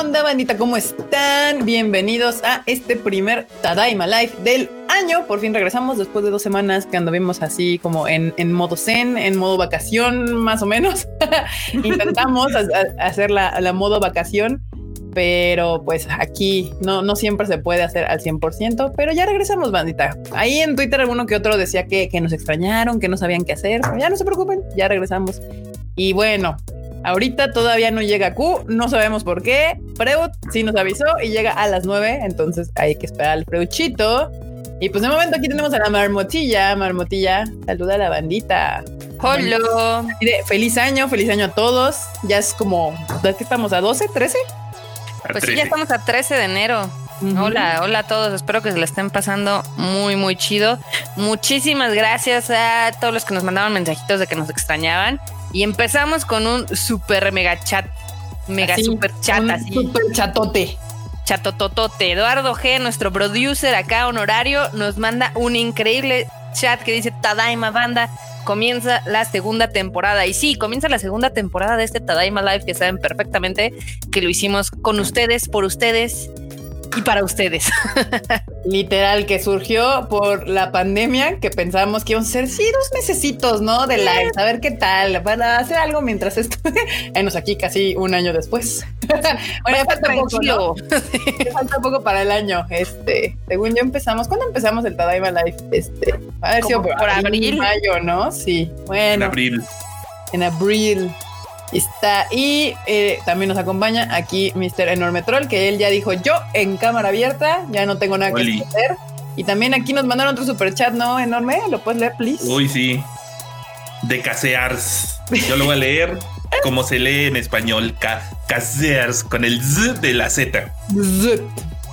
onda, bandita? ¿Cómo están? Bienvenidos a este primer Tadaima Live del año. Por fin regresamos después de dos semanas que anduvimos así como en, modo zen, en modo vacación, más o menos. Intentamos hacer la, la, modo vacación, pero pues aquí no, no siempre se puede hacer al 100%, pero ya regresamos, bandita. Ahí en Twitter alguno que otro decía que, que nos extrañaron, que no sabían qué hacer. Ya no se preocupen, ya regresamos. Y bueno, Ahorita todavía no llega Q, no sabemos por qué. Freud sí nos avisó y llega a las 9, entonces hay que esperar al Freuchito. Y pues de momento aquí tenemos a la marmotilla. Marmotilla, saluda a la bandita. Hola. Feliz año, feliz año a todos. Ya es como, ¿de qué estamos? ¿A 12, 13? Pues sí, ya estamos a 13 de enero. Hola, hola a todos. Espero que se la estén pasando muy, muy chido. Muchísimas gracias a todos los que nos mandaban mensajitos de que nos extrañaban. Y empezamos con un super mega chat. Mega super chat, así. Super chatote. Chatototote. Eduardo G, nuestro producer acá honorario, nos manda un increíble chat que dice Tadaima Banda. Comienza la segunda temporada. Y sí, comienza la segunda temporada de este Tadaima Live que saben perfectamente que lo hicimos con ustedes, por ustedes y para ustedes. Literal, que surgió por la pandemia, que pensábamos que iban a ser, sí, dos mesecitos, ¿no? De live, a ver qué tal, para hacer algo mientras esto. Enos aquí casi un año después. bueno, falta poco, ¿no? falta poco para el año. Este, según yo empezamos, ¿cuándo empezamos el Tadaima Live? Este, a ver si por, por abril, mayo, ¿no? Sí, bueno. En abril. En abril. Está, y eh, también nos acompaña aquí Mr. Enorme Troll, que él ya dijo yo en cámara abierta, ya no tengo nada que hacer. Y también aquí nos mandaron otro super chat, ¿no? Enorme, ¿lo puedes leer, please? Uy, sí. De Casears. Yo lo voy a leer como se lee en español. Casears, con el Z de la Z. Z.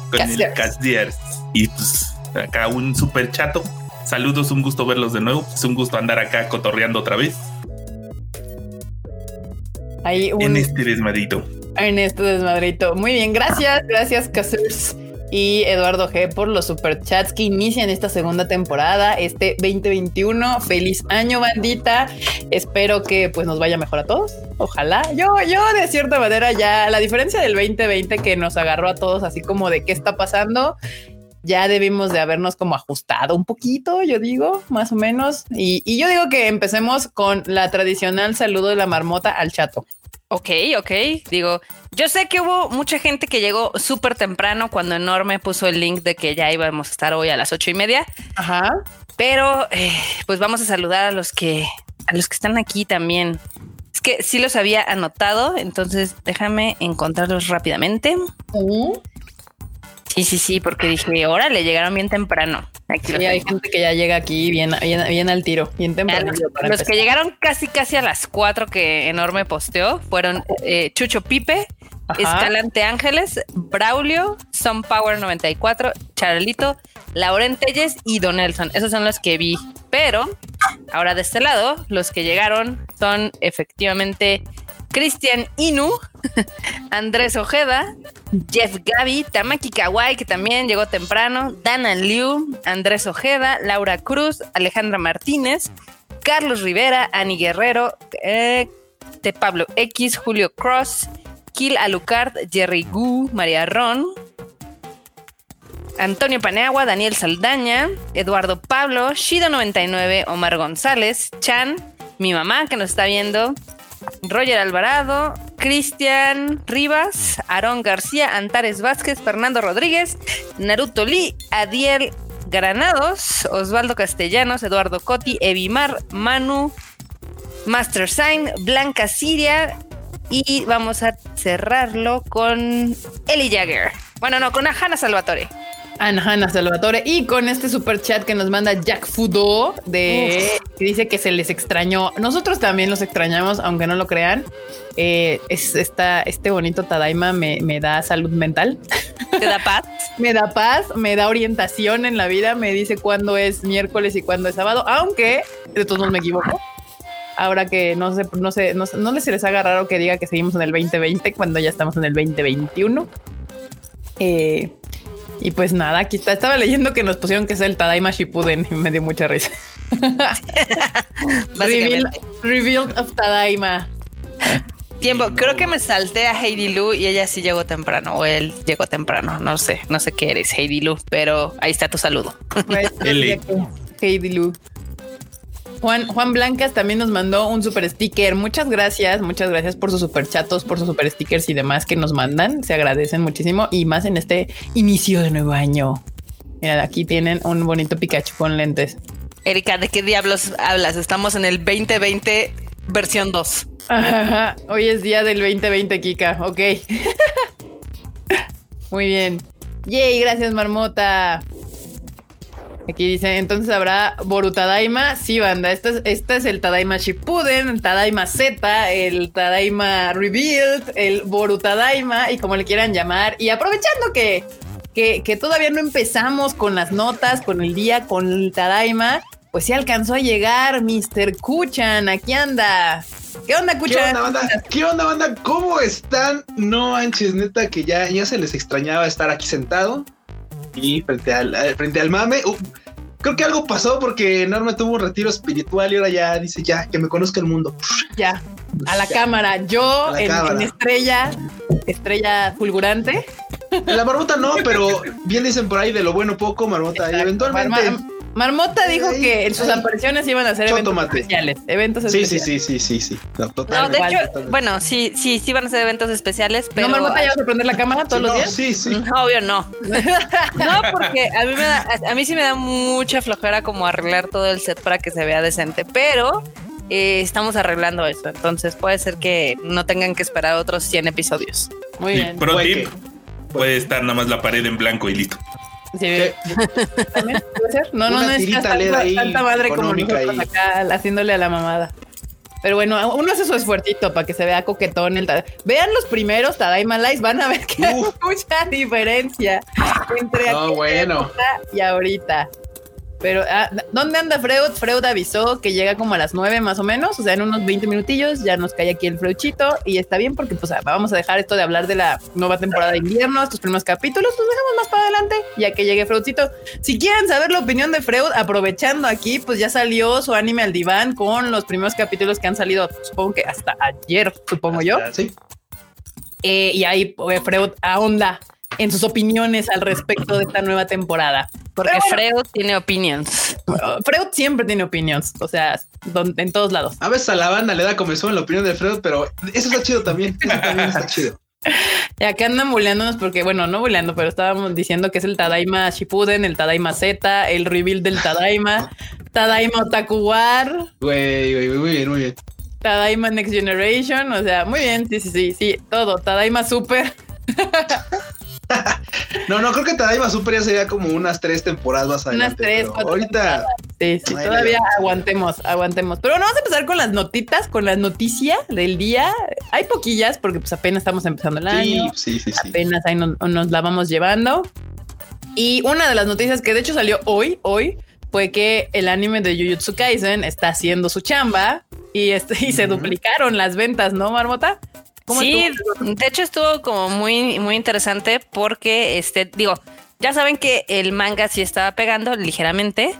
Con el Casears. Y pues acá un super chato. Saludos, un gusto verlos de nuevo. Es un gusto andar acá cotorreando otra vez en este desmadrito. En este desmadrito. Muy bien, gracias, gracias, Casers y Eduardo G por los superchats que inician esta segunda temporada, este 2021. Feliz año, bandita. Espero que pues nos vaya mejor a todos. Ojalá. Yo, yo de cierta manera ya la diferencia del 2020 que nos agarró a todos así como de qué está pasando. Ya debimos de habernos como ajustado un poquito, yo digo, más o menos. Y, y yo digo que empecemos con la tradicional saludo de la marmota al chato. Ok, ok. Digo, yo sé que hubo mucha gente que llegó súper temprano cuando Enorme puso el link de que ya íbamos a estar hoy a las ocho y media. Ajá. Pero eh, pues vamos a saludar a los que a los que están aquí también. Es que sí los había anotado, entonces déjame encontrarlos rápidamente. Sí, sí, sí, porque dije, ahora le llegaron bien temprano. Aquí hay gente que ya llega aquí bien, bien, al tiro, bien temprano. Los que llegaron casi, casi a las cuatro que enorme posteó fueron eh, Chucho Pipe, Escalante Ángeles, Braulio, Power 94, Charlito, Lauren Telles y Don Nelson. Esos son los que vi. Pero ahora de este lado, los que llegaron son efectivamente Cristian Inu, Andrés Ojeda, Jeff Gaby, Tamaki Kawai, que también llegó temprano, Dana Liu, Andrés Ojeda, Laura Cruz, Alejandra Martínez, Carlos Rivera, Ani Guerrero, eh, de Pablo X, Julio Cross, Kill Alucard, Jerry Gu, María Ron, Antonio Paneagua, Daniel Saldaña, Eduardo Pablo, Shido99, Omar González, Chan, mi mamá que nos está viendo, Roger Alvarado, Cristian Rivas, Aarón García, Antares Vázquez, Fernando Rodríguez, Naruto Lee, Adiel Granados, Osvaldo Castellanos, Eduardo Coti, Evimar, Manu, Master Sign, Blanca Siria y vamos a cerrarlo con Eli Jagger. Bueno, no, con Hanna Salvatore. Ana Salvatore y con este super chat que nos manda Jack Fudo de que dice que se les extrañó. Nosotros también los extrañamos, aunque no lo crean. Eh, es esta, este bonito Tadaima me, me da salud mental. ¿Te da paz? me da paz, me da orientación en la vida, me dice cuándo es miércoles y cuándo es sábado, aunque de todos modos me equivoco. Ahora que no sé, no sé, no, no les se les haga raro que diga que seguimos en el 2020 cuando ya estamos en el 2021. Eh, y pues nada, aquí está. Estaba leyendo que nos pusieron que es el Tadaima Shippuden y me dio mucha risa. Reveal, revealed of Tadaima. Tiempo, creo que me salté a Heidi Lu y ella sí llegó temprano, o él llegó temprano, no sé, no sé qué eres, Heidi Lu, pero ahí está tu saludo. Heidi Lu. Juan, Juan Blancas también nos mandó un super sticker. Muchas gracias, muchas gracias por sus super chatos, por sus super stickers y demás que nos mandan. Se agradecen muchísimo y más en este inicio de nuevo año. Mira, aquí tienen un bonito Pikachu con lentes. Erika, ¿de qué diablos hablas? Estamos en el 2020 versión 2. Hoy es día del 2020, Kika. Ok. Muy bien. Yay, gracias, Marmota. Aquí dice, entonces habrá Borutadaima. Sí, banda, este es, este es el Tadaima Shippuden, el Tadaima Z, el Tadaima Rebuild, el Borutadaima y como le quieran llamar. Y aprovechando que, que, que todavía no empezamos con las notas, con el día, con el Tadaima, pues sí alcanzó a llegar Mr. Kuchan. Aquí anda. ¿Qué onda, Kuchan? ¿Qué onda, banda? ¿Qué onda, banda? ¿Cómo están? No manches, neta, que ya, ya se les extrañaba estar aquí sentado frente al, eh, frente al mame. Uh, creo que algo pasó porque Norma tuvo un retiro espiritual y ahora ya dice ya que me conozca el mundo. Ya, a la cámara. Yo en, estrella, estrella fulgurante. La marmota no, pero bien dicen por ahí de lo bueno poco, marmota. Y eventualmente. Marmota dijo que en sus apariciones iban a ser eventos especiales. Eventos especiales. Sí, sí, sí, sí, sí, No, de hecho, bueno, sí, sí, sí van a ser eventos especiales, pero. ¿No, Marmota ya vas a prender la cámara todos los días? Sí, sí. Obvio, no. no, porque a mí, me da, a mí sí me da mucha flojera como arreglar todo el set para que se vea decente, pero eh, estamos arreglando eso. Entonces puede ser que no tengan que esperar otros 100 episodios. Muy bien. Pro tip, puede estar nada más la pared en blanco y listo. Sí, ¿También puede ser? No, no, no es tanta, madre como nosotros acá haciéndole a la mamada. Pero bueno, uno hace su esfuercito para que se vea coquetón el Vean los primeros Tadaima Lives, van a ver que hay mucha diferencia entre no, bueno. y ahorita. Pero, ah, ¿dónde anda Freud? Freud avisó que llega como a las 9 más o menos, o sea, en unos 20 minutillos ya nos cae aquí el Freuchito y está bien porque pues vamos a dejar esto de hablar de la nueva temporada de invierno, estos primeros capítulos, los dejamos más para adelante ya que llegue Freudcito. Si quieren saber la opinión de Freud, aprovechando aquí, pues ya salió su anime al diván con los primeros capítulos que han salido, supongo que hasta ayer, supongo yo. Sí. Eh, y ahí pues, Freud ahonda en sus opiniones al respecto de esta nueva temporada. Porque Freud tiene opinions. Freud siempre tiene opiniones, o sea, en todos lados. A veces a la banda le da como en la opinión de Freud, pero eso está chido también. Eso también está chido. Y acá andan buleándonos porque, bueno, no buleando, pero estábamos diciendo que es el Tadaima Shippuden, el Tadaima Z, el rebuild del Tadaima, Tadaima Otakuwar. Güey, güey, muy bien, muy bien. Tadaima Next Generation, o sea, muy bien, sí, sí, sí, sí, todo, Tadaima Super. no, no, creo que Tadaima Super ya sería como unas tres temporadas más adelante. Unas tres, cuatro Ahorita. Sí, sí, todavía aguantemos, aguantemos. Pero bueno, vamos a empezar con las notitas, con las noticias del día. Hay poquillas porque pues apenas estamos empezando el año. Sí, sí, sí. Apenas ahí nos, la vamos llevando. Y una de las noticias que de hecho salió hoy, hoy, fue que el anime de Jujutsu Kaisen está haciendo su chamba y, este, y se duplicaron las ventas, ¿no, Marmota? Sí, de hecho estuvo como muy, muy interesante porque, este, digo, ya saben que el manga sí estaba pegando ligeramente,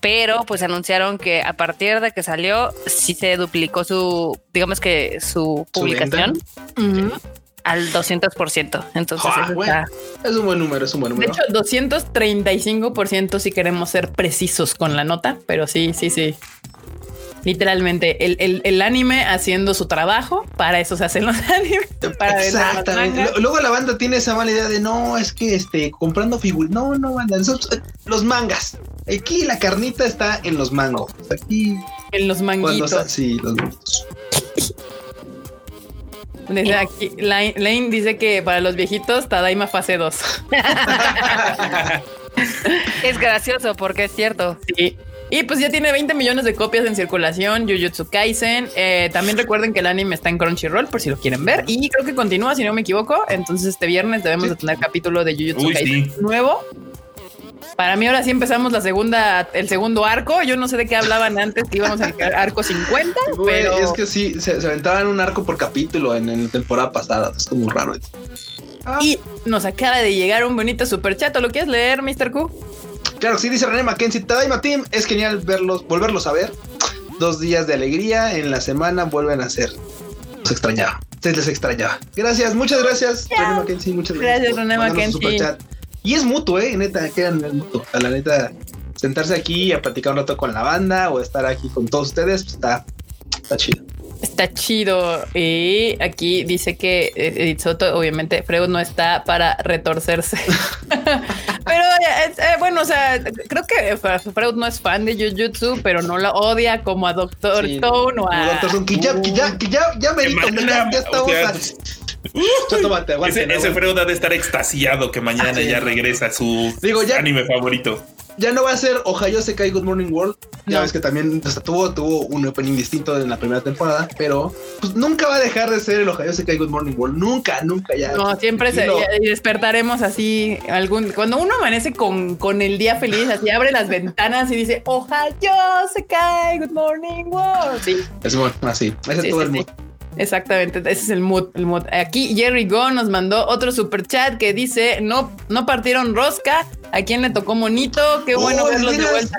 pero pues anunciaron que a partir de que salió, sí se duplicó su, digamos que su publicación. al 200%. Entonces, ah, es un buen número, es un buen número. De hecho, 235% si queremos ser precisos con la nota, pero sí, sí, sí literalmente el, el, anime haciendo su trabajo, para eso se hacen los animes. Para Exactamente. Luego la banda tiene esa mala idea de no, es que este, comprando figuras. No, no, banda, los mangas. Aquí la carnita está en los mangos. Aquí. En los manguitos. sí, los manguitos. aquí, Lane, dice que para los viejitos, Tadaima fase 2. es gracioso porque es cierto. Sí. Y pues ya tiene 20 millones de copias en circulación, Jujutsu Kaisen. Eh, también recuerden que el anime está en Crunchyroll por si lo quieren ver. Y creo que continúa, si no me equivoco. Entonces este viernes debemos de tener capítulo de Jujutsu Kaisen nuevo. Para mí ahora sí empezamos la segunda, el segundo arco. Yo no sé de qué hablaban antes, que íbamos al arco 50, pero... Es que sí, se, aventaban un arco por capítulo en, la temporada pasada. Es como raro. Y nos acaba de llegar un bonito super chat. ¿Lo quieres leer, Mr. Q? Claro, sí dice René Mackenzie, Tadaima Team, es genial verlos, volverlos a ver. Dos días de alegría en la semana vuelven a ser. Se extrañaba. se les extrañaba. Gracias, muchas gracias, René Mackenzie, muchas gracias. Gracias, René Mackenzie. Y es mutuo, eh, neta, quedan el mutuo. A la neta, sentarse aquí a platicar un rato con la banda o estar aquí con todos ustedes, pues está, está chido. Está chido. Y aquí dice que eh, Edith Soto, obviamente, Freud no está para retorcerse. pero eh, eh, bueno, o sea, creo que Freud no es fan de Jujutsu, pero no la odia como a Doctor Stone o a. Doctor Stone, que ya, que ya, que ya, ya me ya, ya estamos. ese, ese Freud ha de estar extasiado que mañana ya regresa a su Digo, ya, anime favorito ya no va a ser Ohio se cae Good Morning World. Ya ves que también tuvo, tuvo un opening distinto en la primera temporada, pero pues, nunca va a dejar de ser el Ohio se cae Good Morning World. Nunca, nunca ya. No, siempre se, y despertaremos así algún cuando uno amanece con, con el día feliz, así abre las ventanas y dice Ohio se cae Good Morning World. Sí. Es bueno, así. Ese es todo el mundo. Exactamente, ese es el mood, el mood. Aquí Jerry Go nos mandó otro super chat que dice, no, no partieron rosca, ¿a quién le tocó monito? Qué bueno oh, verlos de vuelta.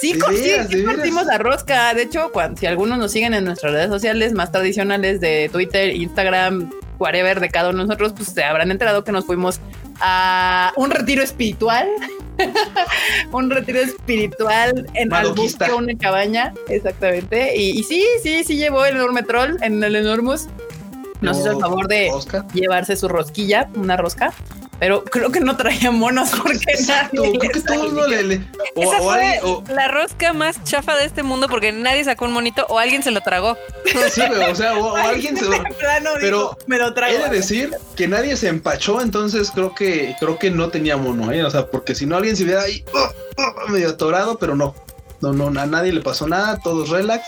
Sí, sí, sí partimos la rosca. De hecho, cuando, si algunos nos siguen en nuestras redes sociales más tradicionales de Twitter, Instagram, whatever de cada uno de nosotros, pues se habrán enterado que nos fuimos a un retiro espiritual un retiro espiritual en Albusca, una cabaña, exactamente. Y, sí, sí, sí llevó el enorme troll en el Enormous. Nos hizo el favor de llevarse su rosquilla, una rosca pero creo que no traía monos porque Exacto, nadie creo que todos no le, o, Esa fue la rosca más chafa de este mundo porque nadie sacó un monito o alguien se lo tragó. Sí, o sea, o, alguien se lo pero me lo trago. He de decir que nadie se empachó, entonces creo que creo que no tenía mono, ¿eh? o sea, porque si no alguien se hubiera ahí oh, oh, medio atorado, pero no. No, no, a nadie le pasó nada, todos relax.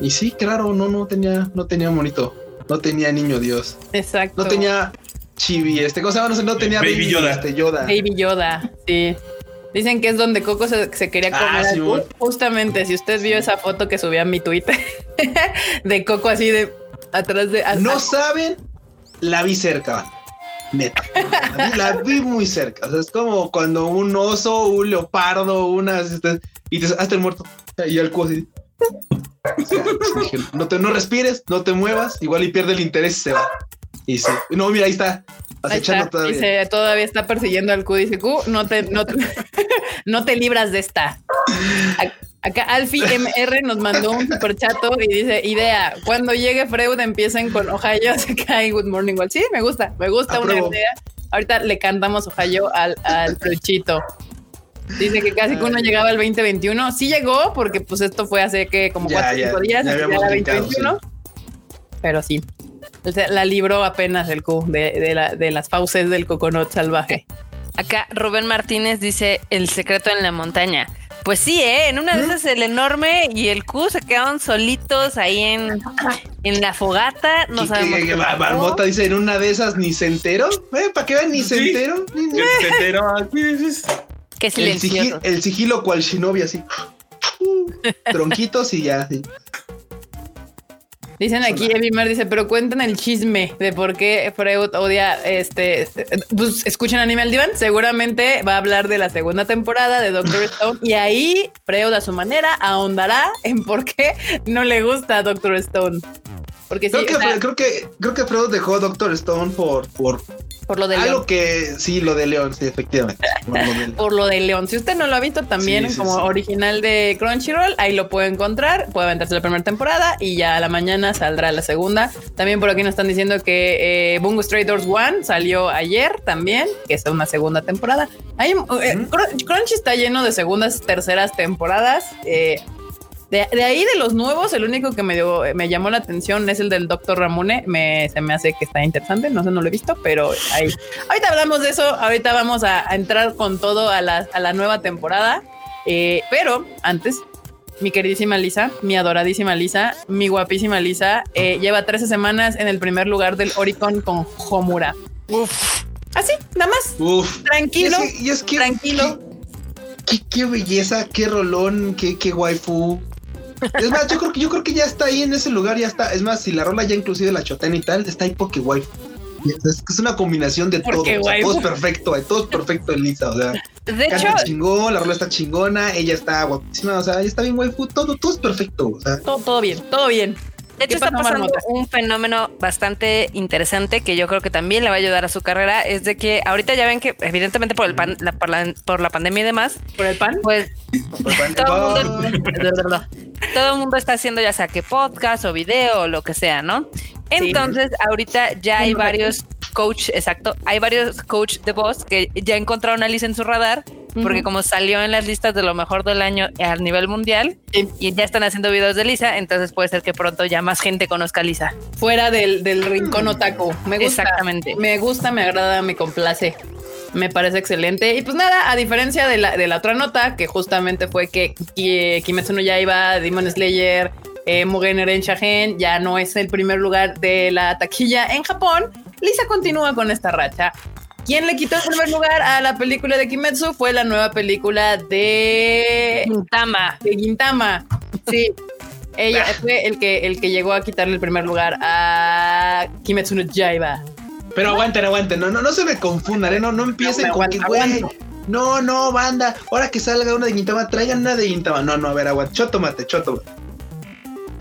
Y sí, claro, no, no tenía, no tenía monito, no tenía niño Dios. Exacto. No tenía Chibi, este cosa no, no tenía Baby, Yoda. Este, Yoda. Baby Yoda, sí. Dicen que es donde Coco se, quería ah, comer. Justamente, si usted vio esa foto que subí a mi Twitter de Coco así de atrás de. No saben, la vi cerca. Neta. La vi, muy cerca. O sea, es como cuando un oso, un leopardo, una. Y te hasta el muerto. Y el cubo así. no te no respires, no te muevas, igual y pierde el interés y se va. Y sí. No, mira, ahí está. Acechando todavía. Dice, todavía está persiguiendo al Q. Dice, Q, no te, no te, no te libras de esta. Acá Alfie MR nos mandó un super chato y dice, idea, cuando llegue Freud empiecen con Ohio se cae Good Morning World. Sí, me gusta, me gusta una idea. Ahorita le cantamos Ohio al, al Fruchito. Dice que casi que uno llegaba al 2021. Sí llegó, porque pues esto fue hace que como cuatro o cinco días, ya, 2021. Pero sí la libró apenas el Q de, las fauces del coconut salvaje. Acá Rubén Martínez dice el secreto en la montaña. Pues sí, ¿eh? en una de esas el enorme y el Q se quedaron solitos ahí en, en la fogata. No sabemos. Que, Barbota dice en una de esas ni se enteró. ¿Eh? ¿Para qué ven ni se enteró? Ni, se enteró. Qué silencioso. El sigilo, cual shinobi así. Tronquitos y ya. Dicen aquí, Evimar dice, pero cuentan el chisme de por qué Freud odia este. Pues escuchen Animal Divan, seguramente va a hablar de la segunda temporada de Doctor Stone y ahí Freud a su manera ahondará en por qué no le gusta a Doctor Stone. Porque creo, que, creo que creo que Freud dejó Doctor Stone por, por por lo de Algo que sí, lo de León, sí, efectivamente. Por lo de León. Si usted no lo ha visto también como original de Crunchyroll, ahí lo puede encontrar. Puede aventarse la primera temporada y ya a la mañana saldrá la segunda. También por aquí nos están diciendo que eh, Bungo Stray Doors One salió ayer también, que es una segunda temporada. Hay, eh, Crunchy está lleno de segundas, terceras temporadas. Eh, de, ahí de los nuevos, el único que me, me llamó la atención es el del Doctor Ramone. Me, se me hace que está interesante. No sé, no lo he visto, pero ahí. Ahorita hablamos de eso. Ahorita vamos a, entrar con todo a la, a la nueva temporada. Eh, pero antes, mi queridísima Lisa, mi adoradísima Lisa, mi guapísima Lisa, eh, lleva 13 semanas en el primer lugar del Oricon con Homura. Uf. Así, nada más. Uf. Tranquilo. Y es que, tranquilo. Qué, belleza, qué rolón, qué, qué waifu. Es más, yo creo que yo creo que ya está ahí en ese lugar, ya está. Es más, si la rola ya inclusive la chotena y tal, está ahí porque wife. Es, es una combinación de todo. todo es perfecto, todo es perfecto en Lisa. O sea, de hecho, chingón, la rola está chingona, ella está guapísima, o sea, ella está bien waifu, todo, todo es perfecto. todo, todo bien, todo bien. De hecho, está pasando un fenómeno bastante interesante que yo creo que también le va a ayudar a su carrera. Es de que ahorita ya ven que, evidentemente, por el pan, la, por, la, pandemia y demás, por el pan, pues todo, el mundo, todo el mundo está haciendo ya sea que podcast o video o lo que sea, ¿no? Entonces, ahorita ya hay varios coach, exacto, hay varios coach de voz que ya encontraron a Lisa en su radar, porque como salió en las listas de lo mejor del año a nivel mundial y ya están haciendo videos de Lisa, entonces puede ser que pronto ya más gente conozca a Lisa. Fuera del, del rincón otaku. Me gusta. Exactamente. Me gusta, me agrada, me complace. Me parece excelente. Y pues nada, a diferencia de la, de la otra nota, que justamente fue que, Kimetsu no Yaiba, Demon Slayer, eh, Mugen Eren Shahen ya no es el primer lugar de la taquilla en Japón. Lisa continúa con esta racha. Quien le quitó el primer lugar a la película de Kimetsu fue la nueva película de Gintama. De Gintama. Sí. Ella fue el que, el que llegó a quitarle el primer lugar a Kimetsu no Yaiba. Pero aguanten, aguanten, no, no, no se me confundan, ¿eh? no, no empiecen con que, güey, no, no, banda, ahora que salga una de Gintama, traigan una de Gintama. No, no, a ver, aguante, chotomate, chotomate.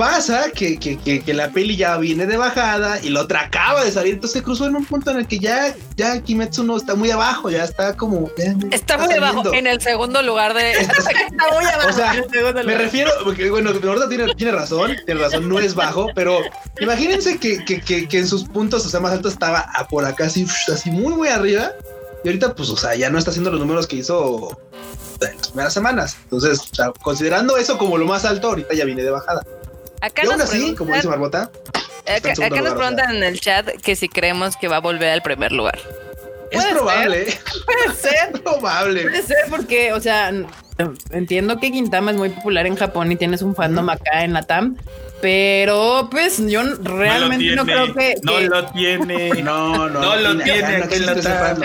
Pasa que, que, que, la peli ya viene de bajada y la otra acaba de salir, entonces se cruzó en un punto en el que ya, ya Kimetsu no está muy abajo, ya está como... está, muy abajo, en el segundo lugar de... está muy abajo. O sea, me refiero, porque bueno, Norda tiene, tiene razón, tiene razón, no es bajo, pero imagínense que, que, que, en sus puntos, o sea, más alto estaba por acá así, así muy, muy arriba. Y ahorita, pues, o sea, ya no está haciendo los números que hizo en las primeras semanas. Entonces, considerando eso como lo más alto, ahorita ya viene de bajada. Acá nos como dice Marbota. Acá, nos preguntan en el chat que si creemos que va a volver al primer lugar. Es probable. Puede ser. probable. Puede ser porque, o sea, entiendo que Gintama es muy popular en Japón y tienes un fandom acá en la TAM, pero pues yo realmente no, creo que, No lo tiene. No, no. No lo tiene.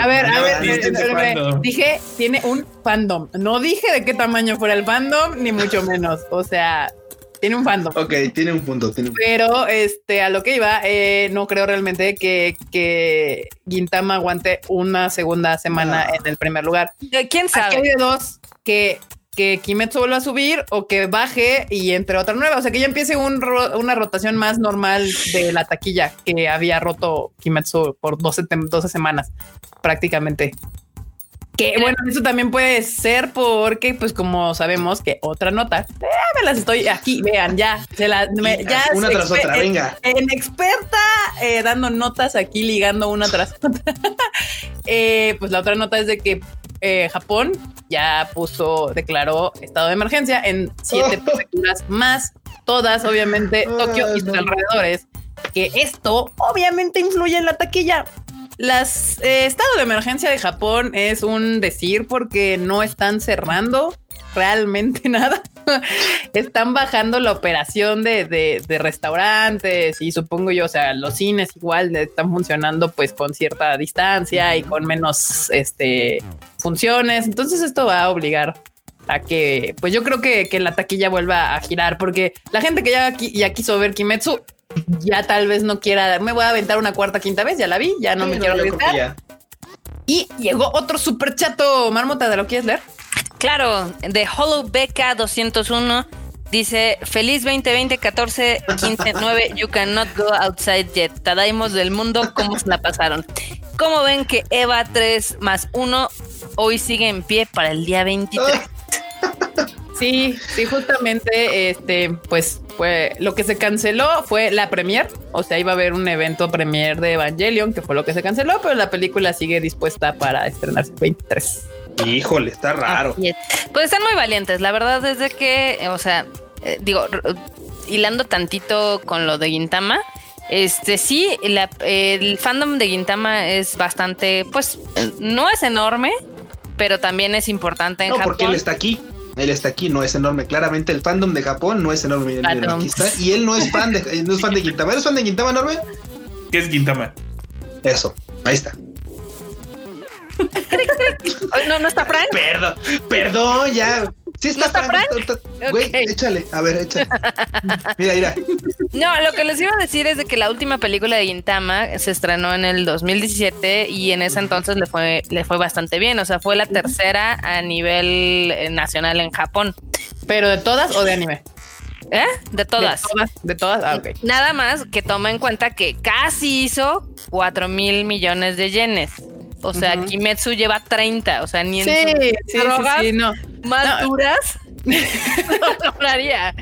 a ver, a ver, dije, tiene un fandom. No dije de qué tamaño fuera el fandom, ni mucho menos. O sea, tiene un fandom. Ok, tiene un punto. Pero este, a lo que iba, eh, no creo realmente que, que Gintama aguante una segunda semana en el primer lugar. Eh, ¿Quién sabe? Aquí hay de dos que que Kimetsu vuelva a subir o que baje y entre otra nueva. O sea, que ya empiece una rotación más normal de la taquilla que había roto Kimetsu por 12, 12 semanas prácticamente. Que bueno, eso también puede ser porque, pues, como sabemos que otra nota, eh, me las estoy aquí, vean, ya, se la, ya una tras otra, venga. En, experta, eh, dando notas aquí, ligando una tras otra. Eh, pues la otra nota es de que Japón ya puso, declaró estado de emergencia en siete prefecturas más, todas, obviamente, Tokio y sus alrededores. Que esto obviamente influye en la taquilla. Las eh, estado de emergencia de Japón es un decir porque no están cerrando realmente nada. están bajando la operación de, restaurantes y supongo yo, o sea, los cines igual están funcionando pues con cierta distancia y con menos este, funciones. Entonces esto va a obligar a que, pues yo creo que, que la taquilla vuelva a girar porque la gente que ya quiso ver Kimetsu ya tal vez no quiera, me voy a aventar una cuarta, quinta vez, ya la vi, ya no me quiero aventar. Y llegó otro super chato, Marmota, ¿de lo quieres leer? Claro, de Hollow Beca 201 dice feliz 2020 14 15 9 you cannot go outside yet Tadaimos del mundo cómo se la pasaron ¿Cómo ven que Eva 3 más 1 hoy sigue en pie para el día 23 Sí, sí, justamente, este, pues, fue lo que se canceló fue la premier, o sea, iba a haber un evento premier de Evangelion, que fue lo que se canceló, pero la película sigue dispuesta para estrenarse 23. Híjole, está raro. Pues están muy valientes, la verdad es de que, o sea, eh, digo, hilando tantito con lo de Gintama, este sí, el fandom de Gintama es bastante, pues, no es enorme, pero también es importante en no, porque él está aquí. Él está aquí, no es enorme. Claramente el fandom de Japón no es enorme. y él no es fan de, no es fan de Gintama. ¿Eres fan de Gintama, enorme? ¿Qué es Gintama? Eso, ahí está. no, no está Frank. Perdón, perdón, ya. Sí está, Frank. Güey, échale, a ver, échale. Mira, mira. No, lo que les iba a decir es de que la última película de Gintama se estrenó en el 2017 y en ese entonces le fue, le fue bastante bien. O sea, fue la tercera a nivel eh, nacional en Japón. ¿Pero de todas o de anime? ¿Eh? De todas. De todas, Ah, ok. Nada más que toma en cuenta que casi hizo 4 mil millones de yenes. O sea, Kimetsu lleva 30. O sea, ni en sí, sus sí, sí, sí, no. más No. duras no lograría.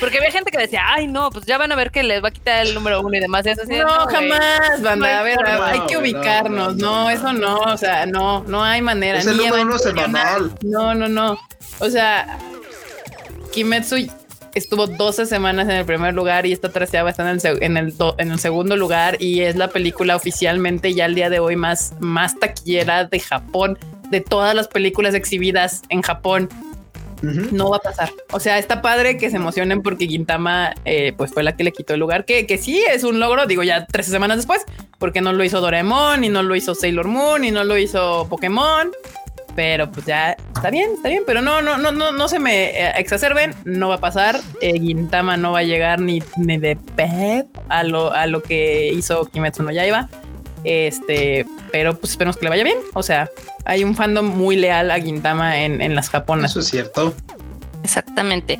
Porque había gente que decía, ay, no, pues ya van a ver que les va a quitar el número uno y demás. Y eso así No, jamás, No hay banda. A ver, forma. hay que No, ubicarnos. no, No, no, eso no. O sea, no, no hay manera. Es el número uno semanal. No, no, no. O sea, Kimetsu estuvo 12 semanas en el primer lugar y esta tercera está en el, en el, do- en el segundo lugar y es la película oficialmente ya al día de hoy más, más taquillera de Japón, de todas las películas exhibidas en Japón. No va a pasar. O sea, está padre que se emocionen porque Gintama eh, pues fue la que le quitó el lugar, que, que sí es un logro, digo ya 13 semanas después, porque no lo hizo Doraemon, y no lo hizo Sailor Moon, y no lo hizo Pokémon. Pero pues ya está bien, está bien, pero no, no, no, no, no se me eh, exacerben, no va a pasar. Eh, Gintama no va a llegar ni, ni de pep a lo, a lo que hizo Kimetsu no Yaiba. Este, pero pues esperemos que le vaya bien. O sea, hay un fandom muy leal a Gintama en, en las japonas. Eso es cierto. Exactamente.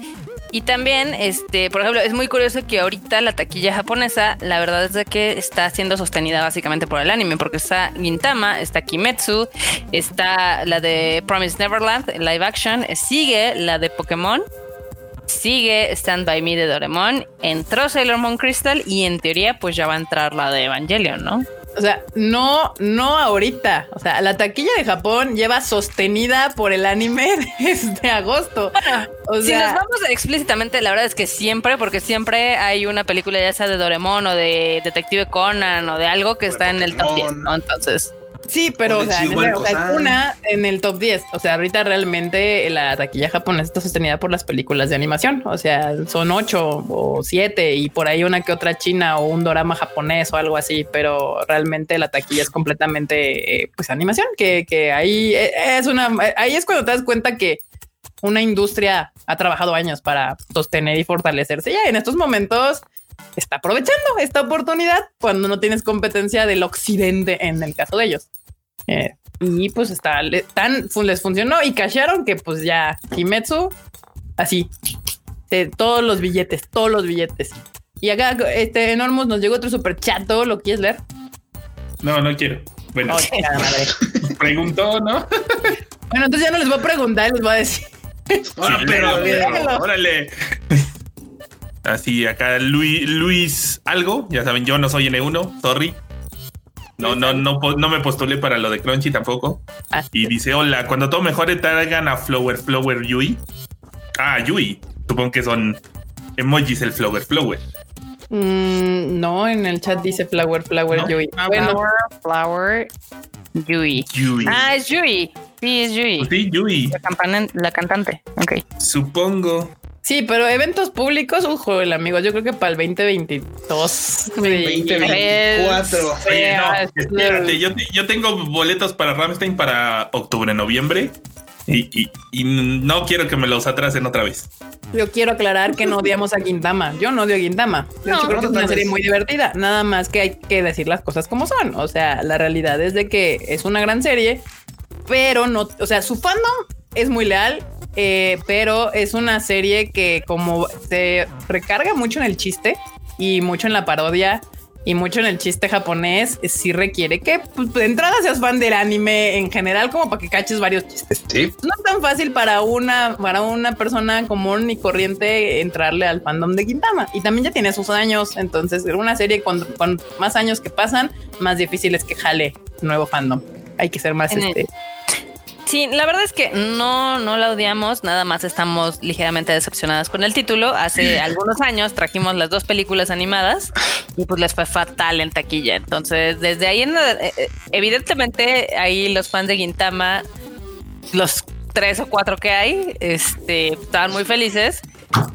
Y también, este, por ejemplo, es muy curioso que ahorita la taquilla japonesa, la verdad es de que está siendo sostenida básicamente por el anime, porque está Gintama, está Kimetsu, está la de Promise Neverland, live action, sigue la de Pokémon, sigue Stand By Me de Doraemon, entró Sailor Moon Crystal y en teoría pues ya va a entrar la de Evangelion, ¿no? O sea, no, no ahorita. O sea, la taquilla de Japón lleva sostenida por el anime desde agosto. O si nos sea, vamos explícitamente, la verdad es que siempre, porque siempre hay una película ya sea de Doraemon o de Detective Conan o de algo que está en el top 10, ¿no? Entonces, sí, pero O o de sea, en Chihuahua el- o sea, Kosan. una en el top 10. O sea, ahorita realmente la taquilla japonesa está sostenida por las películas de animación. O sea, son ocho o siete y por ahí una que otra china o un dorama japonés o algo así, pero realmente la taquilla es completamente eh, pues animación, que, que ahí eh, es una, ahí es cuando te das cuenta que una industria ha trabajado años para sostener y fortalecerse. Ya en estos momentos está aprovechando esta oportunidad cuando no tienes competencia del occidente en el caso de ellos. Eh, y pues está le- tan les funcionó y cacharon que pues ya Kimetsu así de todos los billetes, todos los billetes. Y acá este Enormous nos llegó otro super chato, ¿lo quieres leer? No, no quiero. Bueno, madre. preguntó, ¿no? bueno, entonces ya no les voy a preguntar, les voy a decir. Ah, Sí, pero, léelo. órale. Así, acá Luis, Luis algo, ya saben, yo no soy N1, sorry. No, no, no, no me postulé para lo de Crunchy tampoco. Ah. Y dice, hola, cuando todo mejore traigan a Flower Flower Yui. Ah, Yui. Supongo que son emojis el Flower Flower. Mm, no, en el chat dice Flower, Flower, ¿No? Yui. Ah, Bueno, Flower, Flower, Yui. Yui. Ah, es Yui. Sí, es Yui. Pues sí, Yui. La, campana- la cantante. Ok. Supongo. Sí, pero eventos públicos, ujo, el amigo, yo creo que para el 2022. sí. 2024. Oye, no, Ah, espérate, yo, te- yo tengo boletos para Ramstein para octubre, noviembre. Y, y- y no quiero que me los atrasen otra vez. Yo quiero aclarar que no odiamos a Quintama. Yo no odio a Quintama. De hecho, No, creo que es una serie muy divertida. Nada más que hay que decir las cosas como son. O sea, la realidad es de que es una gran serie, pero no, o sea, su fandom es muy leal, eh, pero es una serie que como se recarga mucho en el chiste y mucho en la parodia y mucho en el chiste japonés, eh, sí requiere que pues, de entrada seas fan del anime en general como para que caches varios chistes Sí. no es tan fácil para una, para una persona común y corriente entrarle al fandom de Quintama. Y también ya tiene sus años. Entonces, una serie con, con más años que pasan, más difícil es que jale nuevo fandom. Hay que ser más En el- este. Sí, la verdad es que no, no la odiamos, nada más estamos ligeramente decepcionadas con el título. Hace algunos años trajimos las dos películas animadas y pues les fue fatal en taquilla. Entonces, desde ahí en eh, eh, evidentemente ahí los fans de Gintama, los tres o cuatro que hay, este, estaban muy felices,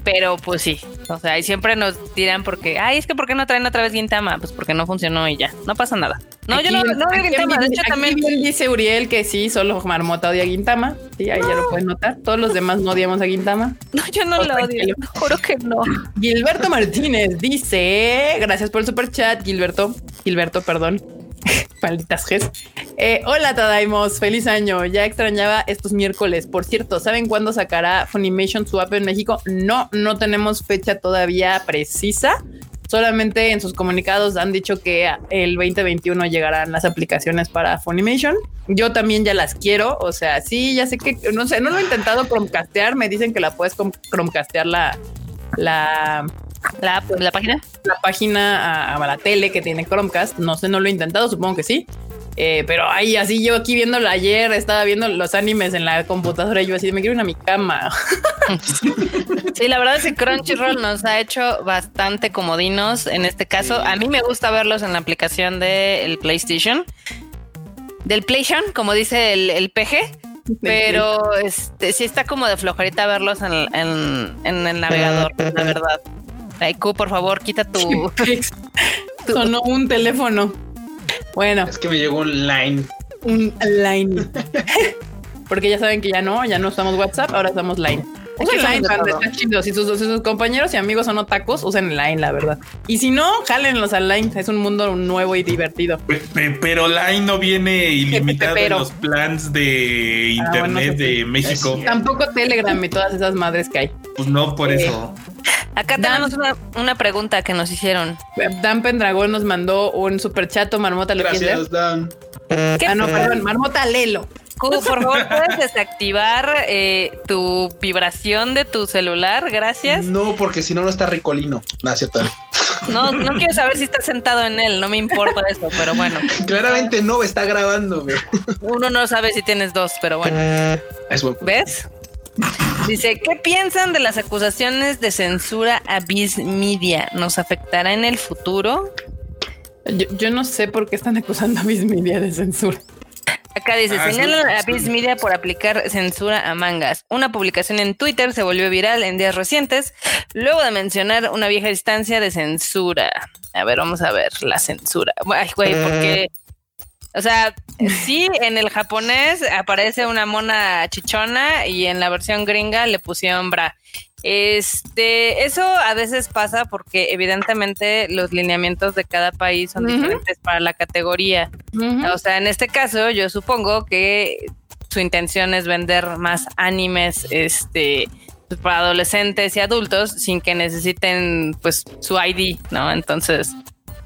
pero pues sí, o sea, y siempre nos dirán porque, ay, es que ¿por qué no traen otra vez Gintama? Pues porque no funcionó y ya, no pasa nada. No, yo no, no aquí Gintama, de hecho aquí también... dice Uriel que sí, solo Marmota odia a Gintama. Sí, ahí ya lo pueden notar. Todos los demás no odiamos a Gintama. No, yo no la odio, tranquilo. juro que no. Gilberto Martínez dice: Gracias por el super chat, Gilberto. Gilberto, perdón. Malditas Gs. Eh, hola, Tadaimos. Feliz año. Ya extrañaba estos miércoles. Por cierto, ¿saben cuándo sacará Funimation su app en México? No, no tenemos fecha todavía precisa. Solamente en sus comunicados han dicho que el 2021 llegarán las aplicaciones para Funimation. Yo también ya las quiero. O sea, sí, ya sé que no sé, no lo he intentado Chromecastear. Me dicen que la puedes Chromecastear la, la, la, la página, la página a, la tele que tiene Chromecast. No sé, no lo he intentado, supongo que sí. Eh, pero ahí así yo aquí viéndolo ayer, estaba viendo los animes en la computadora y yo así me quiero ir a mi cama. Sí, la verdad es que Crunchyroll nos ha hecho bastante comodinos en este caso. A mí me gusta verlos en la aplicación del PlayStation. Del PlayStation, como dice el, el PG. Pero este sí está como de flojerita verlos en, en el navegador, la verdad. Aiku, por favor, quita tu. Sonó un teléfono. Bueno. Es que me llegó un line. Un line. Porque ya saben que ya no, ya no usamos WhatsApp, ahora usamos Line. Usen Line, está chido. Si sus, sus, compañeros y amigos son otacos, usen Line, la verdad. Y si no, jálenlos a Line. Es un mundo nuevo y divertido. Pero Line no viene ilimitado en los plans de ah, internet de México. Tampoco Telegram y todas esas madres que hay. Pues no, por eso. Acá tenemos una, pregunta que nos hicieron. Dan Pendragón nos mandó un super chato, Marmota. ¿lo Gracias, Dan. Ah, no, perdón, Marmota Lelo por favor, ¿puedes desactivar eh, tu vibración de tu celular? Gracias. No, porque si no, no está ricolino. No, No, no quiero saber si está sentado en él, no me importa eso, pero bueno. Claramente no, está grabando. Uno no sabe si tienes dos, pero bueno. ¿Ves? Dice, ¿qué piensan de las acusaciones de censura a Biz Media? ¿Nos afectará en el futuro? Yo, no sé por qué están acusando a Biz Media de censura. Acá dice, ah, señalan a Biz Media por aplicar censura a mangas. Una publicación en Twitter se volvió viral en días recientes, luego de mencionar una vieja instancia de censura. A ver, vamos a ver la censura. Ay, güey, porque... O sea, sí, en el japonés aparece una mona chichona y en la versión gringa le pusieron bra. Este, eso a veces pasa porque evidentemente los lineamientos de cada país son diferentes para la categoría. O sea, en este caso yo supongo que su intención es vender más animes, este, pues, para adolescentes y adultos sin que necesiten pues su ID, ¿no? Entonces,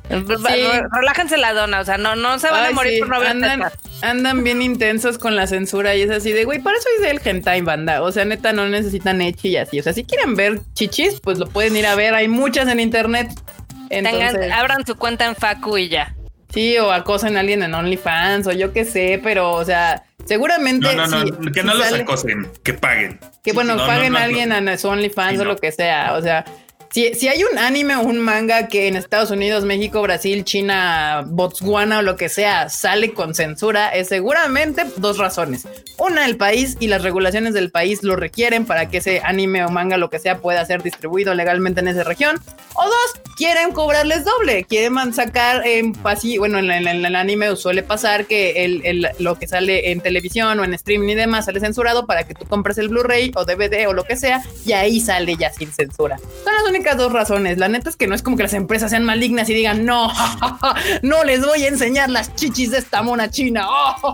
Relájense la dona, o sea, no, no se van a morir por no ver andan, andan bien intensos con la censura y es así de, güey, para eso es el hentai banda. O sea, neta, no necesitan echi y así. O sea, si quieren ver chichis, pues lo pueden ir a ver. Hay muchas en internet. Tengan, abran su cuenta en Facu y ya. Sí, o acosen a alguien en OnlyFans o yo qué sé, pero, o sea, seguramente. No, no, no, que no los acosen, que paguen. Que bueno, paguen a alguien a su OnlyFans o lo que sea. O sea, si, hay un anime o un manga que en Estados Unidos, México, Brasil, China, Botswana o lo que sea sale con censura, es seguramente dos razones. Una, el país y las regulaciones del país lo requieren para que ese anime o manga, lo que sea, pueda ser distribuido legalmente en esa región. O dos, quieren cobrarles doble, quieren sacar en así, bueno, en, el anime suele pasar que el, lo que sale en televisión o en streaming y demás sale censurado para que tú compres el Blu-ray o DVD o lo que sea y ahí sale ya sin censura. Son las dos razones. La neta es que no es como que las empresas sean malignas y digan, no, no les voy a enseñar las chichis de esta mona china.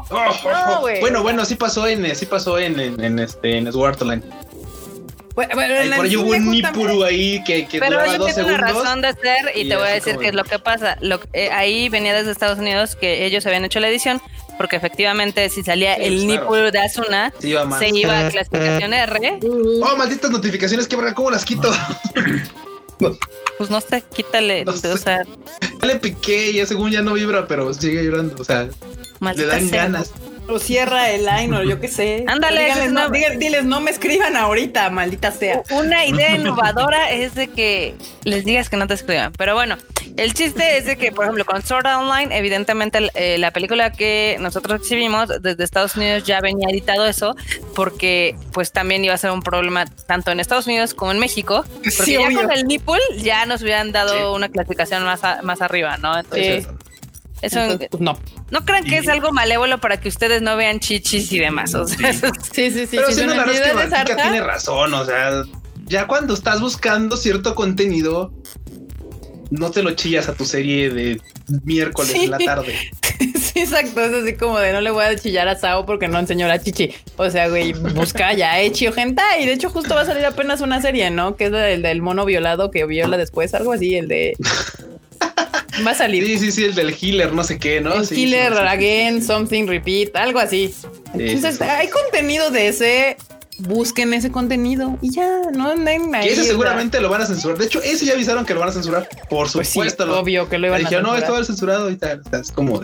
bueno, bueno, sí pasó en, sí pasó en, en, este, en Sword bueno, bueno, por ahí hubo un Nipuru ahí que, que Pero yo tengo una razón de ser y, te voy a decir qué es lo que pasa. Lo, eh, ahí venía desde Estados Unidos que ellos habían hecho la edición porque efectivamente si salía el Nipuru de Asuna se iba a clasificación R. Oh, malditas notificaciones, que ¿cómo las quito? Pues no sé, quítale. o sea, ya le piqué, ya según ya no vibra, pero sigue llorando. O sea, le dan ganas o cierra el line o yo qué sé. Ándale, no, diles, no me escriban ahorita, maldita sea. Una idea innovadora es de que les digas que no te escriban. Pero bueno, el chiste es de que, por ejemplo, con Sword Online, evidentemente eh, la película que nosotros exhibimos desde Estados Unidos ya venía editado eso, porque pues también iba a ser un problema tanto en Estados Unidos como en México. Porque ya con el Nipple ya nos hubieran dado una clasificación más, más arriba, ¿no? Entonces. Eso pues, no. No crean que es algo malévolo para que ustedes no vean chichis y demás. O sea, sí, sí, sí. Pero si no, la verdad es que tiene razón. O sea, ya cuando estás buscando cierto contenido, no te lo chillas a tu serie de miércoles en la tarde. Sí, exacto. Es así como de no le voy a chillar a Sao porque no enseñó la chichi. O sea, güey, busca ya Echi o Y de hecho, justo va a salir apenas una serie, ¿no? Que es el del mono violado que viola después, algo así, el de. Va a salir. Sí, sí, sí, el del healer, no sé qué, ¿no? El healer again, something repeat, algo así. Entonces, hay contenido de ese busquen ese contenido y ya no anden ahí. ese seguramente lo van a censurar. De hecho, ese ya avisaron que lo van a censurar. Por pues supuesto. obvio que lo iban a censurar. no, esto va a censurado y tal. es como.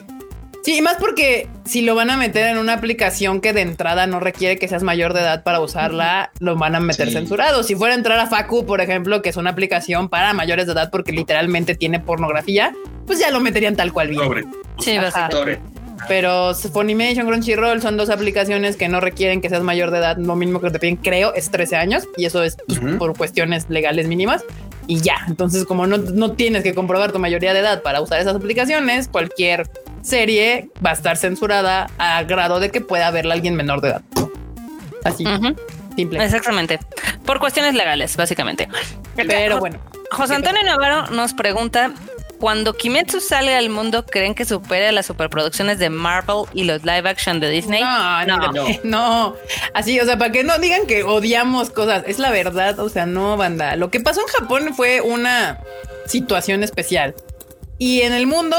Sí, y más porque si lo van a meter en una aplicación que de entrada no requiere que seas mayor de edad para usarla, lo van a meter censurado. Si fuera a entrar a Facu, por ejemplo, que es una aplicación para mayores de edad porque literalmente tiene pornografía, pues ya lo meterían tal cual bien. Sí, básicamente. Pero Funimation, Crunchyroll son dos aplicaciones que no requieren que seas mayor de edad. Lo mismo que te piden, creo, es 13 años y eso es pues, por cuestiones legales mínimas y ya. Entonces, como no, no tienes que comprobar tu mayoría de edad para usar esas aplicaciones, cualquier serie va a estar censurada a grado de que pueda verla alguien menor de edad. Así. Simple. Exactamente. Por cuestiones legales, básicamente. Pero bueno. José Antonio Navarro nos pregunta cuando Kimetsu sale al mundo, ¿creen que supere las superproducciones de Marvel y los live action de Disney? No, no, no. Así, o sea, para que no digan que odiamos cosas, es la verdad, o sea, no, banda. Lo que pasó en Japón fue una situación especial. Y en el mundo,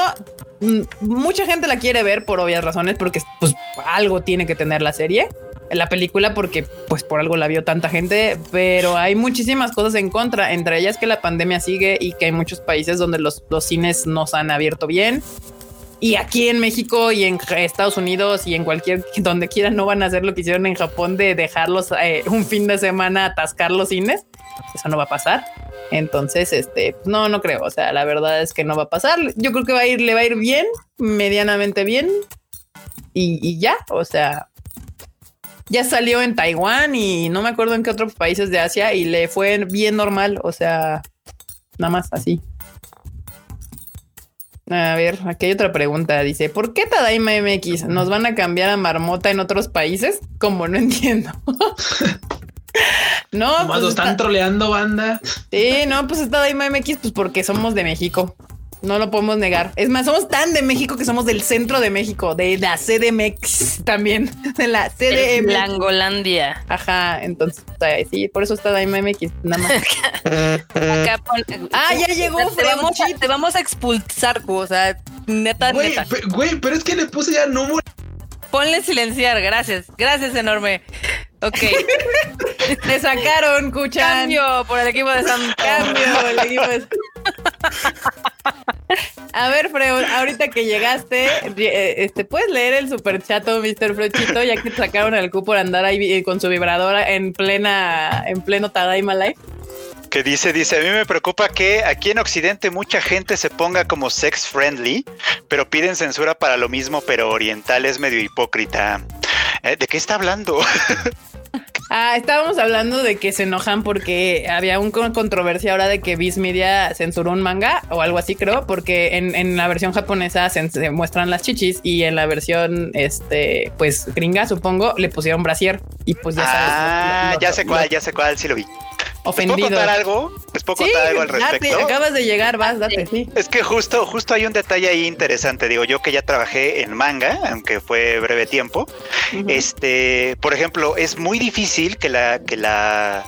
mucha gente la quiere ver por obvias razones, porque pues algo tiene que tener la serie la película porque pues por algo la vio tanta gente, pero hay muchísimas cosas en contra, entre ellas que la pandemia sigue y que hay muchos países donde los, los cines no se han abierto bien. Y aquí en México y en Estados Unidos y en cualquier donde quieran no van a hacer lo que hicieron en Japón de dejarlos eh, un fin de semana atascar los cines. Eso no va a pasar. Entonces, este, no, no creo. O sea, la verdad es que no va a pasar. Yo creo que va a ir, le va a ir bien, medianamente bien. Y, y ya, o sea, ya salió en Taiwán y no me acuerdo en qué otros países de Asia y le fue bien normal. O sea, nada más así. A ver, aquí hay otra pregunta. Dice, ¿por qué Tadaima MX nos van a cambiar a marmota en otros países? Como no entiendo. no, pues están troleando, banda. Sí, no, pues Tadaima MX, pues porque somos de México. No lo podemos negar. Es más, somos tan de México que somos del centro de México, de la CDMX también, de la CDM. Langolandia. Ajá, entonces sí, por eso está Daima MX, nada más. ah, ya llegó. Te vamos, a, te vamos a expulsar, o sea, neta, güey, neta. Güey, pero es que le puse ya número. Ponle silenciar, gracias, gracias enorme. Ok. Te sacaron, Cuchan. Cambio por el equipo de Sam. Cambio el equipo de A ver, Freud, ahorita que llegaste, eh, este, ¿puedes leer el super chato, Mr. Frochito, ya que te sacaron el cu por andar ahí eh, con su vibradora en plena, en pleno Tadaima Life? que dice, dice, a mí me preocupa que aquí en Occidente mucha gente se ponga como sex friendly, pero piden censura para lo mismo, pero oriental es medio hipócrita. Eh, ¿De qué está hablando? Ah, estábamos hablando de que se enojan porque había una controversia ahora de que Viz Media censuró un manga o algo así, creo, porque en, la versión japonesa se, muestran las chichis y en la versión, este, pues gringa, supongo, le pusieron brasier y pues ya sabes. Ah, ya sé cuál, ya sé cuál, sí lo vi ofendido. ¿Les puedo contar algo? ¿Les puedo contar algo al respecto? acabas de llegar, vas, date, sí. Es que justo, justo hay un detalle ahí interesante. Digo, yo que ya trabajé en manga, aunque fue breve tiempo. Este, por ejemplo, es muy difícil que la, que la,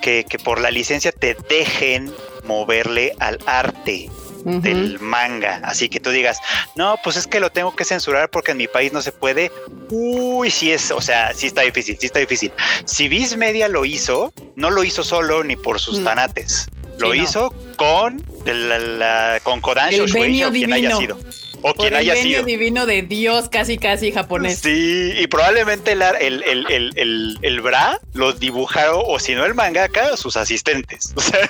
que, que por la licencia te dejen moverle al arte del manga. Así que tú digas, no, pues es que lo tengo que censurar porque en mi país no se puede. Uy, sí es, o sea, sí está difícil, sí está difícil. Si Viz Media lo hizo, no lo hizo solo ni por sus tanates. Lo hizo con la, con Kodansho quien haya sido o quien haya sido. divino de Dios, casi casi japonés. Sí, y probablemente el, el, el, el, bra lo dibujaron, o si no el mangaka, sus asistentes. O sea,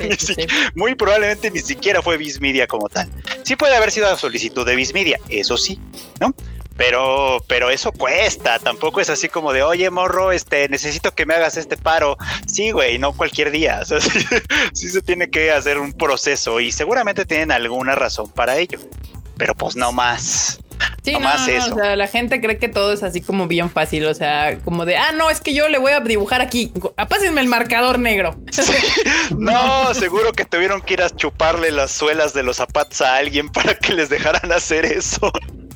muy probablemente ni siquiera fue Media como tal. Sí puede haber sido a solicitud de Media, eso sí, ¿no? pero pero eso cuesta, tampoco es así como de, "Oye, morro, este necesito que me hagas este paro." Sí, güey, no cualquier día, o sea, sí, se tiene que hacer un proceso y seguramente tienen alguna razón para ello pero pues no más. Sí, no, más eso. o sea, la gente cree que todo es así como bien fácil, o sea, como de, ah, no, es que yo le voy a dibujar aquí, apásenme el marcador negro. No, seguro que tuvieron que ir a chuparle las suelas de los zapatos a alguien para que les dejaran hacer eso.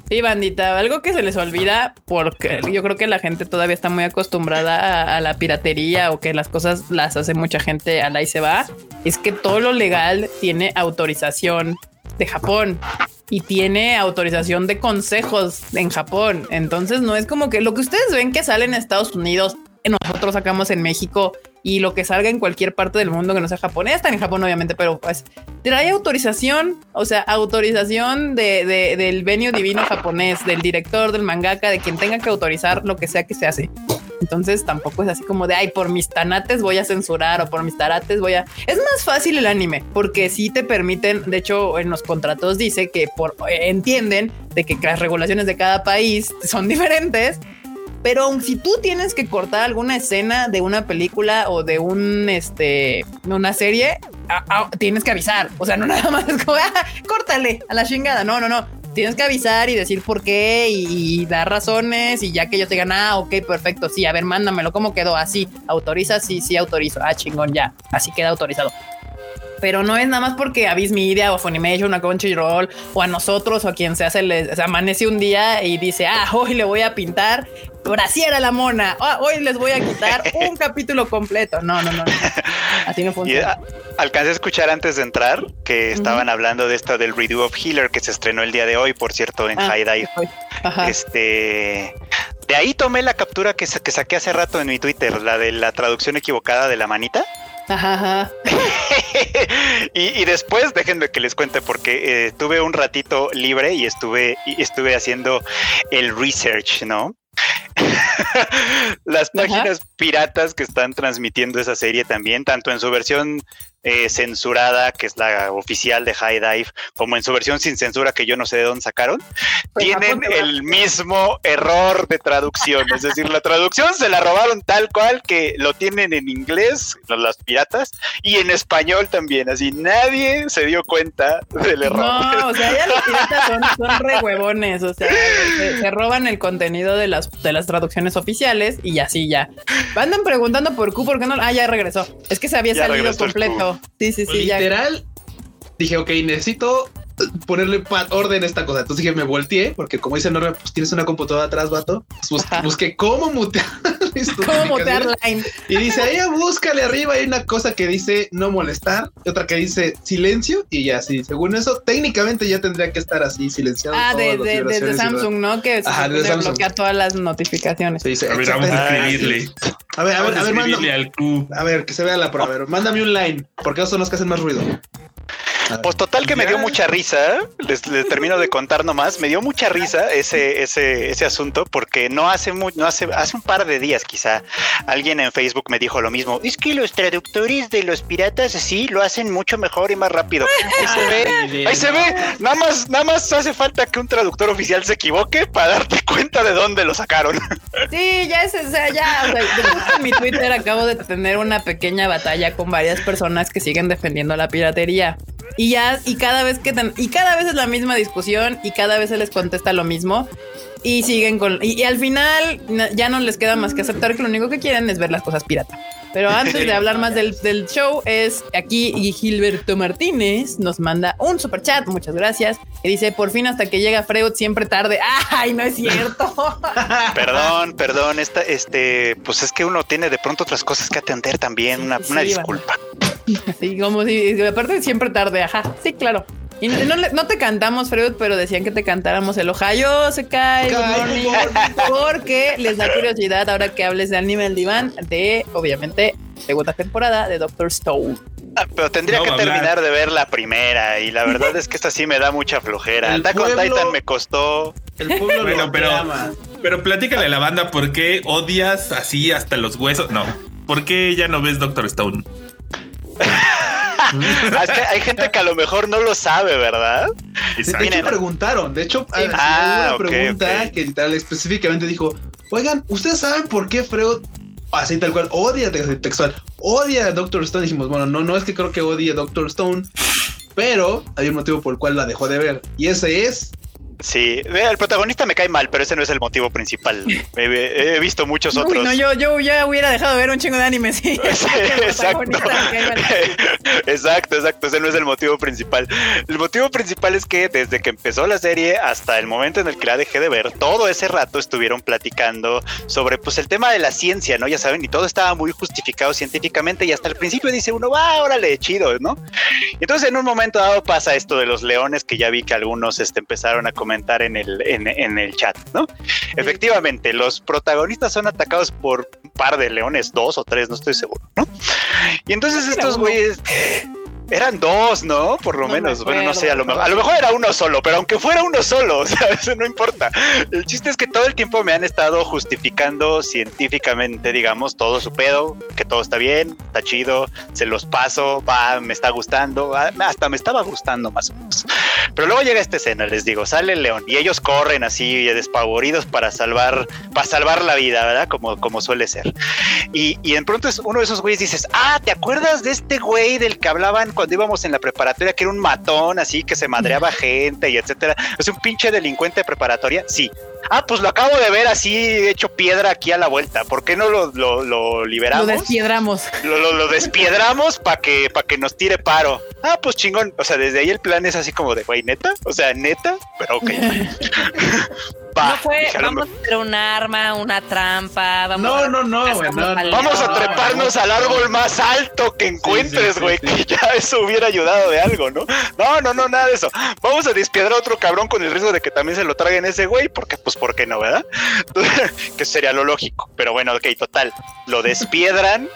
Sí, bandita, algo que se les olvida porque yo creo que la gente todavía está muy acostumbrada a, la piratería o que las cosas las hace mucha gente a la y se va, es que todo lo legal tiene autorización de Japón y tiene autorización de consejos en Japón. Entonces no es como que lo que ustedes ven que sale en Estados Unidos, nosotros sacamos en México y lo que salga en cualquier parte del mundo que no sea japonés, está en Japón obviamente, pero pues trae autorización, o sea, autorización de, del venio divino japonés, del director, del mangaka, de quien tenga que autorizar lo que sea que se hace. Entonces tampoco es así como de, ay, por mis tanates voy a censurar o por mis tarates voy a... Es más fácil el anime porque sí te permiten, de hecho en los contratos dice que por, entienden de que las regulaciones de cada país son diferentes pero si tú tienes que cortar alguna escena de una película o de un este una serie, tienes que avisar. O sea, no nada más es como ah, córtale a la chingada. No, no, no. Tienes que avisar y decir por qué y, dar razones y ya que ellos digan, ah, ok, perfecto, sí, a ver, mándamelo, ¿cómo quedó? Así, autoriza, sí, sí, autorizo. Ah, chingón, ya, así queda autorizado pero no es nada más porque a Media o Funimation o Crunchyroll o a nosotros o a quien sea se les amanece un día y dice, ah, hoy le voy a pintar brasier a la mona, ah, hoy les voy a quitar un capítulo completo. No, no, no, así no funciona. alcancé a escuchar antes de entrar que estaban hablando de esto del redo of Healer que se estrenó el día de hoy, por cierto, en ah, High Dive. Este, de ahí tomé la captura que, que saqué hace rato en mi Twitter, la de la traducción equivocada de la manita. Ajá, y, después déjenme que les cuente porque eh, tuve un ratito libre y estuve, y estuve haciendo el research, ¿no? Las páginas piratas que están transmitiendo esa serie también, tanto en su versión eh, censurada, que es la oficial de High Dive, como en su versión sin censura, que yo no sé de dónde sacaron, pues, tienen el mismo error de traducción. Es decir, la traducción se la robaron tal cual que lo tienen en inglés, las piratas, y en español también. Así nadie se dio cuenta del error. No, o sea, ya los piratas son, re huevones. O sea, se, roban el contenido de las, de las traducciones oficiales y así ya. Andan preguntando por Q, ¿por qué no? Ah, ya regresó. Es que se había salido completo. Sí, sí, sí. Literal, dije, ok, necesito ponerle orden a esta cosa. Entonces dije, me volteé, porque como dice Norma, pues tienes una computadora atrás, vato. Pues busqué cómo mutear. ¿Cómo mutear line? Y dice, ahí búscale arriba, hay una cosa que dice no molestar, y otra que dice silencio, y ya sí, según eso, técnicamente ya tendría que estar así silenciado. Ah, de, Samsung, ¿no? Que Ajá, bloquea todas las notificaciones. a ver, vamos a escribirle. A ver, a ver, a ver, a ver, que se vea la prueba. A ver, mándame un line, porque esos son los que hacen más ruido. Pues total que me dio mucha risa, les, termino de contar nomás, me dio mucha risa ese, ese, ese asunto porque no hace no hace, hace un par de días quizá alguien en Facebook me dijo lo mismo, es que los traductores de los piratas sí lo hacen mucho mejor y más rápido. Ahí se ve, ahí se ve, nada más, nada más hace falta que un traductor oficial se equivoque para darte cuenta de dónde lo sacaron. Sí, ya es, o sea, ya, o sea, en mi Twitter acabo de tener una pequeña batalla con varias personas que siguen defendiendo la piratería. Y ya, y cada vez que y cada vez es la misma discusión y cada vez se les contesta lo mismo y siguen con y, al final ya no les queda más que aceptar que lo único que quieren es ver las cosas pirata. Pero antes de hablar más del, del, show, es aquí Gilberto Martínez nos manda un super chat. Muchas gracias. Y dice: Por fin, hasta que llega Freud, siempre tarde. Ay, no es cierto. perdón, perdón. Esta, este, pues es que uno tiene de pronto otras cosas que atender también. Una, una disculpa. Sí, como si, aparte siempre tarde, ajá. Sí, claro. Y no, te cantamos, Freud, pero decían que te cantáramos el Ohio se cae, porque les da curiosidad ahora que hables de Anime el Diván de, obviamente, segunda temporada de Doctor Stone. Ah, pero tendría que terminar de ver la primera y la verdad es que esta sí me da mucha flojera. El Attack Titan me costó. El pueblo bueno, pero, pero platícale a la banda por qué odias así hasta los huesos. No, ¿por qué ya no ves Doctor Stone? hay gente que a lo mejor no lo sabe, ¿verdad? De hecho, preguntaron. De hecho, ah, una pregunta que tal específicamente dijo: Oigan, ¿ustedes saben por qué Freud, así tal cual, odia textual, odia a Doctor Stone? Dijimos, bueno, no, no es que creo que odie a Doctor Stone, pero hay un motivo por el cual la dejó de ver. Y ese es Sí, el protagonista me cae mal, pero ese no es el motivo principal. He, visto muchos otros. no, yo, yo ya hubiera dejado de ver un chingo de anime, sí. exacto. exacto, exacto. Ese no es el motivo principal. El motivo principal es que desde que empezó la serie hasta el momento en el que la dejé de ver, todo ese rato estuvieron platicando sobre pues el tema de la ciencia, ¿no? Ya saben, y todo estaba muy justificado científicamente y hasta el principio dice uno, va, órale, chido, ¿no? Entonces en un momento dado pasa esto de los leones que ya vi que algunos este, empezaron a comentar en el, en, el chat, ¿no? Efectivamente, los protagonistas son atacados por un par de leones, dos o tres, no estoy seguro, ¿no? Y entonces estos güeyes eran dos, ¿no? Por lo menos. Bueno, no sé, a lo, mejor, a lo mejor era uno solo, pero aunque fuera uno solo, o sea, eso no importa. El chiste es que todo el tiempo me han estado justificando científicamente, digamos, todo su pedo, que todo está bien, está chido, se los paso, va, me está gustando, hasta me estaba gustando más o menos. Pero luego llega esta escena, les digo, sale el león y ellos corren así despavoridos para salvar, para salvar la vida, ¿verdad? Como, como suele ser. Y, y en pronto es uno de esos güeyes dices, ah, ¿te acuerdas de este güey del que hablaban cuando íbamos en la preparatoria, que era un matón así, que se madreaba gente y etcétera. Es un pinche delincuente de preparatoria. Sí. Ah, pues lo acabo de ver así hecho piedra aquí a la vuelta. ¿Por qué no lo, lo, liberamos? Lo despiedramos. Lo, lo, despiedramos para que, para que nos tire paro. Ah, pues chingón. O sea, desde ahí el plan es así como de, güey, neta. O sea, neta, pero ok. no fue, vamos a hacer un arma, una trampa. Vamos no, no, no, Vamos a treparnos al árbol más alto que encuentres, güey. que ya eso hubiera ayudado de algo, ¿no? No, no, no, nada de eso. Vamos a despiedrar a otro cabrón con el riesgo de que también se lo traguen ese güey, porque, pues, ¿por qué no, verdad? que sería lo lógico. Pero bueno, ok, total. Lo despiedran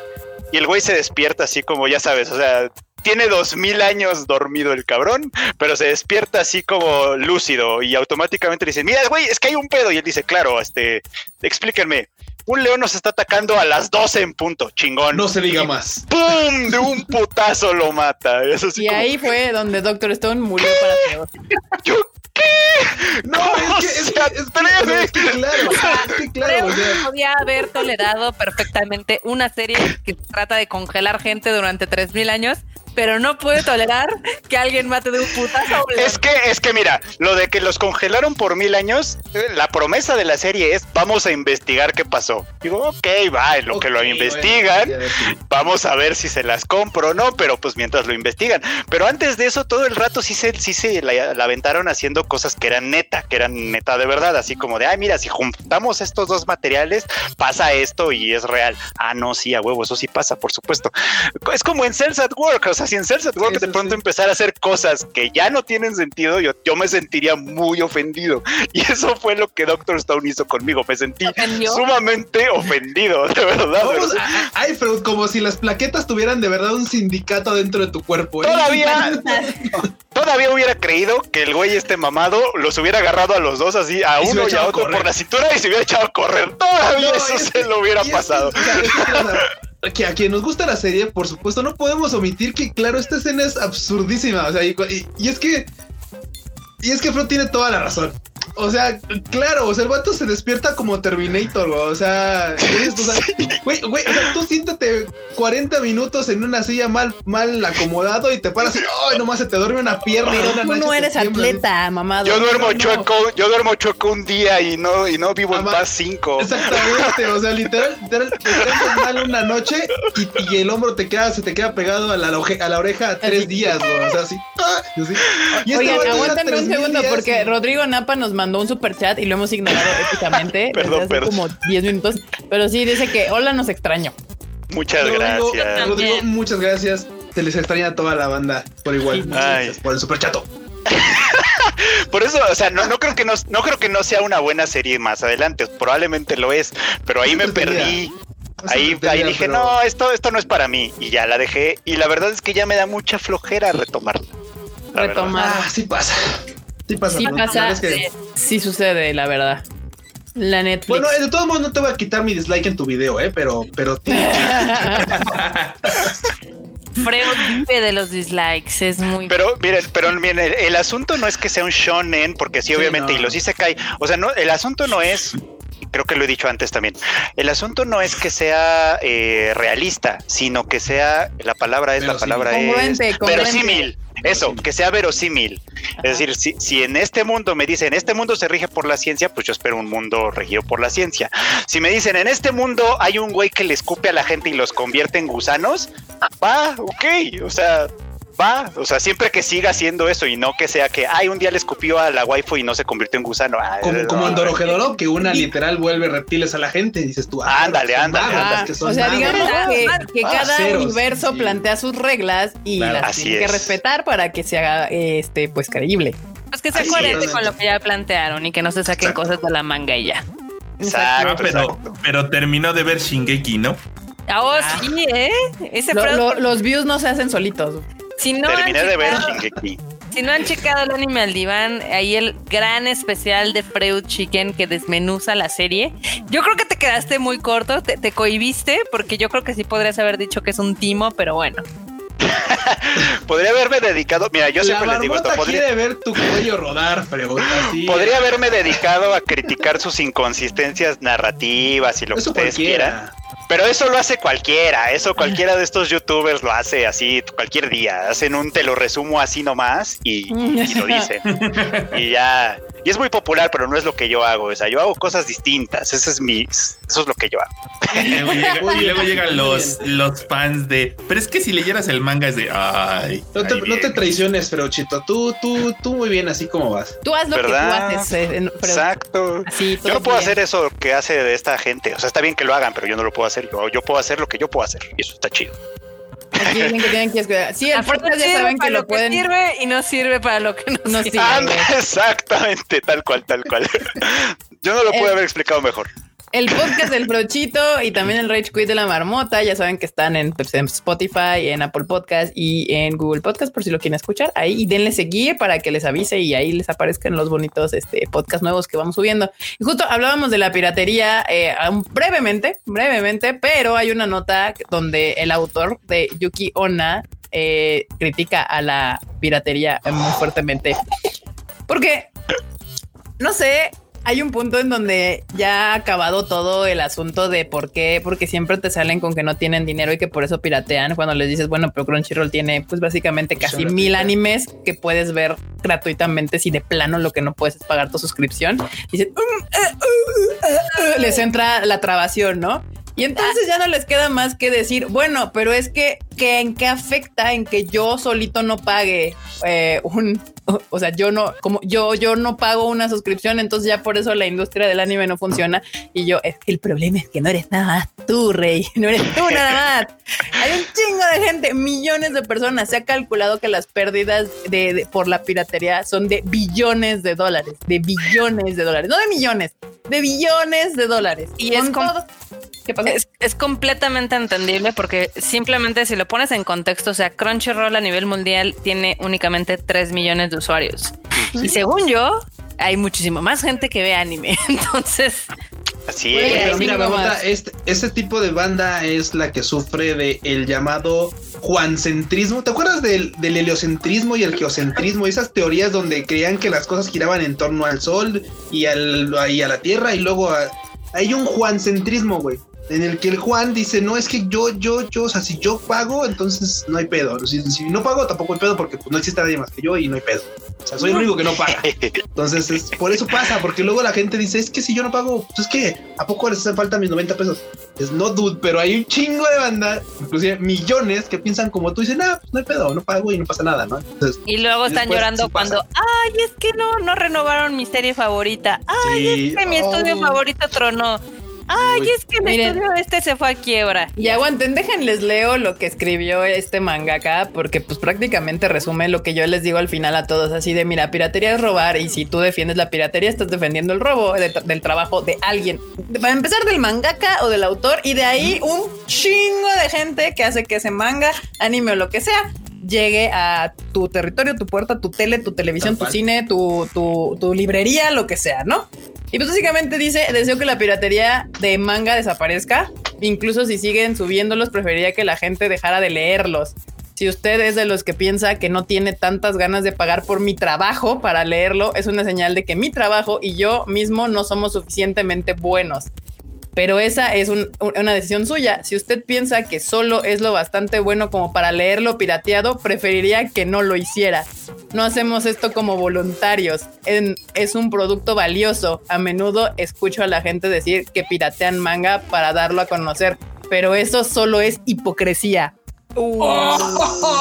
y el güey se despierta así como, ya sabes, o sea, tiene dos mil años dormido el cabrón, pero se despierta así como lúcido y automáticamente le dice, mira, güey, es que hay un pedo. Y él dice, claro, este, explíquenme. Un león nos está atacando a las 12 en punto, chingón. No se diga más. ¡Pum! De un putazo lo mata. Eso y ahí fue donde Doctor Stone murió para siempre. ¿Yo qué? No, es que, es, que, es, que, claro, es que claro. Podía haber tolerado perfectamente una serie que trata de congelar gente durante 3000 años pero no puede tolerar que alguien mate de un putazo. Es que, es que mira, lo de que los congelaron por mil años, eh, la promesa de la serie es vamos a investigar qué pasó. Digo, ok, va, en lo que lo investigan, vamos a ver si se las compro o no, pero pues mientras lo investigan. Pero antes de eso, todo el rato sí se, sí se la, la aventaron haciendo cosas que eran neta, que eran neta de verdad, así como de, ay, mira, si juntamos estos dos materiales, pasa esto y es real. Ah, no, sí, a huevo, eso sí pasa, por supuesto. Es como en Cells at Work, o sea, si en Cells at Work de pronto empezar a hacer cosas que ya no tienen sentido, yo, yo me sentiría muy ofendido. Y eso fue lo que Doctor Stone hizo conmigo. Me sentí sumamente ofendido, de verdad. ay, pero como si las plaquetas tuvieran de verdad un sindicato dentro de tu cuerpo. ¿eh? Todavía, todavía hubiera creído que el güey este mamado los hubiera agarrado a los dos así, a uno y a otro por la cintura y se hubiera echado a correr. Todavía eso se lo hubiera pasado que a quien nos gusta la serie, por supuesto, no podemos omitir que, claro, esta escena es absurdísima. O sea, y, y es que. Y es que Fro tiene toda la razón. O sea, claro, o sea, el vato se despierta como Terminator, güey. O sea, güey, güey, o sea, tú siéntate 40 minutos en una silla mal, mal acomodado y te paras y, ay, nomás se te duerme una pierna y una Tú no eres atleta, mamado. Yo duermo chueco, yo duermo chueco un día y no, y no vivo en paz cinco. Exactamente, o sea, literal, literal, te mal una noche y, el hombro te queda, se te queda pegado a la, a la oreja tres días, güey. O sea, así. Y este Oigan, aguántame un segundo porque Rodrigo Napa nos mandó un super chat y lo hemos ignorado éticamente perdón, desde hace como 10 minutos. Pero sí dice que hola, nos extraño. Muchas gracias. Rodrigo, muchas gracias. Se les extraña a toda la banda por igual. por el super chato. Por eso, o sea, no, no creo que no, no creo que no sea una buena serie más adelante. Probablemente lo es, pero ahí me perdí. Ahí, ahí dije, no, esto, esto no es para mí. Y ya la dejé. Y la verdad es que ya me da mucha flojera retomarla. Retomar. Ah, sí pasa. Sí pasa. Sí, pasa, sí sucede, la verdad. La Netflix. Bueno, de todos modos no te voy a quitar mi dislike en tu video, ¿eh? Pero, pero... Freo de los dislikes, es muy... Pero miren, pero miren, el, asunto no es que sea un shonen, porque sí, obviamente, y los se cae. O sea, no, el asunto no es creo que lo he dicho antes también. El asunto no es que sea eh, realista, sino que sea, la palabra es, la palabra es verosímil. Eso, que sea verosímil. Es decir, si, si en este mundo me dicen, este mundo se rige por la ciencia, pues yo espero un mundo regido por la ciencia. Si me dicen, en este mundo hay un güey que le escupe a la gente y los convierte en gusanos, va, ok, o sea, va, o sea, siempre que siga haciendo eso y no que sea que, ay, un día le escupió a la waifu y no se convirtió en gusano. como, como en Dorojedoro, que una literal vuelve reptiles a la gente, y dices tú, ah, ándale, ándale. o sea, digamos que, ah, cada universo plantea sus reglas y las tiene que respetar para que se haga, este, pues, creíble. Pues que sea coherente con lo que ya plantearon y que no se saquen cosas de la manga y ya. Exacto, pero, pero terminó de ver Shingeki, ¿no? Ah, oh, sí, ¿eh? Ese los views no se hacen solitos. Si no Terminé de ver Shingeki. Si no han checado el anime al diván, ahí el gran especial de Freud Chicken que desmenuza la serie. Yo creo que te quedaste muy corto, te, te cohibiste, porque yo creo que sí podrías haber dicho que es un timo, pero bueno. podría haberme dedicado, mira, yo siempre les digo esto. Podría ver tu cuello rodar, Podría haberme dedicado a criticar sus inconsistencias narrativas y lo que ustedes quieran. Pero eso lo hace cualquiera, eso cualquiera de estos youtubers lo hace así cualquier día. Hacen un te lo resumo así nomás y, y lo dicen. y ya, y es muy popular, pero no es lo que yo hago. O sea, yo hago cosas distintas. Ese es mi, eso es lo que yo hago. y luego, llegan los, los fans de, pero es que si leyeras el manga es de, ay. No te, no te traiciones, pero Chito, tú, tú, tú muy bien así como vas. Tú haz lo que tú haces. Eh, Exacto. yo no puedo hacer eso que hace de esta gente. O sea, está bien que lo hagan, pero yo no lo puedo hacer. Yo, yo puedo hacer lo que yo puedo hacer. Y eso está chido. Aquí dicen que tienen que escuchar. Sí, el podcast ya saben que lo, pueden. sirve y no sirve para lo que no, sirve. exactamente, tal cual, tal cual. Yo no lo pude haber explicado mejor. El podcast del Frochito y también el Rage Quit de la Marmota, ya saben que están en, pues, Spotify, en Apple Podcast y en Google Podcast por si lo quieren escuchar. Ahí y denle seguir para que les avise y ahí les aparezcan los bonitos este, podcasts nuevos que vamos subiendo. Y justo hablábamos de la piratería eh, brevemente, brevemente, pero hay una nota donde el autor de Yuki Onna eh, critica a la piratería muy fuertemente. Porque, no sé, hay un punto en donde ya ha acabado todo el asunto de por qué, porque siempre te salen con que no tienen dinero y que por eso piratean cuando les dices, bueno, pero Crunchyroll tiene pues básicamente casi mil animes que puedes ver gratuitamente si de plano lo que no puedes es pagar tu suscripción. Dicen, mm, eh, uh, uh, uh, les entra la trabación, ¿no? Y entonces ya no les queda más que decir, bueno, pero es que, que en qué afecta en que yo solito no pague eh, un, o sea, yo no, como yo, yo no pago una suscripción, entonces ya por eso la industria del anime no funciona. Y yo, es que el problema es que no eres nada más tú, Rey, no eres tú nada más. Hay un chingo de gente, millones de personas. Se ha calculado que las pérdidas de, por la piratería son de billones de dólares, de billones de dólares, no de millones, de billones de dólares. Y es como es, completamente entendible porque simplemente si lo pones en contexto, o sea, Crunchyroll a nivel mundial tiene únicamente 3 millones de usuarios. Y según yo, hay muchísimo más gente que ve anime. Entonces, Así es. Pero mira, este, este, tipo de banda es la que sufre de el llamado juancentrismo. ¿Te acuerdas del, heliocentrismo y el geocentrismo? Esas teorías donde creían que las cosas giraban en torno al sol y, al, y a la tierra y luego hay un juancentrismo, güey en el que el Juan dice, no, es que yo, yo, yo, o sea, si yo pago, entonces no hay pedo. Si, no pago, tampoco hay pedo porque pues, no existe nadie más que yo y no hay pedo. O sea, soy el único que no paga. Entonces, por eso pasa, porque luego la gente dice, es que si yo no pago, pues es que, ¿a poco les hacen falta mis 90 pesos? Es no, dude, pero hay un chingo de banda, inclusive millones, que piensan como tú y dicen, ah, pues no hay pedo, no pago y no pasa nada, ¿no? y luego están llorando cuando, ay, es que no, no renovaron mi serie favorita. Ay, es que mi estudio favorito tronó. Ay, es que mi estudio este se fue a quiebra. Y aguanten, déjenles leo lo que escribió este mangaka, porque pues prácticamente resume lo que yo les digo al final a todos, así de mira, piratería es robar, y si tú defiendes la piratería, estás defendiendo el robo del trabajo de alguien. Para empezar del mangaka o del autor, y de ahí un chingo de gente que hace que ese manga, anime o lo que sea, llegue a tu territorio, tu puerta, tu tele, tu televisión, tu cine, tu, tu, tu librería, lo que sea, ¿no? Y pues básicamente dice, deseo que la piratería de manga desaparezca. Incluso si siguen subiéndolos, preferiría que la gente dejara de leerlos. Si usted es de los que piensa que no tiene tantas ganas de pagar por mi trabajo para leerlo, es una señal de que mi trabajo y yo mismo no somos suficientemente buenos. Pero esa es una decisión suya. Si usted piensa que solo es lo bastante bueno como para leerlo pirateado, preferiría que no lo hiciera. No hacemos esto como voluntarios. es un producto valioso. A menudo escucho a la gente decir que piratean manga para darlo a conocer, pero eso solo es hipocresía. Oh,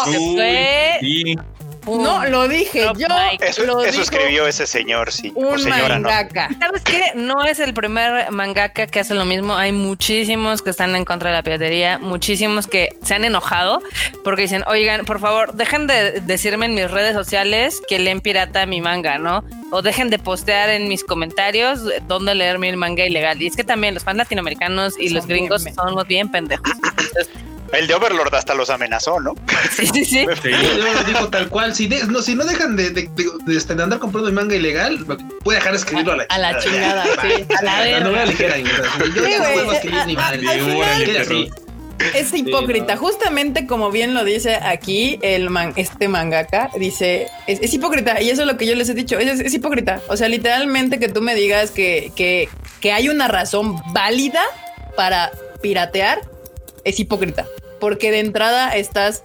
no, lo dije yo. Eso, escribió ese señor, sí. Un mangaka. ¿Sabes qué? No es el primer mangaka que hace lo mismo. Hay muchísimos que están en contra de la piratería, muchísimos que se han enojado porque dicen, oigan, por favor, dejen de decirme en mis redes sociales que leen pirata mi manga, ¿no? O dejen de postear en mis comentarios dónde leer mi manga ilegal. Y es que también los fans latinoamericanos y los gringos somos bien pendejos. El de Overlord hasta los amenazó, ¿no? Sí, sí, sí. lo dijo tal cual. Si, no, si no dejan de, de, este, de, andar comprando manga ilegal, puede dejar de escribirlo a la, a la chingada. sí, a la ligera. Yo ya no puedo escribir ni madre. Es hipócrita, justamente como bien lo dice aquí el man, este mangaka, dice, es, hipócrita, y eso es lo que yo les he dicho, es, es hipócrita. O sea, literalmente que tú me digas que, que, que hay una razón válida para piratear, es hipócrita, porque de entrada estás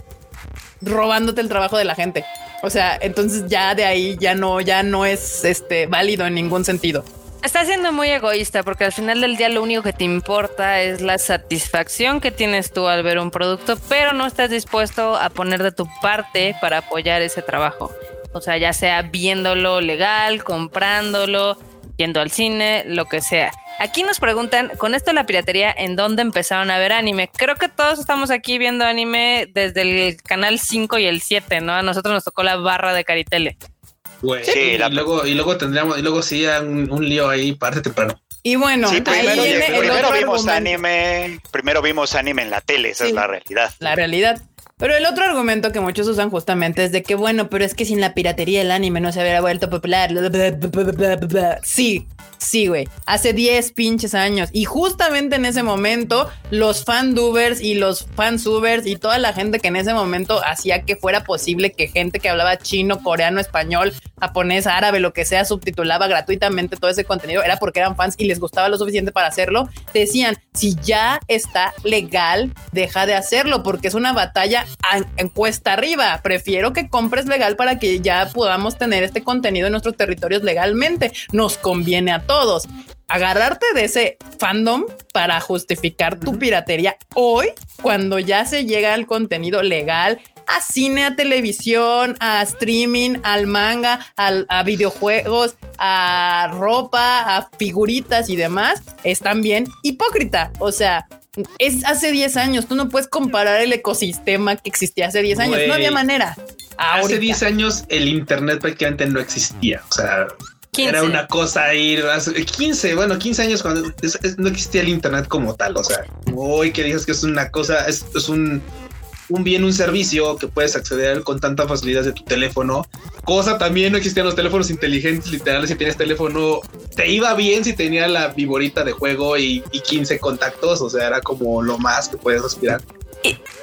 robándote el trabajo de la gente. O sea, entonces ya de ahí ya no, ya no es este válido en ningún sentido. Estás siendo muy egoísta porque al final del día lo único que te importa es la satisfacción que tienes tú al ver un producto, pero no estás dispuesto a poner de tu parte para apoyar ese trabajo. O sea, ya sea viéndolo legal, comprándolo, yendo al cine, lo que sea. Aquí nos preguntan, con esto de la piratería, ¿en dónde empezaron a ver anime? Creo que todos estamos aquí viendo anime desde el canal 5 y el 7, ¿no? A nosotros nos tocó la barra de Caritele. sí, y, luego, y luego tendríamos, y luego sí un, un lío ahí parte temprano. Y bueno, primero, primero vimos anime, primero vimos anime en la tele, esa es la realidad. La realidad. Pero el otro argumento que muchos usan justamente es de que, bueno, pero es que sin la piratería el anime no se hubiera vuelto popular. Sí, sí, güey. Hace 10 pinches años. Y justamente en ese momento, los fandubers y los fansubers y toda la gente que en ese momento hacía que fuera posible que gente que hablaba chino, coreano, español, japonés, árabe, lo que sea, subtitulaba gratuitamente todo ese contenido, era porque eran fans y les gustaba lo suficiente para hacerlo. Decían, si ya está legal, deja de hacerlo porque es una batalla en cuesta arriba. Prefiero que compres legal para que ya podamos tener este contenido en nuestros territorios legalmente. Nos conviene a todos. Agarrarte de ese fandom para justificar tu piratería hoy, cuando ya se llega al contenido legal, a cine, a televisión, a streaming, al manga, a videojuegos, a ropa, a figuritas y demás, es también hipócrita. O sea, es hace 10 años. Tú no puedes comparar el ecosistema que existía hace 10 años. No había manera. Hace 10 años el Internet prácticamente no existía. O sea, era una cosa ir 15, bueno, 15 años cuando no existía el Internet como tal. O sea, hoy que dices que es una cosa, es un un bien, un servicio que puedes acceder con tanta facilidad de tu teléfono. Cosa también no existían los teléfonos inteligentes, literal, si tienes teléfono, te iba bien si tenía la viborita de juego y, 15 contactos, o sea, era como lo más que puedes aspirar.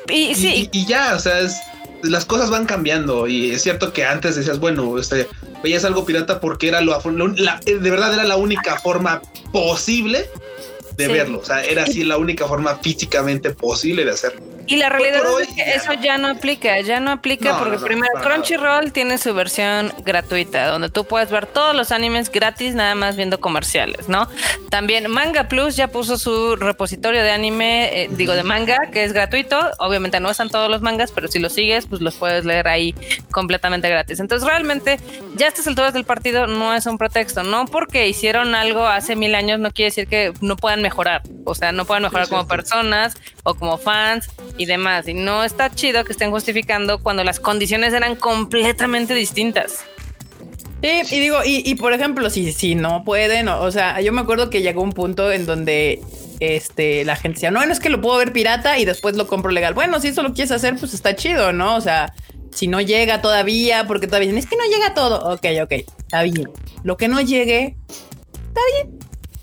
Y, sí. y, ya, o sea, las cosas van cambiando y es cierto que antes decías, bueno, este, veías algo pirata porque era lo, de verdad era la única forma posible de verlo. O sea, era así la única forma físicamente posible de hacerlo. Y la realidad es que eso ya no aplica, ya no aplica porque primero Crunchyroll tiene su versión gratuita, donde tú puedes ver todos los animes gratis nada más viendo comerciales, ¿no? También Manga Plus ya puso su repositorio de anime, eh, digo de manga, que es gratuito. Obviamente no están todos los mangas, pero si los sigues, pues los puedes leer ahí completamente gratis. Entonces realmente ya estas alturas del partido no es un pretexto, no porque hicieron algo hace mil años no quiere decir que no puedan mejorar, o sea, no puedan mejorar como personas o como fans y demás. Y no está chido que estén justificando cuando las condiciones eran completamente distintas. Sí, y digo, y, por ejemplo, si, si no pueden, o, sea, yo me acuerdo que llegó un punto en donde este, la gente decía, no, no es que lo puedo ver pirata y después lo compro legal. Bueno, si eso lo quieres hacer, pues está chido, ¿no? O sea, si no llega todavía, porque todavía dicen, es que no llega todo. Ok, ok, está bien. Lo que no llegue, está bien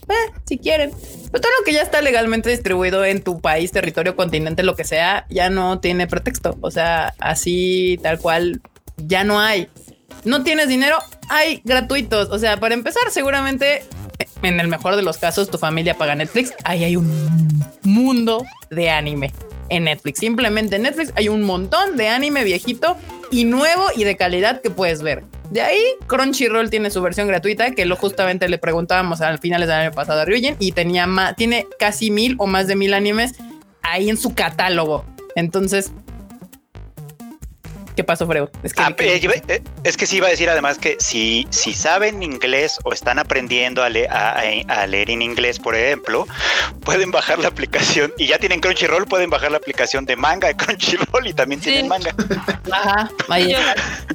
eh, si quieren. Pero todo lo que ya está legalmente distribuido en tu país, territorio, continente, lo que sea, ya no tiene pretexto. O sea, así tal cual ya no hay. No tienes dinero, hay gratuitos. O sea, para empezar, seguramente en el mejor de los casos, tu familia paga Netflix. Ahí hay un mundo de anime en Netflix. Simplemente en Netflix hay un montón de anime viejito y nuevo y de calidad que puedes ver. De ahí, Crunchyroll tiene su versión gratuita, que lo justamente le preguntábamos al finales del año pasado a Ryujin, y tenía tiene casi mil o más de mil animes ahí en su catálogo. Entonces, ¿Qué pasó, Freud? Es que, ah, eh, eh, es que sí iba a decir además que si, si saben inglés o están aprendiendo a, leer en inglés, por ejemplo, pueden bajar la aplicación y ya tienen Crunchyroll, pueden bajar la aplicación de manga de Crunchyroll y también tienen manga. Ajá,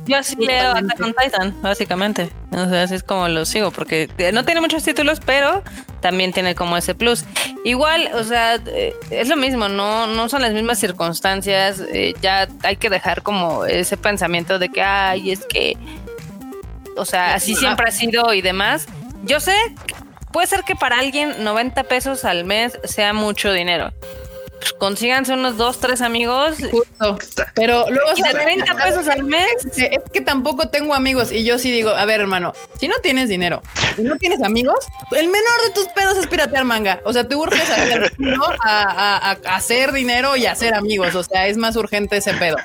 Yo, así leo Attack on Titan, básicamente. O sea, así es como lo sigo, porque no tiene muchos títulos, pero también tiene como ese plus. Igual, o sea, eh, es lo mismo, no, no son las mismas circunstancias, ya hay que dejar como ese pensamiento de que, ay, es que, o sea, así siempre ha sido y demás. Yo sé, puede ser que para alguien 90 pesos al mes sea mucho dinero. Consíganse unos dos, tres amigos. Justo. Pero luego... Y de 30 pesos al mes. Es que tampoco tengo amigos. Y yo sí digo, a ver, hermano, si no tienes dinero y no tienes amigos, el menor de tus pedos es piratear manga. O sea, te urges a, a hacer dinero y hacer amigos. O sea, es más urgente ese pedo.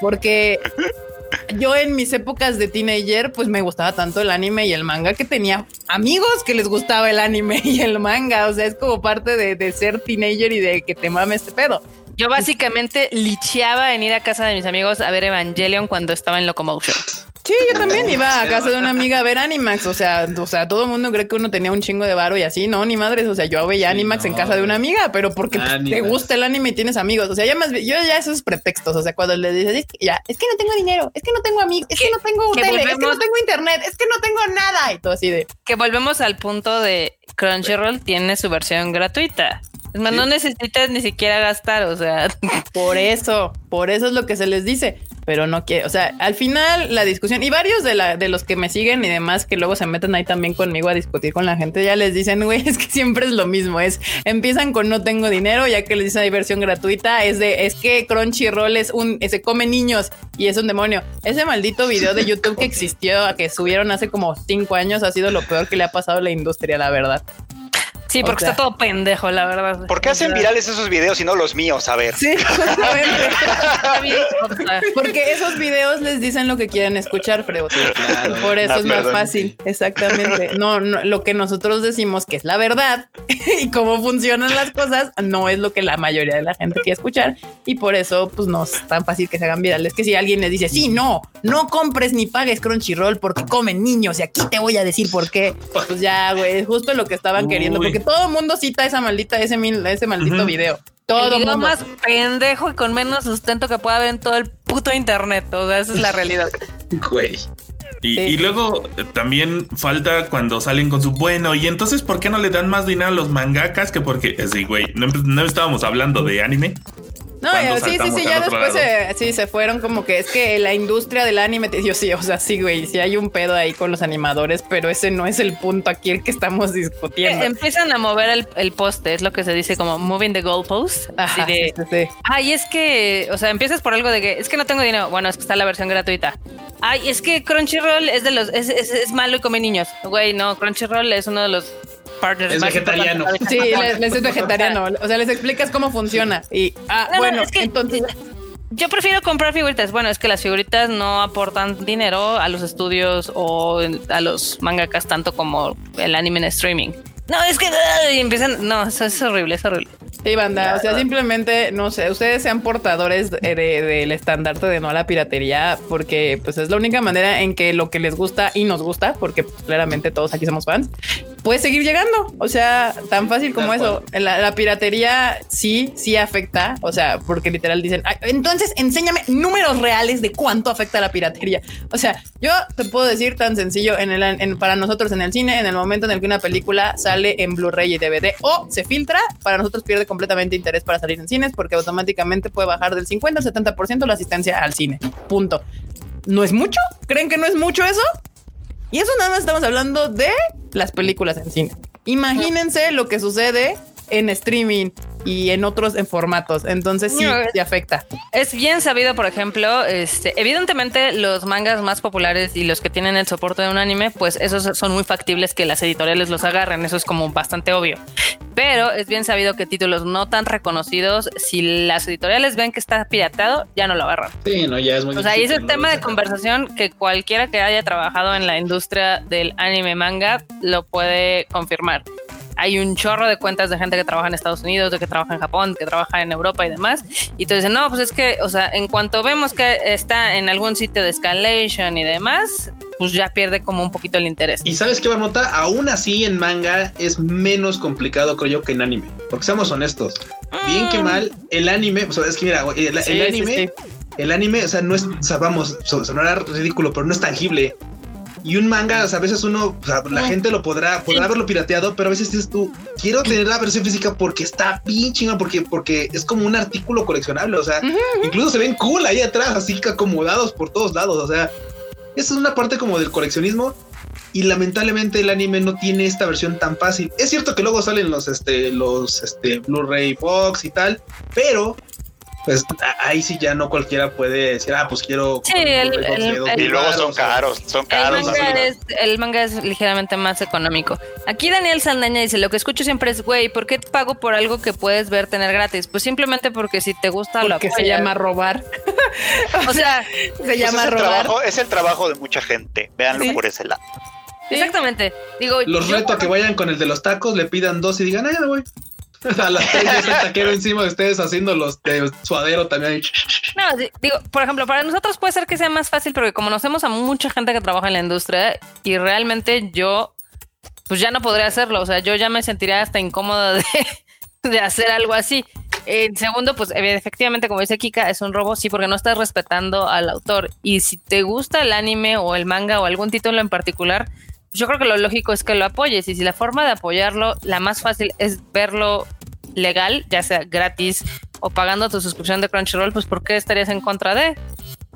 Porque yo en mis épocas de teenager, pues me gustaba tanto el anime y el manga que tenía amigos que les gustaba el anime y el manga. O sea, es como parte de, ser teenager y de que te mames este pedo. Yo básicamente licheaba en ir a casa de mis amigos a ver Evangelion cuando estaba en Locomotion. Sí, yo también iba a casa de una amiga a ver Animax. O sea, o sea, todo el mundo cree que uno tenía un chingo de varo y así, no, ni madres. O sea, yo veía Animax en casa de una amiga, pero porque te gusta el anime y tienes amigos. O sea, ya más, yo ya esos pretextos. O sea, cuando le dices, es que ya, es que no tengo dinero, es que no tengo amigos, es que no tengo tele, es que no tengo internet, es que no tengo nada. Y todo así de. Que volvemos al punto de Crunchyroll tiene su versión gratuita. No necesitas ni siquiera gastar, o sea. Por eso, por eso es lo que se les dice. Pero no quiere, o sea, al final la discusión, y varios de, la, de los que me siguen y demás que luego se meten ahí también conmigo a discutir con la gente, ya les dicen, güey, es que siempre es lo mismo, es, empiezan con no tengo dinero, ya que les dicen hay versión gratuita, es de, es que Crunchyroll es un, se come niños y es un demonio. Ese maldito video de YouTube que existió, que subieron hace como cinco años, ha sido lo peor que le ha pasado a la industria, la verdad. Sí, porque está todo pendejo, la verdad. ¿Por qué hacen virales esos videos y no los míos? A ver. Sí, porque esos videos les dicen lo que quieren escuchar, Fredo. por eso es más fácil. Exactamente. No, no, lo que nosotros decimos que es la verdad y cómo funcionan las cosas no es lo que la mayoría de la gente quiere escuchar. Y por eso, pues no es tan fácil que se hagan virales. Que si alguien les dice, sí, no, no compres ni pagues Crunchyroll porque comen niños y aquí te voy a decir por qué. Pues ya, güey, justo lo que estaban queriendo todo el mundo cita esa maldita, ese, ese maldito video. Todo el mundo. más pendejo y con menos sustento que pueda haber en todo el puto internet. O sea, esa es la realidad. Güey. Y, luego eh, también falta cuando salen con su bueno. Y entonces, ¿por qué no le dan más dinero a los mangakas? Que porque, sí, güey, no, no estábamos hablando de anime. No, sí, sí, sí, ya después se, sí, se fueron como que es que la industria del anime, yo sí, o sea, sí, güey, sí hay un pedo ahí con los animadores, pero ese no es el punto aquí el que estamos discutiendo. empiezan a mover el, el, poste, es lo que se dice como moving the goalpost. Así de, sí, ay, es que, o sea, empiezas por algo de que es que no tengo dinero, bueno, es que está la versión gratuita. Ay, es que Crunchyroll es de los, es, es, es malo y come niños. Güey, no, Crunchyroll es uno de los es vegetariano. Sí, les, es vegetariano. O sea, les explicas cómo funciona. Y, ah, bueno, entonces... Yo prefiero comprar figuritas. Bueno, es que las figuritas no aportan dinero a los estudios o a los mangakas tanto como el anime en streaming. No, es que empiezan. No, eso es horrible, es horrible. Sí, banda. O sea, simplemente, no sé, ustedes sean portadores del estandarte de no a la piratería, porque pues es la única manera en que lo que les gusta y nos gusta, porque claramente todos aquí somos fans, puede seguir llegando. O sea, tan fácil como eso. La, piratería sí, sí afecta. O sea, porque literal dicen, entonces enséñame números reales de cuánto afecta la piratería. O sea, yo te puedo decir tan sencillo en el, para nosotros en el cine, en el momento en el que una película sale en Blu-ray y DVD o se filtra, para nosotros pierde completamente interés para salir en cines porque automáticamente puede bajar del 50 al 70% la asistencia al cine. Punto. ¿No es mucho? ¿Creen que no es mucho eso? Y eso nada más estamos hablando de las películas en cine. Imagínense lo que sucede en streaming y en otros en formatos. Entonces sí, se afecta. Es bien sabido, por ejemplo, este, evidentemente los mangas más populares y los que tienen el soporte de un anime, pues esos son muy factibles que las editoriales los agarren. Eso es como bastante obvio. Pero es bien sabido que títulos no tan reconocidos, si las editoriales ven que está pirateado, ya no lo agarran. Sí, no, ya es muy O sea, y ese tema de conversación que cualquiera que haya trabajado en la industria del anime manga lo puede confirmar hay un chorro de cuentas de gente que trabaja en Estados Unidos, de que trabaja en Japón, que trabaja en Europa y demás. Y te dicen, no, pues es que, o sea, en cuanto vemos que está en algún sitio de escalation y demás, pues ya pierde como un poquito el interés. Y sabes qué, Marmota, aún así en manga es menos complicado, creo yo, que en anime. Porque seamos honestos, bien que mm. mal, el anime, o sea, es que mira, el, anime, el anime, o sea, no es, o sea, vamos, sonará ridículo, pero no es tangible. Y un manga, o sea, a veces uno, o sea, la gente lo podrá, podrá haberlo pirateado, pero a veces dices tú, quiero tener la versión física porque está bien chinga, porque, porque es como un artículo coleccionable, o sea, incluso se ven cool ahí atrás, así que acomodados por todos lados, o sea, esa es una parte como del coleccionismo y lamentablemente el anime no tiene esta versión tan fácil. Es cierto que luego salen los este los este Blu-ray box y tal, pero pues ahí sí ya no cualquiera puede decir, ah, pues quiero. Sí, el, y luego son caros, son caros. El manga, es, ligeramente más económico. Aquí Daniel Saldaña dice: Lo que escucho siempre es, güey, ¿por qué pago por algo que puedes ver tener gratis? Pues simplemente porque si te gusta lo que se llama robar. o sea, se llama es robar. Trabajo, es el trabajo de mucha gente. Véanlo por ese lado. Exactamente. Digo, los reto a que vayan con el de los tacos, le pidan dos y digan, ay, güey. a las tres el taquero encima de ustedes haciendo los de suadero también. No, digo, por ejemplo, para nosotros puede ser que sea más fácil porque conocemos a mucha gente que trabaja en la industria y realmente yo, pues ya no podría hacerlo. O sea, yo ya me sentiría hasta incómoda de, de hacer algo así. En segundo, pues efectivamente, como dice Kika, es un robo, sí, porque no estás respetando al autor. Y si te gusta el anime o el manga o algún título en particular, yo creo que lo lógico es que lo apoyes y si la forma de apoyarlo, la más fácil es verlo legal, ya sea gratis o pagando tu suscripción de Crunchyroll, pues ¿por qué estarías en contra de?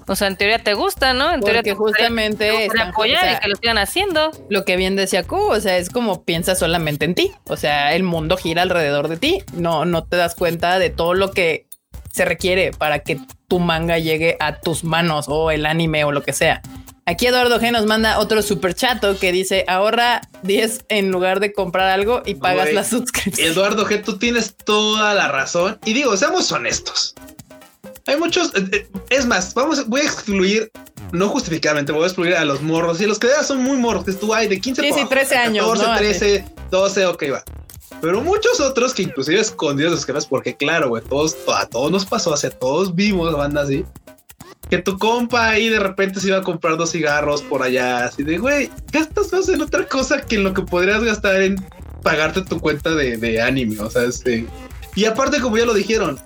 O sea, en teoría te gusta, ¿no? En teoría te justamente es apoyar y que lo sigan haciendo. Lo que bien decía Q, o sea, es como piensas solamente en ti. O sea, el mundo gira alrededor de ti. No, no te das cuenta de todo lo que se requiere para que tu manga llegue a tus manos o el anime o lo que sea. Aquí Eduardo G nos manda otro super chato que dice ahorra 10 en lugar de comprar algo y pagas la suscripción. Eduardo G, tú tienes toda la razón. Y digo, seamos honestos. Hay muchos. Eh, eh, es más, vamos, voy a excluir, no justificadamente, voy a excluir a los morros. Y los que de son muy morros, que tú hay de 15 sí, sí, 13 años. 14, 13, 12, ok, va. Pero muchos otros que inclusive escondidos los porque claro, güey, todos, a todos nos pasó, sea, todos vimos banda así que tu compa ahí de repente se iba a comprar dos cigarros por allá, así de, güey, gastas más en otra cosa que en lo que podrías gastar en pagarte tu cuenta de, anime, o sea, este... Y aparte, como ya lo dijeron,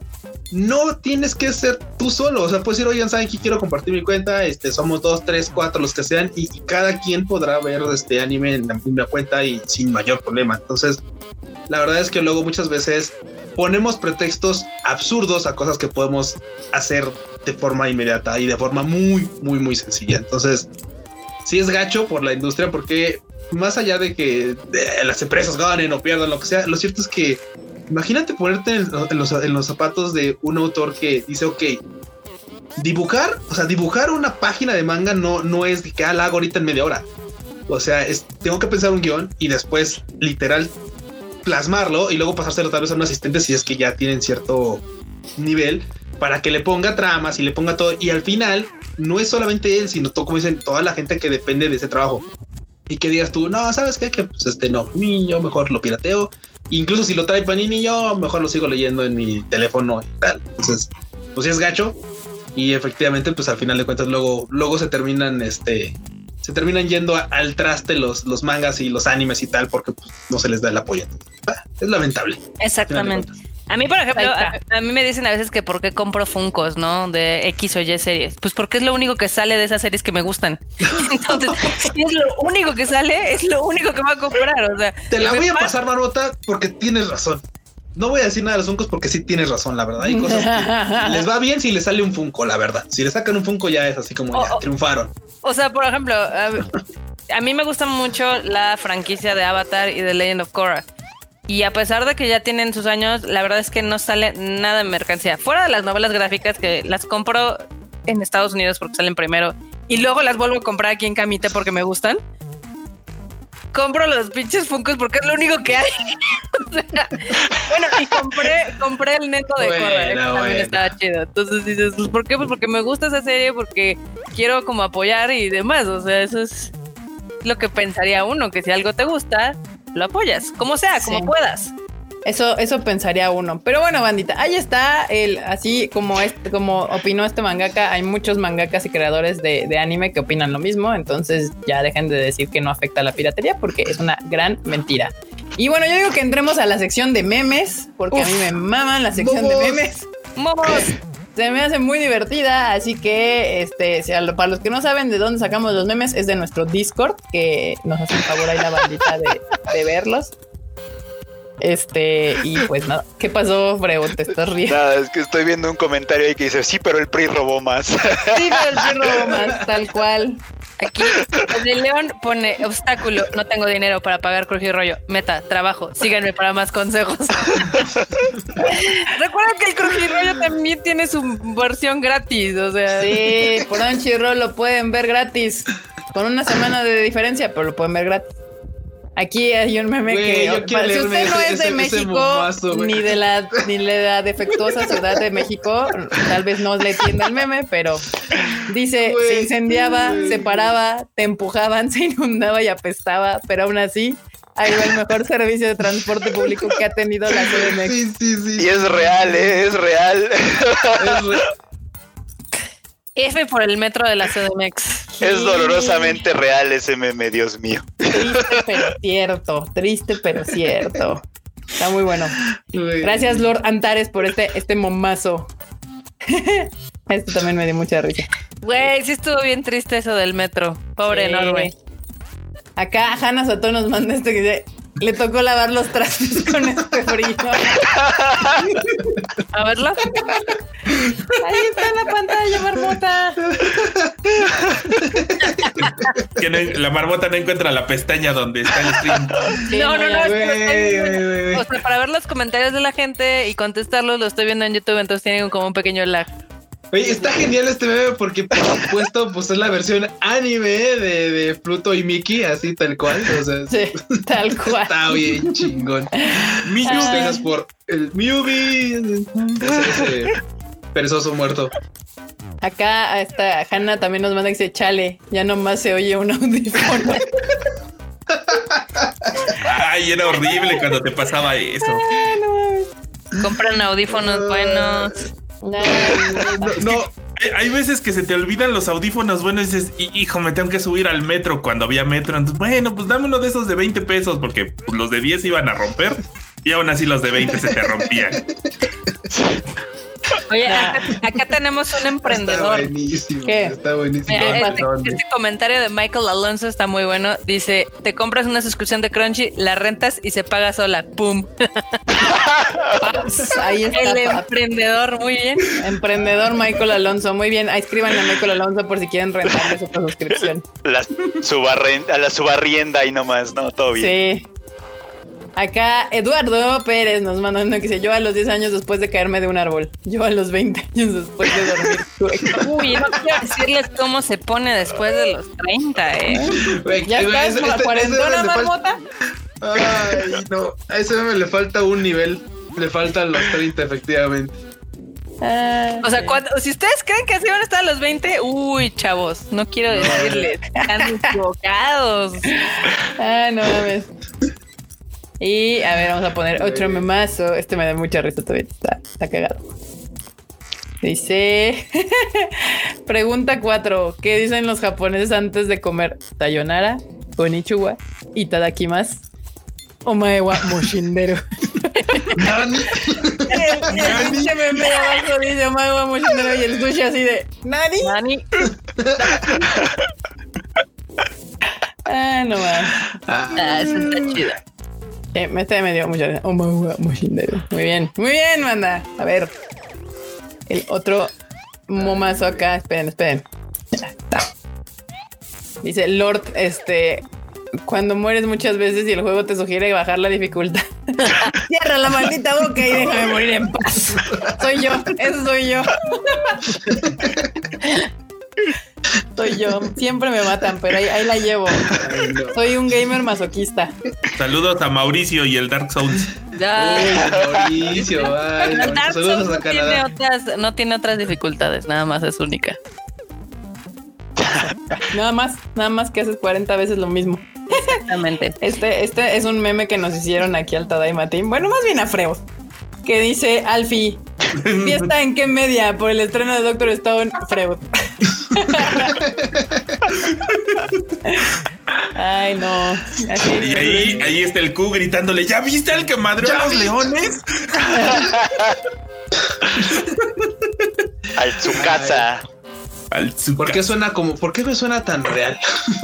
no tienes que ser tú solo. O sea, puedes decir, oigan, saben que quiero compartir mi cuenta. Este, somos dos, tres, cuatro, los que sean, y, cada quien podrá ver este anime en la misma cuenta y sin mayor problema. Entonces, la verdad es que luego muchas veces ponemos pretextos absurdos a cosas que podemos hacer de forma inmediata y de forma muy, muy, muy sencilla. Entonces, sí es gacho por la industria porque más allá de que las empresas ganen o pierdan lo que sea, lo cierto es que imagínate ponerte en, los, zapatos de un autor que dice, ok, dibujar, o sea, dibujar una página de manga no, no es que ah, la hago ahorita en media hora. O sea, es, tengo que pensar un guion y después literal plasmarlo y luego pasárselo tal vez a un asistente si es que ya tienen cierto nivel para que le ponga tramas y le ponga todo. Y al final no es solamente él, sino todo, como dicen, toda la gente que depende de ese trabajo. Y que digas tú, no, ¿sabes qué? Que pues este no, yo mejor lo pirateo. Incluso si lo trae Panini, yo mejor lo sigo leyendo en mi teléfono y tal. Entonces, pues sí es gacho. Y efectivamente, pues al final de cuentas, luego, luego se terminan, este, se terminan yendo al traste los, los mangas y los animes y tal, porque pues, no se les da el apoyo. Ah, es lamentable. Exactamente. A mí, por ejemplo, a, mí me dicen a veces que por qué compro Funcos, ¿no? De X o Y series. Pues porque es lo único que sale de esas series que me gustan. Entonces, si es lo único que sale, es lo único que voy a comprar. O sea, te la voy a pasar, Marota, porque tienes razón. No voy a decir nada de los Funcos porque sí tienes razón, la verdad. Hay cosas que les va bien si les sale un Funko, la verdad. Si le sacan un Funko ya es así como ya triunfaron. O sea, por ejemplo, a mí me gusta mucho la franquicia de Avatar y de Legend of Korra. Y a pesar de que ya tienen sus años, la verdad es que no sale nada en mercancía. Fuera de las novelas gráficas que las compro en Estados Unidos porque salen primero y luego las vuelvo a comprar aquí en Camite porque me gustan. Compro los pinches Funkos porque es lo único que hay. bueno, y compré, compré el neto de Korra, ¿eh? también estaba chido. Entonces dices, pues, ¿por qué? Pues porque me gusta esa serie, porque quiero como apoyar y demás. O sea, eso es lo que pensaría uno, que si algo te gusta, lo apoyas, como sea, como puedas. Eso, eso pensaría uno. Pero bueno, bandita, ahí está el, así como este, como opinó este mangaka, hay muchos mangakas y creadores de, de, anime que opinan lo mismo. Entonces ya dejen de decir que no afecta a la piratería porque es una gran mentira. Y bueno, yo digo que entremos a la sección de memes, porque a mí me maman la sección de memes. ¡Momos! Se me hace muy divertida, así que este, para los que no saben de dónde sacamos los memes, es de nuestro Discord, que nos hace un favor ahí la bandita de, verlos. Este, y pues nada, ¿qué pasó, Freo? Te estás riendo. Nada, es que estoy viendo un comentario ahí que dice, sí, pero el PRI robó más. Sí, pero el PRI robó más, tal cual. Aquí, el León pone obstáculo, no tengo dinero para pagar rollo Meta, trabajo, síganme para más consejos. Recuerda que el rollo también tiene su versión gratis, o sea. Sí, por Crunchyroll lo pueden ver gratis, con una semana de diferencia, pero lo pueden ver gratis. Aquí hay un meme que si usted no es de México ni de la ni de la defectuosa ciudad de México, tal vez no le entienda el meme, pero dice se incendiaba, se paraba, te empujaban, se inundaba y apestaba, pero aún así ahí va el mejor servicio de transporte público que ha tenido la CDMX. Sí, sí, sí. Y es real, ¿eh? es real. Es real. F por el metro de la CDMX. Es dolorosamente real ese meme, Dios mío. Triste pero cierto, triste pero cierto. Está muy bueno. Gracias Lord Antares por este, este momazo. Esto también me dio mucha risa. Güey, sí estuvo bien triste eso del metro. Pobre enorme. Acá Hanna Sato nos manda este que dice, le tocó lavar los trastes con este frío. A verlo. Ahí está en la pantalla, marmota. la marmota no encuentra la pestaña donde está el stream. no, no, no. o sea, para ver los comentarios de la gente y contestarlos, lo estoy viendo en YouTube, entonces tienen como un pequeño lag. Oye, está genial este meme porque por supuesto pues es la versión anime de, de Pluto y Mickey, así tal cual. O sea, sí, tal cual. Está bien chingón. Miyu, por el. Ese, perezoso muerto. Acá esta Hanna también nos manda que dice, chale, ya nomás se oye un audífono. Ay, era horrible cuando te pasaba eso. Compran audífonos buenos. No, no, Hay veces que se te olvidan los audífonos buenos y dices, hijo, me tengo que subir al metro cuando había metro. Entonces, bueno, pues dame uno de esos de 20 pesos porque pues, los de 10 iban a romper y aún así los de 20 se te rompían. Oye, acá, tenemos un emprendedor. Está buenísimo. Está buenísimo. este, este, comentario de Michael Alonso está muy bueno. Dice: Te compras una suscripción de Crunchy, la rentas y se paga sola. ¡Pum! Ahí está. El emprendedor, muy bien. Emprendedor Michael Alonso, muy bien. Ahí escriban a Michael Alonso por si quieren rentarle su suscripción. La subarrienda, la subarrienda y nomás, ¿no? Todo bien. Sí. Acá Eduardo Pérez nos manda uno que dice: Yo a los 10 años después de caerme de un árbol. Yo a los 20 años después de dormir. Uy, no quiero decirles cómo se pone después de los 30, ¿eh? ya estás con la cuarentona, marmota. Ay, no. A ese me le falta un nivel. Le faltan los 30, efectivamente. Ah, o sea, si ustedes creen que así van a estar a los 20, uy, chavos, no quiero decirles, están equivocados. Ah, no mames. Y a ver, vamos a poner otro memazo. Este me da mucha risa todavía. Está, cagado. Dice. Pregunta 4. ¿Qué dicen los japoneses antes de comer? Tayonara, Onichuwa, Itadakimasu, Omaewa Moshindero. Nani. el meme abajo dice Omaewa Moshindero y el sushi así de Nani. Nani. ah, no más. Ah, eso está chido. Eh, me está medio mucho. Oh, muy bien, muy bien, manda. A ver. El otro momazo acá. Esperen, esperen. Dice Lord, este, cuando mueres muchas veces y el juego te sugiere bajar la dificultad. Cierra la maldita boca y déjame morir en paz. Soy yo, eso soy yo. Soy yo. Siempre me matan, pero ahí, ahí la llevo. Soy un gamer masoquista. Saludos a Mauricio y el Dark Souls. Mauricio, ay, Dark Souls no tiene, otras, no tiene otras dificultades, nada más es única. nada más, nada más que haces 40 veces lo mismo. Exactamente. Este, este es un meme que nos hicieron aquí al Tadaima Team. Bueno, más bien a Freo. Que dice Alfie, ¿fiesta en qué media? Por el estreno de Doctor Stone, Freud. Ay, no. y ahí, ahí está el Q gritándole, ¿ya viste al que madreó a los leones? Al su casa. ¿Por qué suena como, por qué me suena tan real?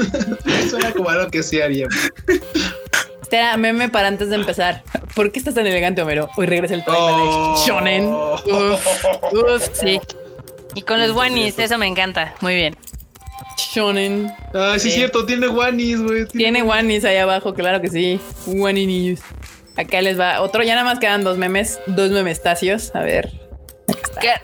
suena como algo que sí haría. Este era meme para antes de empezar. ¿Por qué estás tan elegante, Homero? Hoy regresa el oh. Shonen. Uf, sí. Y con los wanis, eso me encanta. Muy bien. Shonen. Ah, sí, es cierto, tiene wanis, güey. Tiene wanis ahí abajo, claro que sí. Wani Acá les va otro. Ya nada más quedan dos memes, dos memestacios. A ver.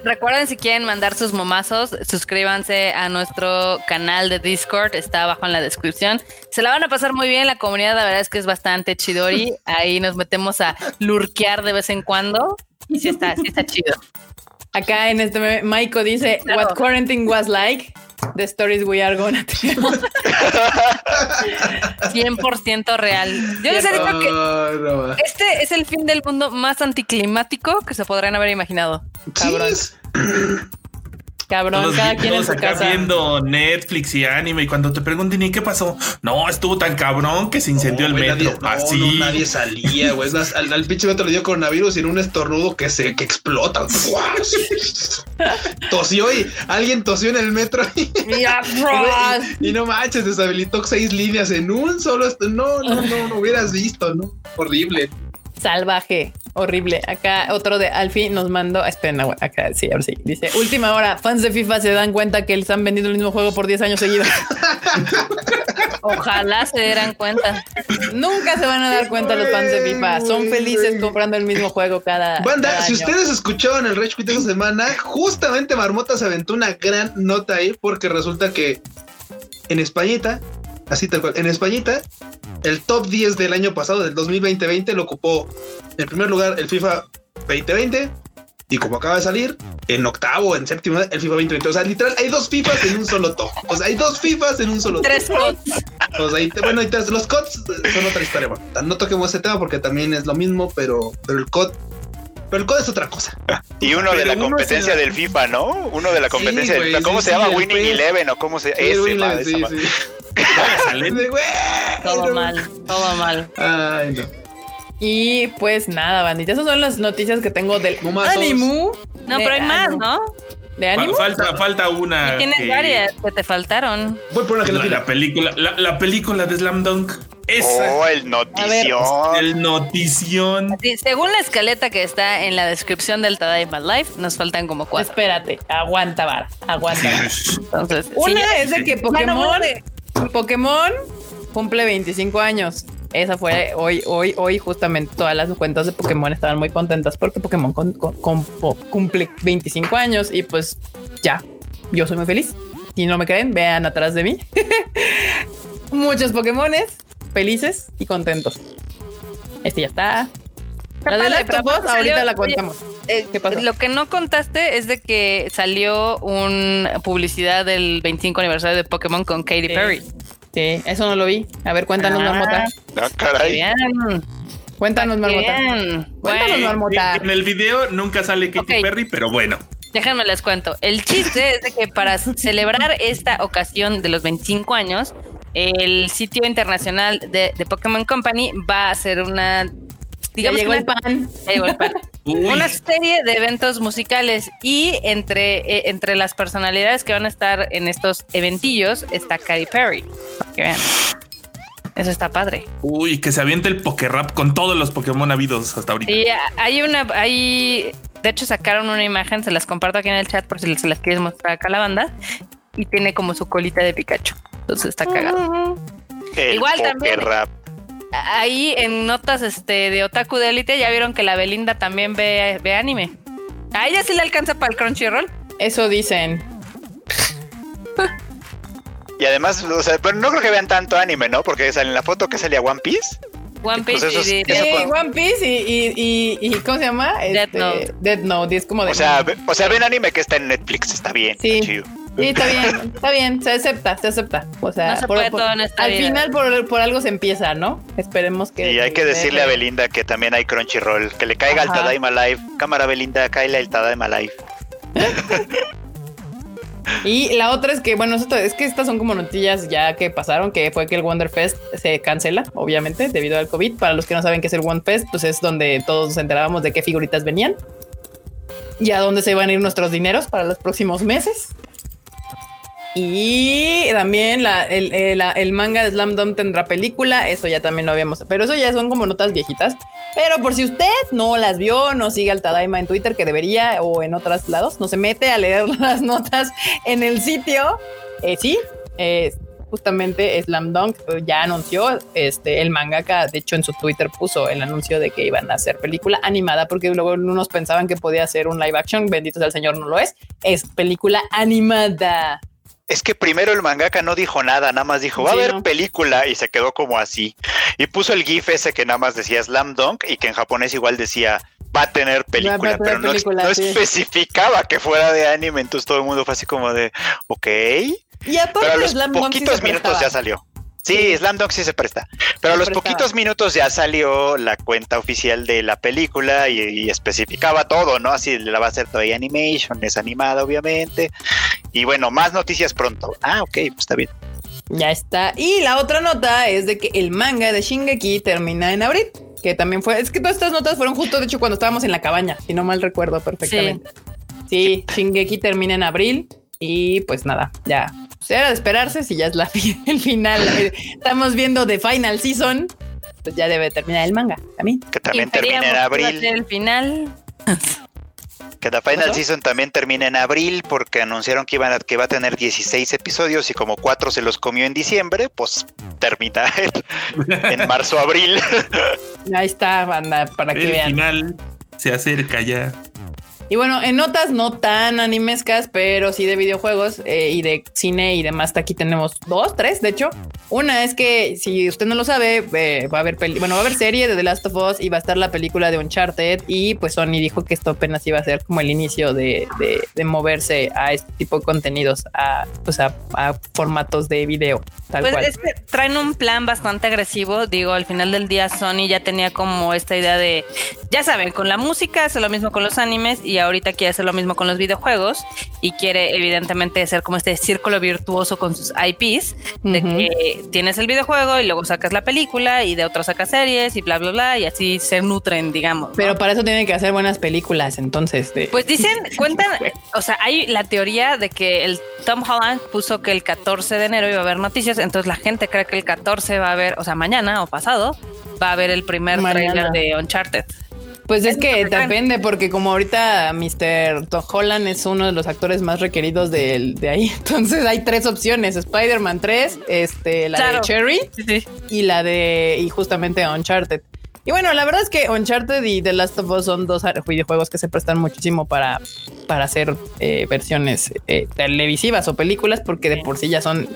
Recuerden si quieren mandar sus momazos, suscríbanse a nuestro canal de Discord, está abajo en la descripción. Se la van a pasar muy bien, la comunidad la verdad es que es bastante chidori. Ahí nos metemos a lurquear de vez en cuando y sí está, sí está chido. Acá en este Maiko dice What quarantine was like. The stories we are gonna tell. 100% real. Yo les he dicho que este es el fin del mundo más anticlimático que se podrán haber imaginado. Cabrón. Cabrón, cada quien en su acá casa. viendo Netflix y anime y cuando te pregunten ¿y qué pasó? No, estuvo tan cabrón que se incendió el metro. Así. No, nadie salía, güey. al, al, pinche metro le dio coronavirus y en un estornudo que se que explota. tosió y alguien tosió en el metro y, y, no manches, deshabilitó seis líneas en un solo. No, no, no, no hubieras visto, ¿no? Horrible salvaje, horrible. Acá otro de Alfie nos mandó, esperen, acá sí, ahora sí. Dice, última hora, fans de FIFA se dan cuenta que les han vendido el mismo juego por 10 años seguidos. Ojalá se dieran cuenta. Nunca se van a dar cuenta los fans de FIFA. Son felices comprando el mismo juego cada. Banda, si ustedes escuchaban el Rage Quit esta semana, justamente Marmota se aventó una gran nota ahí porque resulta que en Españita así tal cual. En Españita, el top 10 del año pasado, del 2020-20, lo ocupó en primer lugar el FIFA 2020. Y como acaba de salir, en octavo, en séptimo, el FIFA 2020. O sea, literal, hay dos FIFAs en un solo top. O sea, hay dos FIFAs en un solo top. Tres CODs. O sea, bueno, y los CODs son otra historia. Bueno, no toquemos ese tema porque también es lo mismo, pero, pero el COD pero el COD es otra cosa. Y uno de la competencia del FIFA, ¿no? Uno de la competencia del FIFA. ¿Cómo se llama? Winning Eleven o cómo se llama? Ese, sí, sí. Todo mal, todo mal. Ay, no. Y pues nada, bandita, esas son las noticias que tengo del Animu. No, pero hay más, ¿no? ¿De Animu? Falta, falta una. Y tienes varias que te faltaron. Voy por la, la, película, la, película de Slam Dunk. Esa. Oh, el notición. el notición. según la escaleta que está en la descripción del Tadaima Life, nos faltan como cuatro. Espérate, aguanta, vara, aguanta. Entonces, una es de que Pokémon. Pokémon cumple 25 años. Esa fue hoy, hoy, hoy justamente todas las cuentas de Pokémon estaban muy contentas porque Pokémon cumple 25 años y pues ya, yo soy muy feliz. Si no me creen, vean atrás de mí. Muchos Pokémones felices y contentos. Este ya está. La de ahorita la contamos. Eh, lo que no contaste es de que salió una publicidad del 25 aniversario de Pokémon con Katy Perry. Sí, eso no lo vi. A ver, cuéntanos, ah, Marmota. Ah, caray. Bien. Cuéntanos, Marmota. Cuéntanos, Marmota. En el video nunca sale Katy Perry, pero bueno. Déjenme les cuento. El chiste es de que para celebrar esta ocasión de los 25 años, el sitio internacional de, de Pokémon Company va a hacer una digamos llegó el pan. Una serie de eventos musicales y entre, eh, entre las personalidades que van a estar en estos eventillos está Katy Perry. que vean. Eso está padre. Uy, que se aviente el Rap con todos los Pokémon habidos hasta ahorita. Y hay una, hay, de hecho sacaron una imagen, se las comparto aquí en el chat por si se las quieres mostrar acá a la banda y tiene como su colita de Pikachu. Entonces está cagado. Igual también. Ahí en notas este, de Otaku de Elite ya vieron que la Belinda también ve, ve anime. A ella sí le alcanza para el Crunchyroll. Eso dicen. Y además, o sea, pero no creo que vean tanto anime, ¿no? Porque en la foto que salía One Piece. One pues Piece y, One Piece y, y, ¿cómo se llama? Dead este, Note. Dead Note, es como de. O sea, o sea, ven anime que está en Netflix, está bien. Sí. Está chido. Sí, está bien, está bien, se acepta, se acepta. O sea, al final por, algo se empieza, ¿no? Esperemos que. Y hay que decirle a Belinda que también hay Crunchyroll, que le caiga al Tadaima Live. Cámara Belinda, cáele al Tadaima Live. Y la otra es que, bueno, es que estas son como noticias ya que pasaron, que fue que el Wonderfest se cancela, obviamente, debido al COVID. Para los que no saben qué es el Wonderfest, pues es donde todos nos enterábamos de qué figuritas venían y a dónde se iban a ir nuestros dineros para los próximos meses. Y también la, el, el, manga de Slam Dunk tendrá película. Eso ya también lo habíamos. Pero eso ya son como notas viejitas. Pero por si usted no las vio, no sigue al Tadaima en Twitter, que debería, o en otros lados, no se mete a leer las notas en el sitio. Eh, sí, justamente Slam Dunk ya anunció este el mangaka de hecho en su Twitter puso el anuncio de que iban a hacer película animada porque luego unos pensaban que podía ser un live action bendito sea el señor no lo es es película animada es que primero el mangaka no dijo nada, nada más dijo, va a haber película y se quedó como así. Y puso el GIF ese que nada más decía Slam Dunk y que en japonés igual decía, va a tener película, pero no, especificaba que fuera de anime, entonces todo el mundo fue así como de, ok. Y aparte, pero a los poquitos minutos ya salió. Sí, Slam Dunk sí se presta. Pero a los poquitos minutos ya salió la cuenta oficial de la película y, especificaba todo, ¿no? Así la va a hacer todavía animation, es animada, obviamente. Y bueno, más noticias pronto. Ah, ok, pues está bien. Ya está. Y la otra nota es de que el manga de Shingeki termina en abril. Que también fue. Es que todas estas notas fueron justo, de hecho, cuando estábamos en la cabaña, si no mal recuerdo perfectamente. Sí, sí Shingeki termina en abril. Y pues nada, ya pues, era de esperarse si ya es la el final. Estamos viendo The Final Season, pues ya debe terminar el manga también. Que también termina en abril. El final. Que The Final Season también termina en abril porque anunciaron que, iban a, que va a tener 16 episodios y como cuatro se los comió en diciembre, pues termina en marzo-abril. Ahí está, banda, para que vean. El final se acerca ya. Y bueno, en notas no tan animescas, pero sí de videojuegos eh, y de cine y demás. Aquí tenemos dos, tres, de hecho. Una es que si usted no lo sabe, eh, va a haber bueno, va a haber serie de The Last of Us y va a estar la película de Uncharted. Y pues Sony dijo que esto apenas iba a ser como el inicio de, de, moverse a este tipo de contenidos, a, pues a, formatos de video. Tal pues es que traen un plan bastante agresivo. Digo, al final del día, Sony ya tenía como esta idea de, ya saben, con la música, hace lo mismo con los animes y ahorita quiere hacer lo mismo con los videojuegos y quiere evidentemente hacer como este círculo virtuoso con sus IPs de que tienes el videojuego y luego sacas la película y de otro sacas series y bla bla bla y así se nutren digamos pero para eso tienen que hacer buenas películas entonces pues dicen cuentan o sea hay la teoría de que el Tom Holland puso que el 14 de enero iba a haber noticias entonces la gente cree que el 14 va a haber o sea mañana o pasado va a haber el primer trailer de Uncharted pues es, que depende, porque como ahorita Mr. Tom Holland es uno de los actores más requeridos de, de ahí, entonces hay tres opciones: Spider-Man 3, este, la de Cherry y la de, y justamente Uncharted. Y bueno, la verdad es que Uncharted y The Last of Us son dos videojuegos que se prestan muchísimo para, para hacer eh, versiones eh, televisivas o películas, porque de por sí ya son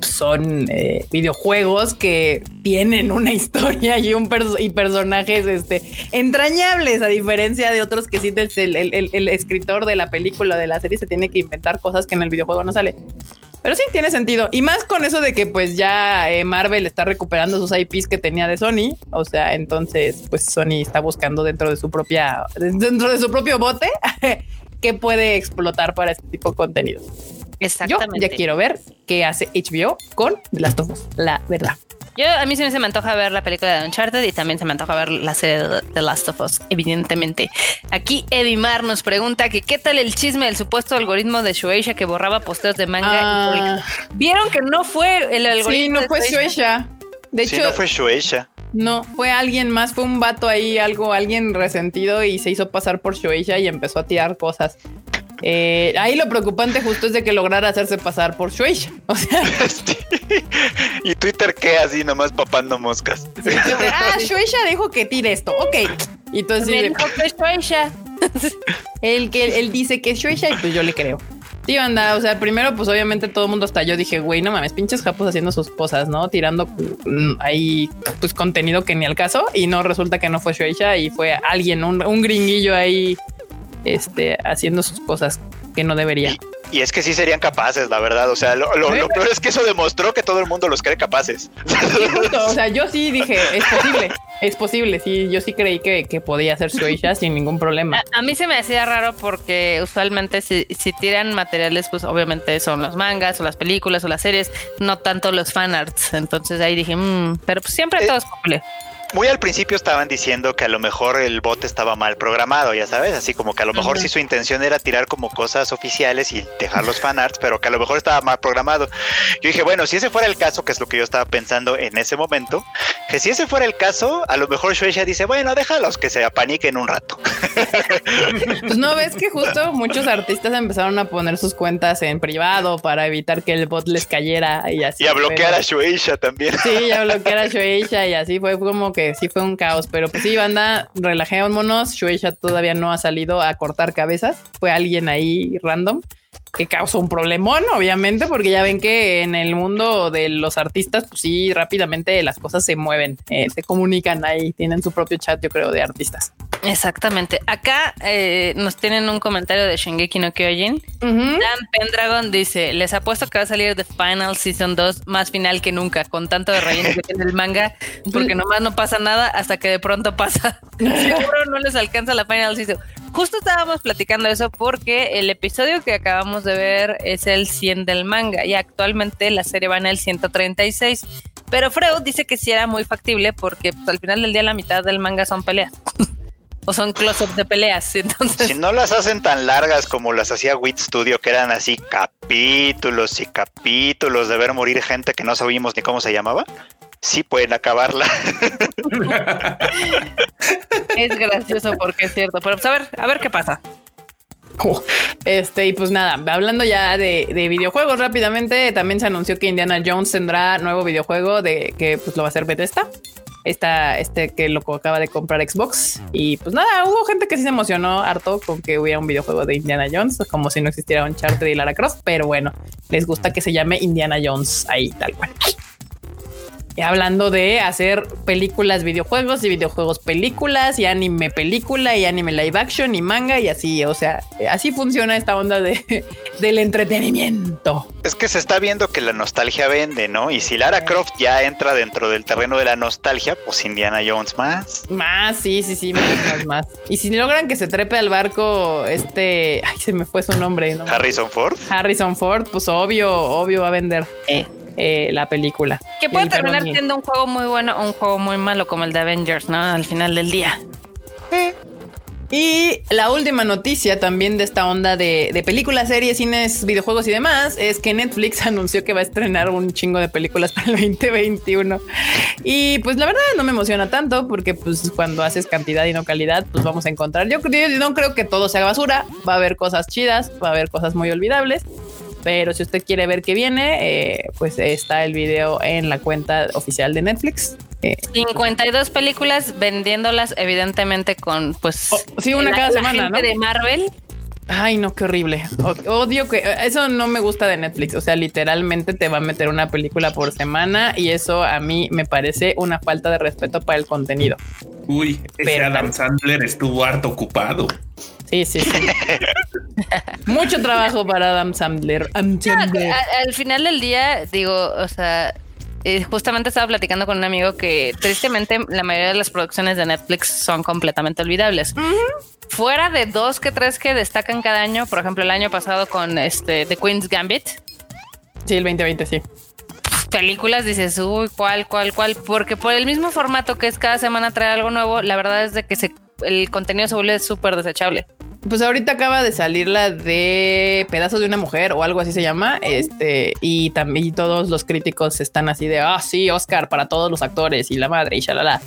son eh, videojuegos que tienen una historia y un y personajes este, entrañables, a diferencia de otros que sí el, el, escritor de la película de la serie se tiene que inventar cosas que en el videojuego no sale. Pero sí tiene sentido. Y más con eso de que pues ya eh, Marvel está recuperando sus IPs que tenía de Sony. O sea, entonces pues Sony está buscando dentro de su propia, dentro de su propio bote que puede explotar para este tipo de contenidos. Exactamente. Yo ya quiero ver qué hace HBO con The Last of Us, la verdad. Yo a mí sí se me antoja ver la película de Uncharted y también se me antoja ver la serie de The Last of Us, evidentemente. Aquí Edimar nos pregunta que qué tal el chisme del supuesto algoritmo de Shueisha que borraba posteos de manga. Ah. Vieron que no fue el algoritmo. Sí, no fue Shueisha. De hecho, no fue Shueisha. No, fue alguien más, fue un vato ahí, algo, alguien resentido y se hizo pasar por Shueisha y empezó a tirar cosas. Eh, ahí lo preocupante justo es de que lograra hacerse pasar por Shueisha. O sea, y Twitter qué así nomás papando moscas. ah, Shueisha dijo que tire esto. Ok. Y entonces dijo que Shueisha. el que él dice que es Shueisha y pues yo le creo. Sí, anda, o sea, primero, pues obviamente todo el mundo hasta yo dije, güey, no mames, pinches japos haciendo sus cosas, ¿no? Tirando mm, ahí, pues contenido que ni al caso, y no resulta que no fue Shueisha y fue alguien, un, un gringuillo ahí, este, haciendo sus cosas que no debería. Y es que sí serían capaces, la verdad. O sea, lo, peor es que eso demostró que todo el mundo los cree capaces. o sea, yo sí dije, es posible, es posible. Sí, yo sí creí que, que podía ser Shueisha sin ningún problema. A, mí se me hacía raro porque usualmente si, si, tiran materiales, pues obviamente son los mangas o las películas o las series, no tanto los fanarts. Entonces ahí dije, mmm, pero pues siempre eh, todo es posible muy al principio estaban diciendo que a lo mejor el bot estaba mal programado, ya sabes, así como que a lo mejor sí su intención era tirar como cosas oficiales y dejar los fanarts, pero que a lo mejor estaba mal programado. Yo dije, bueno, si ese fuera el caso, que es lo que yo estaba pensando en ese momento, que si ese fuera el caso, a lo mejor Shueisha dice, bueno, déjalos que se apaniquen un rato. Pues no ves que justo muchos artistas empezaron a poner sus cuentas en privado para evitar que el bot les cayera y así. Y a bloquear a Shueisha también. Sí, a bloquear a Shueisha y así fue como que sí fue un caos, pero pues sí, banda, relajémonos. Shueisha todavía no ha salido a cortar cabezas. Fue alguien ahí random que causó un problemón, obviamente, porque ya ven que en el mundo de los artistas, pues sí, rápidamente las cosas se mueven, eh, se comunican ahí, tienen su propio chat, yo creo, de artistas. Exactamente. Acá eh, nos tienen un comentario de Shingeki no Kyojin. Dan Pendragon dice: Les apuesto que va a salir The Final Season 2 más final que nunca, con tanto de relleno que tiene el manga, porque nomás no pasa nada hasta que de pronto pasa. Seguro no les alcanza la Final Season. Justo estábamos platicando eso porque el episodio que acabamos de ver es el 100 del manga y actualmente la serie va en el 136. Pero Freud dice que sí era muy factible porque pues, al final del día la mitad del manga son peleas. o son close-ups de peleas. Entonces, si no las hacen tan largas como las hacía Wit Studio, que eran así capítulos y capítulos de ver morir gente que no sabíamos ni cómo se llamaba, sí pueden acabarla. es gracioso porque es cierto. Pero pues, a ver, a ver qué pasa. Este, y pues nada, hablando ya de, videojuegos rápidamente, también se anunció que Indiana Jones tendrá nuevo videojuego de que pues lo va a hacer Bethesda. Esta, este que lo acaba de comprar Xbox. Y pues nada, hubo gente que sí se emocionó harto con que hubiera un videojuego de Indiana Jones, como si no existiera un Charter y Lara Croft, pero bueno, les gusta que se llame Indiana Jones ahí tal cual hablando de hacer películas, videojuegos y videojuegos películas y anime película y anime live action y manga y así, o sea, así funciona esta onda de, del entretenimiento. Es que se está viendo que la nostalgia vende, ¿no? Y si Lara Croft ya entra dentro del terreno de la nostalgia, pues Indiana Jones más. Más, sí, sí, sí, más, más. Y si logran que se trepe al barco, este, ay, se me fue su nombre, ¿no? Harrison Ford. Harrison Ford, pues obvio, obvio va a vender. Eh. Eh, la película. Que puede terminar siendo un juego muy bueno o un juego muy malo como el de Avengers, ¿no? Al final del día. Y la última noticia también de esta onda de, películas, series, cines, videojuegos y demás es que Netflix anunció que va a estrenar un chingo de películas para el 2021. Y pues la verdad no me emociona tanto porque pues cuando haces cantidad y no calidad, pues vamos a encontrar. Yo, yo no creo que todo sea basura, va a haber cosas chidas, va a haber cosas muy olvidables. Pero si usted quiere ver qué viene, eh, pues está el video en la cuenta oficial de Netflix. 52 eh, películas vendiéndolas evidentemente con pues oh, sí una cada semana ¿no? de Marvel Ay, no, qué horrible. Odio que eso no me gusta de Netflix. O sea, literalmente te va a meter una película por semana y eso a mí me parece una falta de respeto para el contenido. Uy, ese Adam Sandler estuvo harto ocupado. Sí, sí, sí. Mucho trabajo para Adam Sandler. al, final del día, digo, o sea, eh, justamente estaba platicando con un amigo que tristemente la mayoría de las producciones de Netflix son completamente olvidables. Fuera de dos que tres que destacan cada año, por ejemplo, el año pasado con este The Queen's Gambit. Sí, el 2020, sí. Películas dices, uy, cuál, cuál, cuál, porque por el mismo formato que es cada semana traer algo nuevo, la verdad es de que se, el contenido se vuelve súper desechable. Pues ahorita acaba de salir la de Pedazos de una mujer o algo así se llama. Este, y también todos los críticos están así de ah, sí, Oscar para todos los actores y la madre y shalala.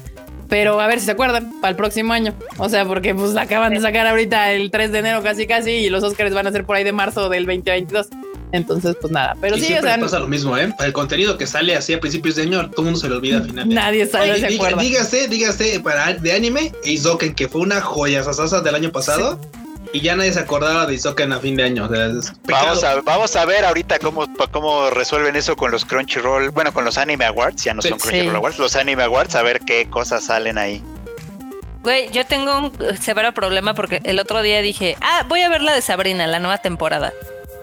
Pero a ver si se acuerdan, para el próximo año. O sea, porque pues acaban de sacar ahorita el 3 de enero casi casi y los Oscars van a ser por ahí de marzo del 2022. Entonces, pues nada, pero sí, o sea, pasa lo mismo, ¿eh? El contenido que sale así a principios de año, todo el mundo se lo olvida al final. Nadie sabe, se acuerda. Dígase, dígase, para de anime, Isoken, que fue una joya sasasa del año pasado. Y ya nadie se acordaba de Isoken a fin de año. vamos, a, vamos a ver ahorita cómo, cómo resuelven eso con los Crunchyroll, bueno, con los Anime Awards, ya no son Crunchyroll Awards, los Anime Awards, a ver qué cosas salen ahí. Güey, yo tengo un severo problema porque el otro día dije, ah, voy a ver la de Sabrina, la nueva temporada.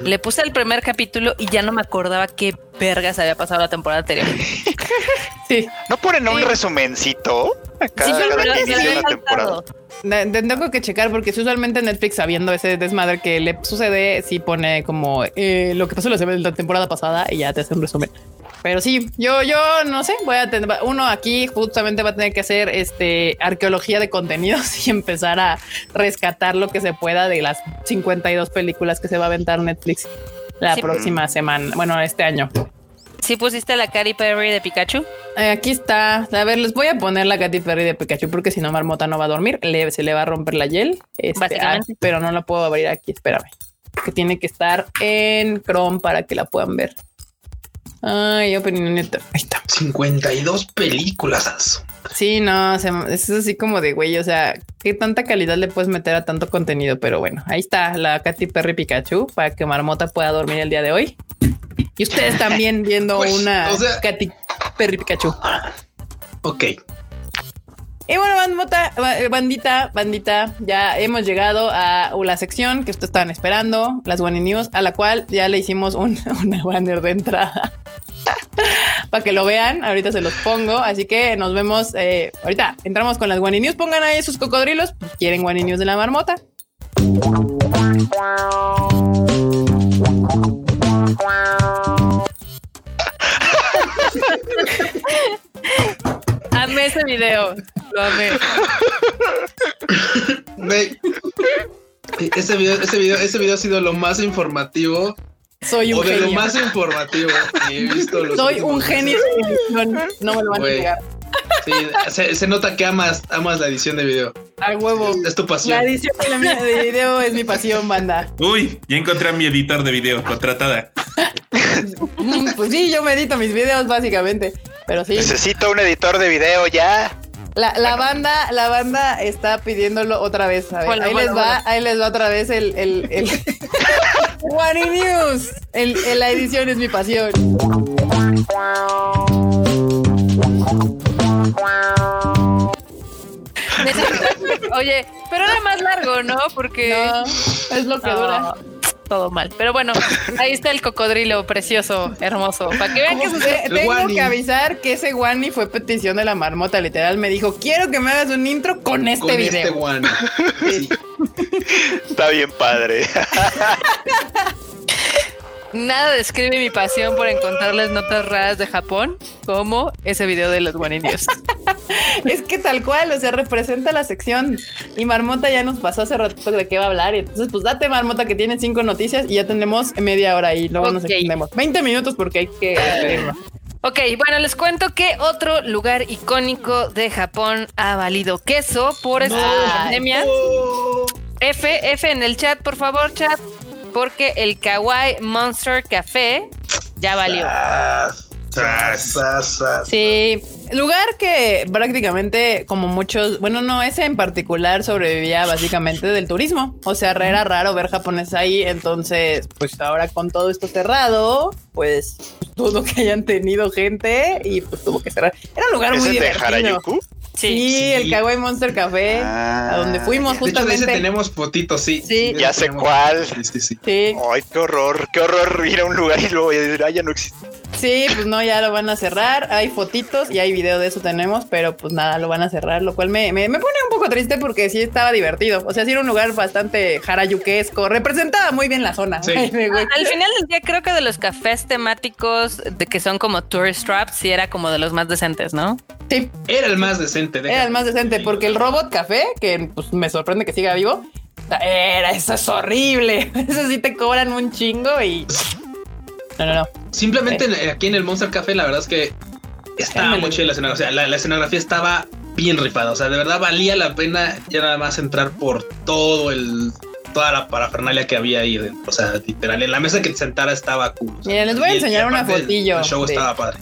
Le puse el primer capítulo y ya no me acordaba qué vergas había pasado la temporada anterior. sí. ¿No ponen un resumencito? sí, una temporada. Tengo que checar porque usualmente Netflix, sabiendo ese desmadre que le sucede, sí pone como eh, lo que pasó la temporada pasada y ya te hace un resumen. Pero sí, yo, yo no sé, voy a tener, uno aquí justamente va a tener que hacer este arqueología de contenidos y empezar a rescatar lo que se pueda de las 52 películas que se va a aventar Netflix la próxima semana, bueno, este año. ¿Sí pusiste la Katy Perry de Pikachu? Eh, aquí está. A ver, les voy a poner la Katy Perry de Pikachu porque si no Marmota no va a dormir. se le va a romper la hiel. Este, ah, pero no la puedo abrir aquí. Espérame. Que tiene que estar en Chrome para que la puedan ver. Ay, Opening Ahí está. 52 películas. Sí, no, es así como de güey. O sea, qué tanta calidad le puedes meter a tanto contenido. Pero bueno, ahí está la Katy Perry Pikachu para que Marmota pueda dormir el día de hoy. Y ustedes también viendo pues, una Katy Perry Pikachu. Ok. Y bueno, bandita, bandita, ya hemos llegado a la sección que ustedes estaban esperando, las One News, a la cual ya le hicimos un, una banner de entrada para que lo vean. Ahorita se los pongo. Así que nos vemos. Eh, ahorita entramos con las One News. Pongan ahí sus cocodrilos. Pues, quieren One News de la marmota. amé ese video. Lo amé. ese video, ese video, ese video ha sido lo más informativo. Soy un o de lo más informativo que he visto. Soy un genio de edición. No me lo van a negar. Sí, se, nota que amas, amas la edición de video. Al huevo. Es, tu pasión. La edición de, video es mi pasión, banda. Uy, ya encontré a mi editor de video, contratada. pues sí, yo me edito mis videos básicamente, pero sí. Necesito un editor de video ya. La, la banda, la banda está pidiéndolo otra vez. A ver, ahí les va, ahí les va otra vez el, el, el One News. El, la edición es mi pasión. Oye, pero era más largo, ¿no? Porque es lo que dura. Todo mal. Pero bueno, ahí está el cocodrilo precioso, hermoso. Para que vean que sucede. Tengo que avisar que ese Wani fue petición de la marmota. Literal me dijo: Quiero que me hagas un intro con este con Este Wani. Está bien padre. Nada describe mi pasión por encontrarles notas raras de Japón como ese video de los guaninios. es que tal cual, o sea, representa la sección. Y Marmota ya nos pasó hace rato de qué va a hablar. Y entonces, pues date, Marmota, que tiene cinco noticias y ya tenemos media hora y luego nos extendemos. 20 minutos porque hay que Ok, bueno, les cuento que otro lugar icónico de Japón ha valido queso por esta pandemia. F, F en el chat, por favor, chat porque el Kawaii Monster Café ya valió. Sí, lugar que prácticamente como muchos, bueno, no, ese en particular sobrevivía básicamente del turismo. O sea, era raro ver japoneses ahí, entonces, pues ahora con todo esto cerrado, pues dudo que hayan tenido gente y pues tuvo que cerrar. Era un lugar muy divertido. Sí, el Kawaii Monster Café, a donde fuimos justamente. De tenemos fotitos, sí. sí. Ya sé cuál. Sí, sí, Ay, qué horror, qué horror ir a un lugar y luego decir, ah, ya no existe. Sí, pues no, ya lo van a cerrar. Hay fotitos y hay video de eso tenemos, pero pues nada, lo van a cerrar, lo cual me, me, pone un poco triste porque sí estaba divertido. O sea, sí era un lugar bastante jarayuquesco, representaba muy bien la zona. Sí. Al final del día creo que de los cafés temáticos de que son como tourist traps, sí era como de los más decentes, ¿no? Sí. Era el más decente. Era el más decente porque el robot café, que pues me sorprende que siga vivo, era, eso es horrible. Eso sí te cobran un chingo y... No, no, no. Simplemente aquí en el Monster Café, la verdad es que estaba muy chida la escenografía. O sea, la, escenografía estaba bien rifado. O sea, de verdad valía la pena ya nada más entrar por todo el toda la parafernalia que había ahí. O sea, literal, en la mesa que te sentara estaba cool. Mira, les voy a enseñar una fotillo. El show de, estaba padre.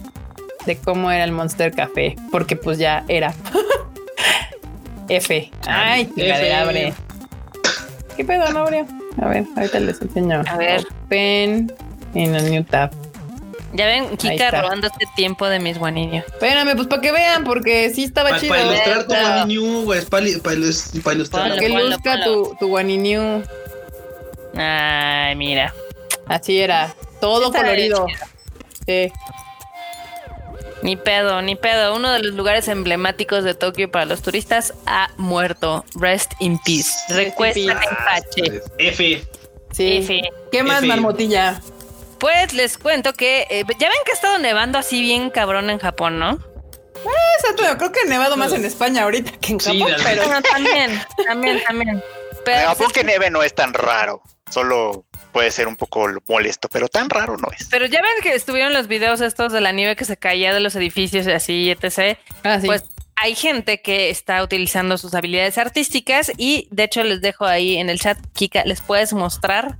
De cómo era el Monster Café, porque pues ya era. F. Ay, qué abre. ¿Qué pedo, no abrió? A ver, ahorita les enseño. A ver. Open en el new tab. Ya ven, Kika robando este tiempo de mis guaninios. Espérame, pues para que vean, porque sí estaba pa, chido. Para ilustrar tu guaniniu, güey. Para pa ilustrar. Para que luzca tu, tu. Ay, mira. Así era. Todo colorido. Sí. Ni pedo, ni pedo. Uno de los lugares emblemáticos de Tokio para los turistas ha muerto. Rest in peace. Recuesta en Pache. F. Sí. F. ¿Qué más, F. marmotilla? Pues les cuento que eh, ya ven que ha estado nevando así bien cabrón en Japón, ¿no? Eh, exacto, creo que he nevado más en España ahorita que en Japón, sí, pero no, también, también, también. Pero Japón que nieve no es tan raro, solo puede ser un poco molesto, pero tan raro no es. Pero ya ven que estuvieron los videos estos de la nieve que se caía de los edificios y así, etc. Ah, sí. Pues hay gente que está utilizando sus habilidades artísticas y de hecho les dejo ahí en el chat, Kika, les puedes mostrar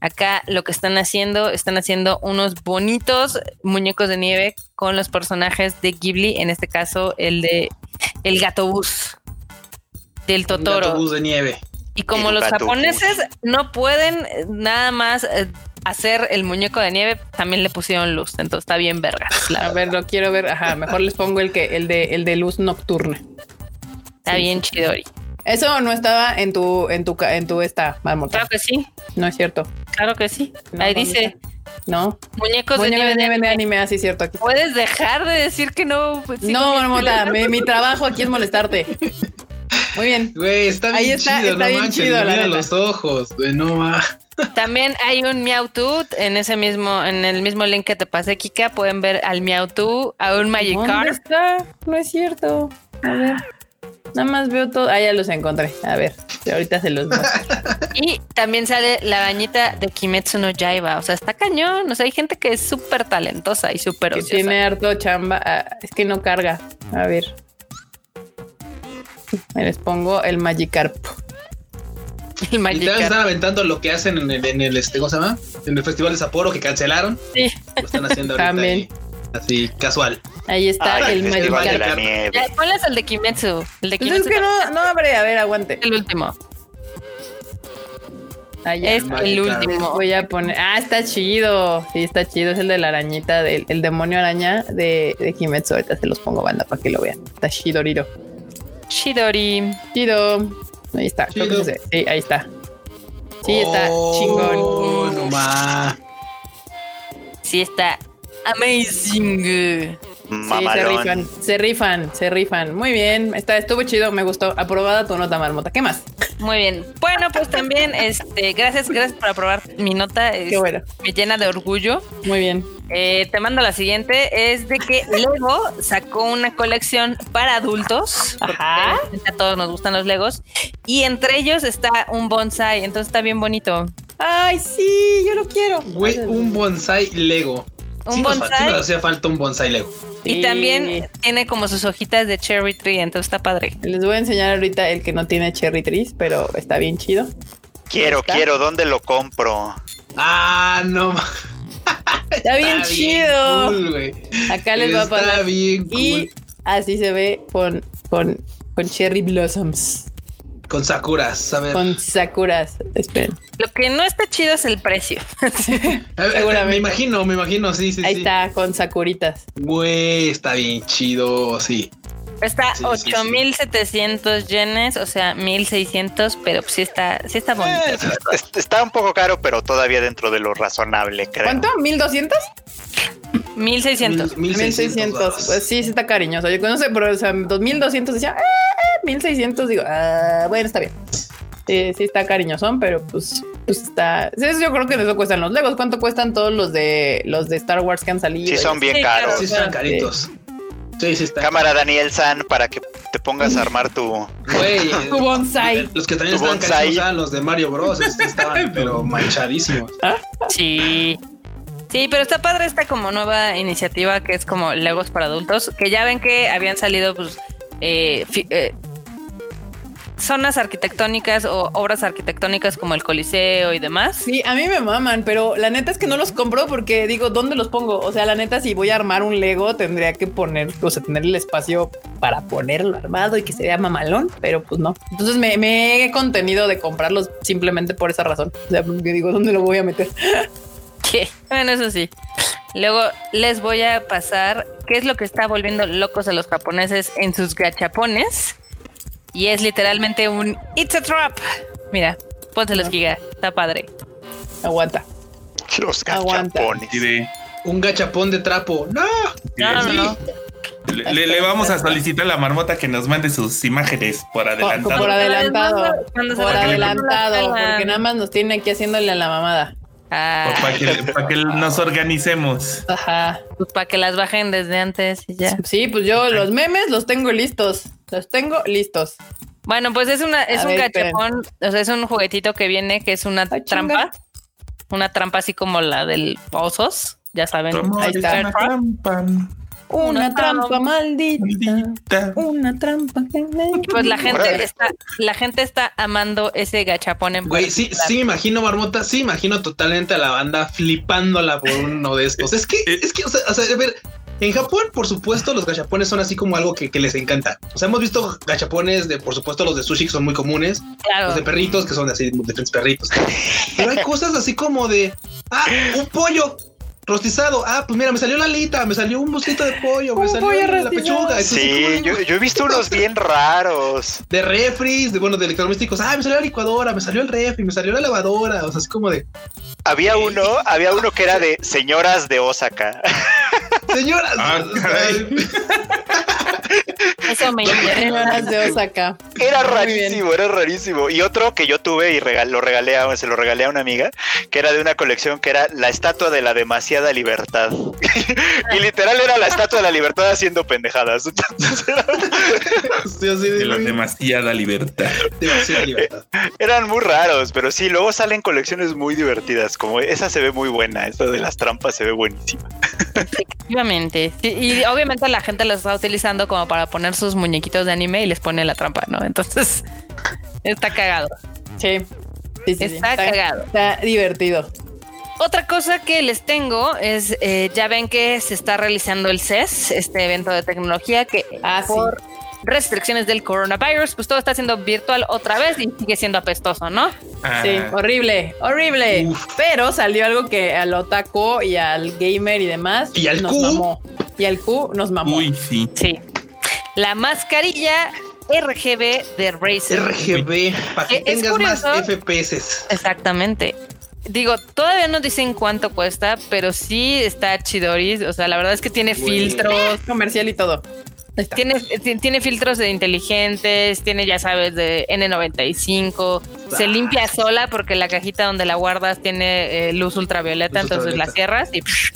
Acá lo que están haciendo, están haciendo unos bonitos muñecos de nieve con los personajes de Ghibli, en este caso el de el gato bus del Totoro. gato bus de nieve. Y como los japoneses no pueden nada más hacer el muñeco de nieve, también le pusieron luz, entonces está bien verga. A ver, lo quiero ver, ajá, mejor les pongo el que el de el de luz nocturna. Está sí, bien chidori. Eso no estaba en tu, en tu, en tu esta marmota. Claro que sí. No es cierto. Claro que sí. No, Ahí dice. No. Muñecos Muñeco de nieve de, anime. de anime, así es cierto. Aquí. Puedes dejar de decir que no. Pues, no, marmota, mi, mi, trabajo aquí es molestarte. Muy bien. Güey, está bien Ahí está, chido, está no bien manches, chido, mira los ojos, güey, no ma. También hay un Meowth en ese mismo, en el mismo link que te pasé, Kika. Pueden ver al Meowth, a un Magikarp. ¿Dónde está? No es cierto. A ver. Nada más veo todo. Ah, ya los encontré. A ver, ahorita se los muestro. Y también sale la bañita de Kimetsu no Yaiba. O sea, está cañón. O sea, hay gente que es súper talentosa y súper Que tiene harto chamba. Ah, es que no carga. A ver. Me les pongo el Magikarp. El Y Magikarp. están aventando lo que hacen en el, en el este, ¿cómo se llama? En el Festival de Sapporo que cancelaron. Sí. Lo están haciendo ahorita. También. ahí, así, casual. Ahí está el de Magikarp. Ya, ponles el de Kimetsu. El de Pues es Kimetsu que no, no abre. A ver, aguante. el último. Allá. Es el último. Voy a poner. Ah, está chido. Sí, está chido. Es el de la arañita, del el demonio araña de, de Kimetsu. Ahorita se los pongo banda para que lo vean. Está chidoriro. Shidori. Chido. Ahí está. Creo que sí, sí, ahí está. Sí, está Oh, chingón. No ma. Sí, está amazing. Sí, se rifan, se rifan, se rifan. Muy bien, está, estuvo chido, me gustó. Aprobada tu nota, marmota. ¿Qué más? Muy bien. Bueno, pues también, este, gracias, gracias por aprobar mi nota. Qué Es- bueno. Me llena de orgullo. Muy bien. Eh, te mando la siguiente. Es de que Lego sacó una colección para adultos. porque Ajá. A todos nos gustan los Legos. Y entre ellos está un bonsai. Entonces está bien bonito. Ay, sí, yo lo quiero. Güey, un bonsai Lego. Un sí, nos, fa- sí bonsai. nos hacía falta un bonsai Lego. Y Sí. también tiene como sus hojitas de cherry tree. Entonces está padre. Les voy a enseñar ahorita el que no tiene cherry trees, pero está bien chido. Quiero, quiero, ¿dónde lo compro? Ah, no. Está bien chido. cool. Acá les va a Está pasar. bien cool. Y así se ve con, con, con cherry blossoms, Con Sakuras, a ver. con sakuras. Esperen. Lo que no está chido es el precio. Ver, seguramente. Me imagino, me imagino, sí, sí, Ahí sí. está, con sakuritas. Güey, está bien chido, sí. Está Sí, sí, sí. 8700 yenes, o sea, 1600, pero sí está, sí está bonito. Eh, es- está un poco caro, pero todavía dentro de lo razonable, creo. ¿Cuánto? ¿1200? 1600. Mil- 1600. varos. Pues sí, sí está cariñoso. Yo no sé, pero o sea, 2200 decía, eh, 1600. Digo, ah, bueno, está bien. Sí, sí está cariñosón, pero pues, pues está. sí, Eso yo creo que eso cuestan los Legos. ¿Cuánto cuestan todos los de los de Star Wars que han salido? Sí, son bien Sí, caros. Sí, están caritos. Sí, sí, está. Cámara Daniel San para que te pongas a armar tu. Güey, Tu bonsai. Los que también Tu estaban bonsai. carísimos eran los de Mario Bros. Estos estaban, pero manchadísimos. Sí. Sí, pero está padre esta como nueva iniciativa que es como Legos para adultos, que ya ven que habían salido pues eh, eh, zonas arquitectónicas o obras arquitectónicas como el Coliseo y demás. Sí, a mí me maman, pero la neta es que no los compro porque digo, ¿dónde los pongo? O sea, la neta, si voy a armar un Lego, tendría que poner, o sea, tener el espacio para ponerlo armado y que se vea mamalón, pero pues no. Entonces me, he contenido de comprarlos simplemente por esa razón. O sea, porque digo, ¿dónde lo voy a meter? Que, bueno, eso sí. Luego les voy a pasar qué es lo que está volviendo locos a los japoneses en sus gachapones. Y es literalmente un It's a Trap. Mira, pónselos, Giga. Está padre. Aguanta. Los gachapones. Un gachapón de trapo. No. No, no, Sí. no. le, le- le vamos a solicitar a la marmota que nos mande sus imágenes por adelantado. por adelantado. Por la- adelantado. la- Porque nada más nos tiene aquí haciéndole a la mamada. Ah, Para que, pa' que nos organicemos. Ajá. pues para que las bajen desde antes y ya. Sí, pues yo los memes los tengo listos. Los tengo listos. Bueno, pues es una, es A un ver, esperen. o sea, es un juguetito que viene, que es una Ay, trampa. chinga. Una trampa así como la del osos, ya saben. ¿Cómo ahí está. llama? Trampa, Una Una trampa trampa. maldita. maldita. Una trampa. Pues la gente Órale. está, la gente está amando ese gachapón en Güey, sí, sí me imagino, Marmota, sí imagino totalmente a la banda flipándola por uno de estos. Es que, es que, o sea, o sea, a ver, en Japón, por supuesto, los gachapones son así como algo que, que les encanta. O sea, hemos visto gachapones de, por supuesto, los de sushi que son muy comunes, Claro. los de perritos que son así, diferentes perritos. Pero hay cosas así como de, ah, un pollo rostizado. Ah, pues mira, me salió la alita, me salió un mosquito de pollo, me salió pollo la pechuga. Entonces, Sí, yo, yo he visto unos bien raros. de refris, de bueno, de electrodomésticos. Ah, me salió la licuadora, me salió el refri, me salió la lavadora. O sea, así como de, Había uno, había uno que era de señoras de Osaka. señora. Ah. Eso me interesa. Osaka. Era rarísimo, era rarísimo. Y otro que yo tuve y regal- lo regalé a, se lo regalé a una amiga, que era de una colección que era la estatua de la demasiada libertad. y literal era la estatua de la libertad haciendo pendejadas. De, la demasiada libertad. demasiada libertad. eran muy raros, pero sí, luego salen colecciones muy divertidas. Como esa se ve muy buena, esta de las trampas se ve buenísima. Efectivamente. Y obviamente la gente los está utilizando como para poner sus muñequitos de anime y les pone la trampa, ¿no? Entonces, está cagado. Sí. Sí, sí, sí. Está cagado. Está divertido. Otra cosa que les tengo es, eh, ya ven que se está realizando el CES, este evento de tecnología que Ah, sí. por restricciones del coronavirus, pues todo está siendo virtual otra vez y sigue siendo apestoso, ¿no? Ah, Sí, horrible, horrible. Pero salió algo que al otaku y al gamer y demás Y al nos Q. mamó. Y al Q nos mamó. Uy, sí. Sí. La mascarilla RGB de Razer. RGB, para que Eh, es tengas más. FPS. Exactamente. Digo, todavía no dicen cuánto cuesta, pero sí está chidoris. O sea, la verdad es que tiene filtros, Comercial y todo. Tiene, ti- tiene filtros de inteligentes, tiene, ya sabes, de N95. Se Ah. limpia sola porque la cajita donde la guardas tiene eh, luz ultravioleta, Luz entonces la cierras y, psh,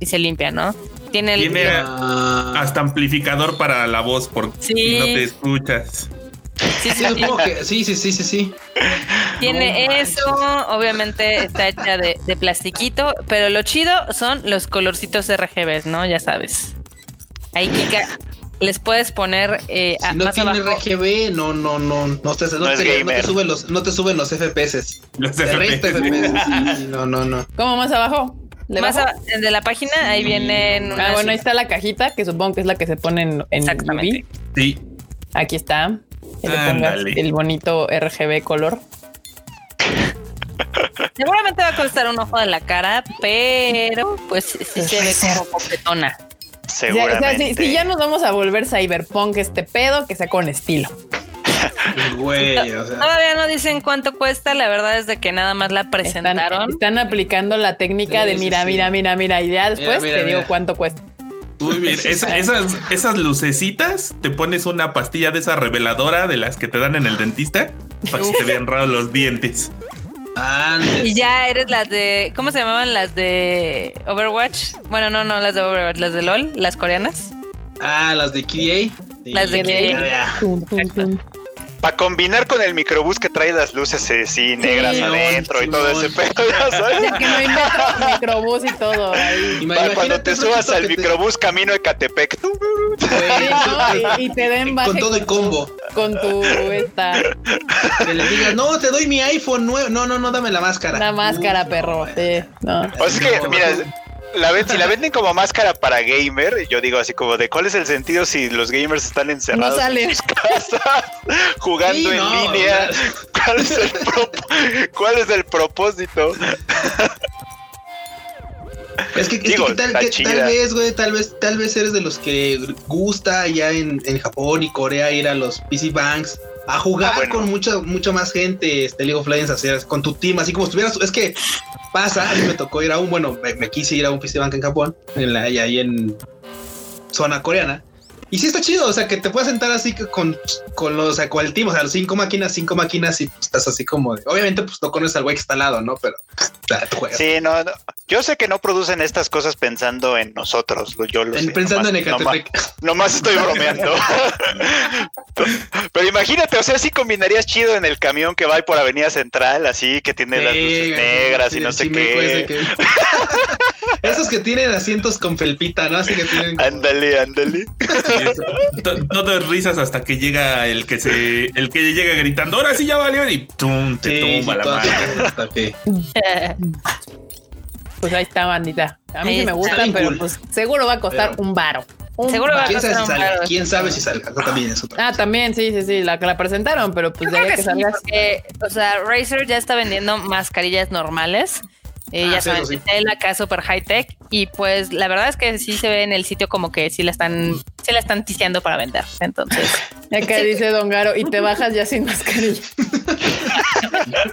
y se limpia, ¿no? Tiene, el- Tiene Ah, hasta amplificador para la voz por Sí. si no te escuchas. sí, sí, sí, sí. sí. Tiene No eso, obviamente está hecha de, de plastiquito, pero lo chido son los colorcitos RGBs, ¿no? Ya sabes. Ahí, Kika, les puedes poner eh, a- Si no más tiene abajo. RGB, no, no, no, no te, no No es te- no te gamer. suben los, no te suben los FPS. Los FPS. FPS. sí, sí, no, no, no. ¿Cómo más abajo? De la página, ahí vienen Ah, bueno, ahí está la cajita, que supongo que es la que se pone en, en Exactamente. UV. Sí. Aquí está. Que le pongas Ándale. el bonito RGB color. Seguramente va a costar un ojo de la cara, pero pues sí se ve como coquetona. O sea, o sea, Seguramente. si, si ya nos vamos a volver cyberpunk este pedo, que sea con estilo. Güey, o sea. Todavía no dicen cuánto cuesta, la verdad es de que nada más la presentaron. están aplicando la técnica Sí, de mira, sí. mira, mira, mira, y ya después mira, te digo mira. cuánto cuesta. Uy, bien. Esa- esas, esas lucecitas, te pones una pastilla de esa reveladora de las que te dan en el dentista para que se te vean raros los dientes. Andes. Y ya eres las de. ¿Cómo se llamaban las de Overwatch? Bueno, no, no, las de Overwatch, las de LOL, las coreanas. Ah, las de KDA. Sí, Las de KDA. Para combinar con el microbús que trae las luces así negras adentro y todo ese pedo, ya que no hay microbús y todo. Ahí. Para cuando te subas al microbús camino de Catepec. y, te den Con todo el combo. Con tu esta. Que le digas, no, te doy mi iPhone nuevo. No, no, no, dame la máscara. La máscara, perro. Sí, no. O es que, mira, la si la venden como máscara para gamer, yo digo así como de cuál es el sentido si los gamers están encerrados en sus casas jugando en línea. ¿Cuál es, el ¿Cuál es el propósito? Es que, tal, vez, güey, tal vez, tal vez eres de los que gusta ya en, en Japón y Corea ir a los PC Banks a jugar ah, con mucha, mucha más gente, este League of Legends, así, con tu team, así como estuvieras. Es que pasa, mí me tocó ir a un, bueno, me, quise ir a un festival en Japón, en la, ahí en zona coreana. Y sí está chido, o sea, que te puedas sentar así con, con los, o sea, con el team, o sea, los cinco máquinas, cinco máquinas y pues, estás así como de, obviamente pues no conoces al güey que está al lado, ¿no? Pero Sí, no, yo sé que no producen estas cosas pensando en nosotros, yo lo sé, Pensando en Ecatepec. Nomás, estoy bromeando. pero imagínate, o sea, sí combinarías chido en el camión que va por Avenida Central, así que tiene las luces negras y no sé qué. Esos que tienen asientos con felpita, ¿no? Así que tienen. Ándale, ándale. No te risas hasta que llega el que se, el que llega gritando, ahora sí ya valió y tum, te tumba la mano. Pues ahí está, bandita. A mí sí, me gusta, pero pues seguro va a costar un varo. Seguro va a ¿Quién, sabe si salga? ¿Quién sabe si salga? también es otra Ah, también, sí, sí, sí, la que la presentaron, pero pues de ahí que, que salgas. o sea, Razer ya está vendiendo mascarillas normales eh, ya ah, saben, la acá super high tech y pues la verdad es que sí se ve en el sitio como que sí la están, sí la están tiseando para vender. Entonces, acá dice Don Garo y te bajas ya sin mascarilla.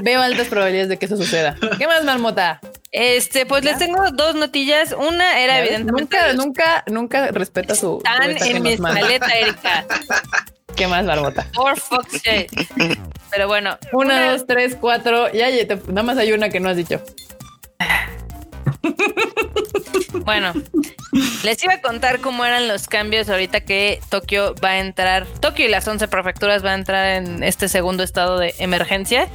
Veo altas probabilidades de que eso suceda. ¿Qué más, Marmota? Este, pues les tengo dos notillas. Una era evidentemente. Nunca, nunca, nunca respeta su. Están en mi escaleta, Erika. ¿Qué más, Barbota? Por fuck's Pero bueno. Una, dos, tres, cuatro. Ya, nada más hay una que no has dicho. Bueno, les iba a contar cómo eran los cambios ahorita que Tokio va a entrar, Tokio y las 11 prefecturas van a entrar en este segundo estado de emergencia.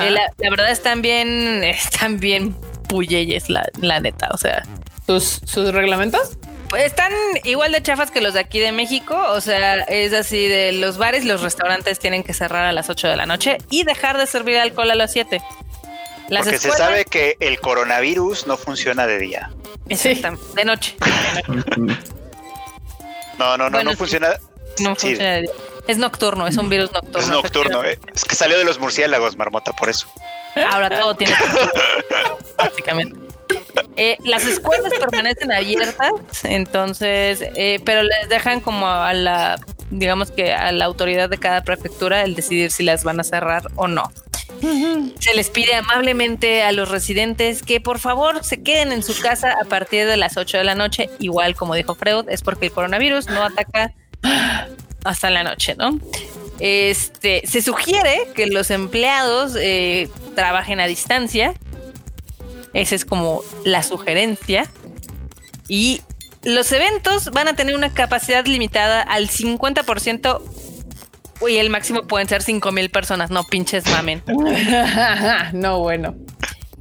Eh, la, verdad están bien, están bien puyeyes, la, la neta, o sea. ¿Sus, sus reglamentos? Pues están igual de chafas que los de aquí de México, o sea, es así de los bares y los restaurantes tienen que cerrar a las 8 de la noche y dejar de servir alcohol a las 7. Porque se sabe que el coronavirus no funciona de día. Sí, de noche. no, no, no, no funciona. No funciona de día. Es nocturno, es un virus nocturno. Es nocturno, eh. es que salió de los murciélagos, marmota, por eso. Ahora todo tiene básicamente. Eh, las escuelas permanecen abiertas, entonces, eh, pero les dejan como a la, digamos que a la autoridad de cada prefectura el decidir si las van a cerrar o no. Se les pide amablemente a los residentes que por favor se queden en su casa a partir de las 8 de la noche, igual como dijo Freud, es porque el coronavirus no ataca hasta la noche, ¿no? Este, se sugiere que los empleados eh, trabajen a distancia, esa es como la sugerencia. Y los eventos van a tener una capacidad limitada al 50% y el máximo pueden ser 5 mil personas. No pinches mamen. no, bueno.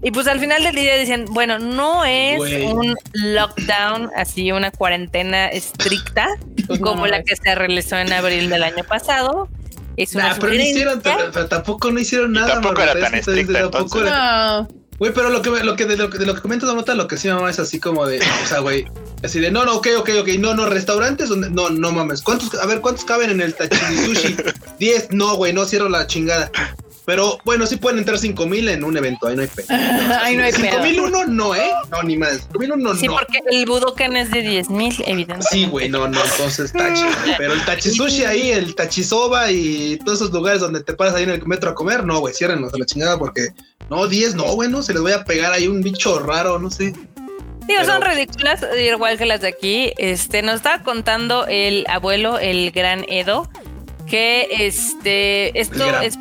Y pues al final del día dicen, bueno, no es un lockdown, así una cuarentena estricta pues como la que se realizó en abril del año pasado. Es una pero, hicieron, pero, tampoco no hicieron nada. tampoco era tan estricta. Tampoco era, Güey, pero lo que, lo que, de lo, de lo que comenta nota, lo que sí mamá es así como de, o sea, güey, así de, no, no, ok, ok, ok, no, no, restaurantes donde, no, no mames, ¿cuántos, a ver, cuántos caben en el Sushi? Diez, no, güey, no cierro la chingada. Pero bueno, sí pueden entrar cinco mil en un evento, ahí no hay pedo. ahí no hay pedo. mil uno no, ¿eh? No, ni más. Cinco mil uno no. Sí, porque el Budokan es de diez mil, evidentemente. Sí, güey, no, no, entonces tachi. Pero el tachisushi ahí, el tachisoba y todos esos lugares donde te paras ahí en el metro a comer, no, güey, ciérrenos a la chingada porque no, 10 no, bueno, se les voy a pegar ahí un bicho raro, no sé. Digo, son ridículas, igual que las de aquí. Este, nos estaba contando el abuelo, el gran Edo, que este, esto es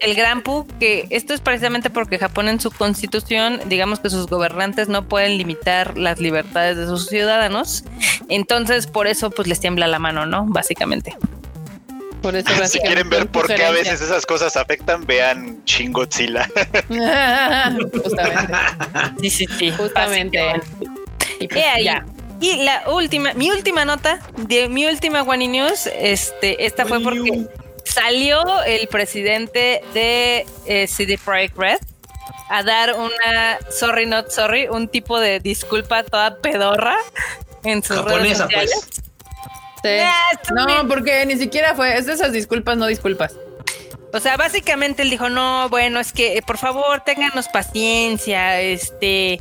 el gran Pu, que esto es precisamente porque Japón en su constitución, digamos que sus gobernantes no pueden limitar las libertades de sus ciudadanos. Entonces, por eso, pues les tiembla la mano, ¿no? Básicamente. Por eso si quieren ver por qué a veces esas cosas afectan, vean Shin Godzilla. Justamente. Sí, sí, sí. Justamente. Y, pues, ya. y la última, mi última nota de mi última One News, este, esta fue porque salió el presidente de eh, CD Projekt Red a dar una sorry not sorry, un tipo de disculpa toda pedorra en sus redes sociales. Pues. No, porque ni siquiera fue, es de esas disculpas, no disculpas. O sea, básicamente él dijo, no, bueno, es que por favor, ténganos paciencia, este,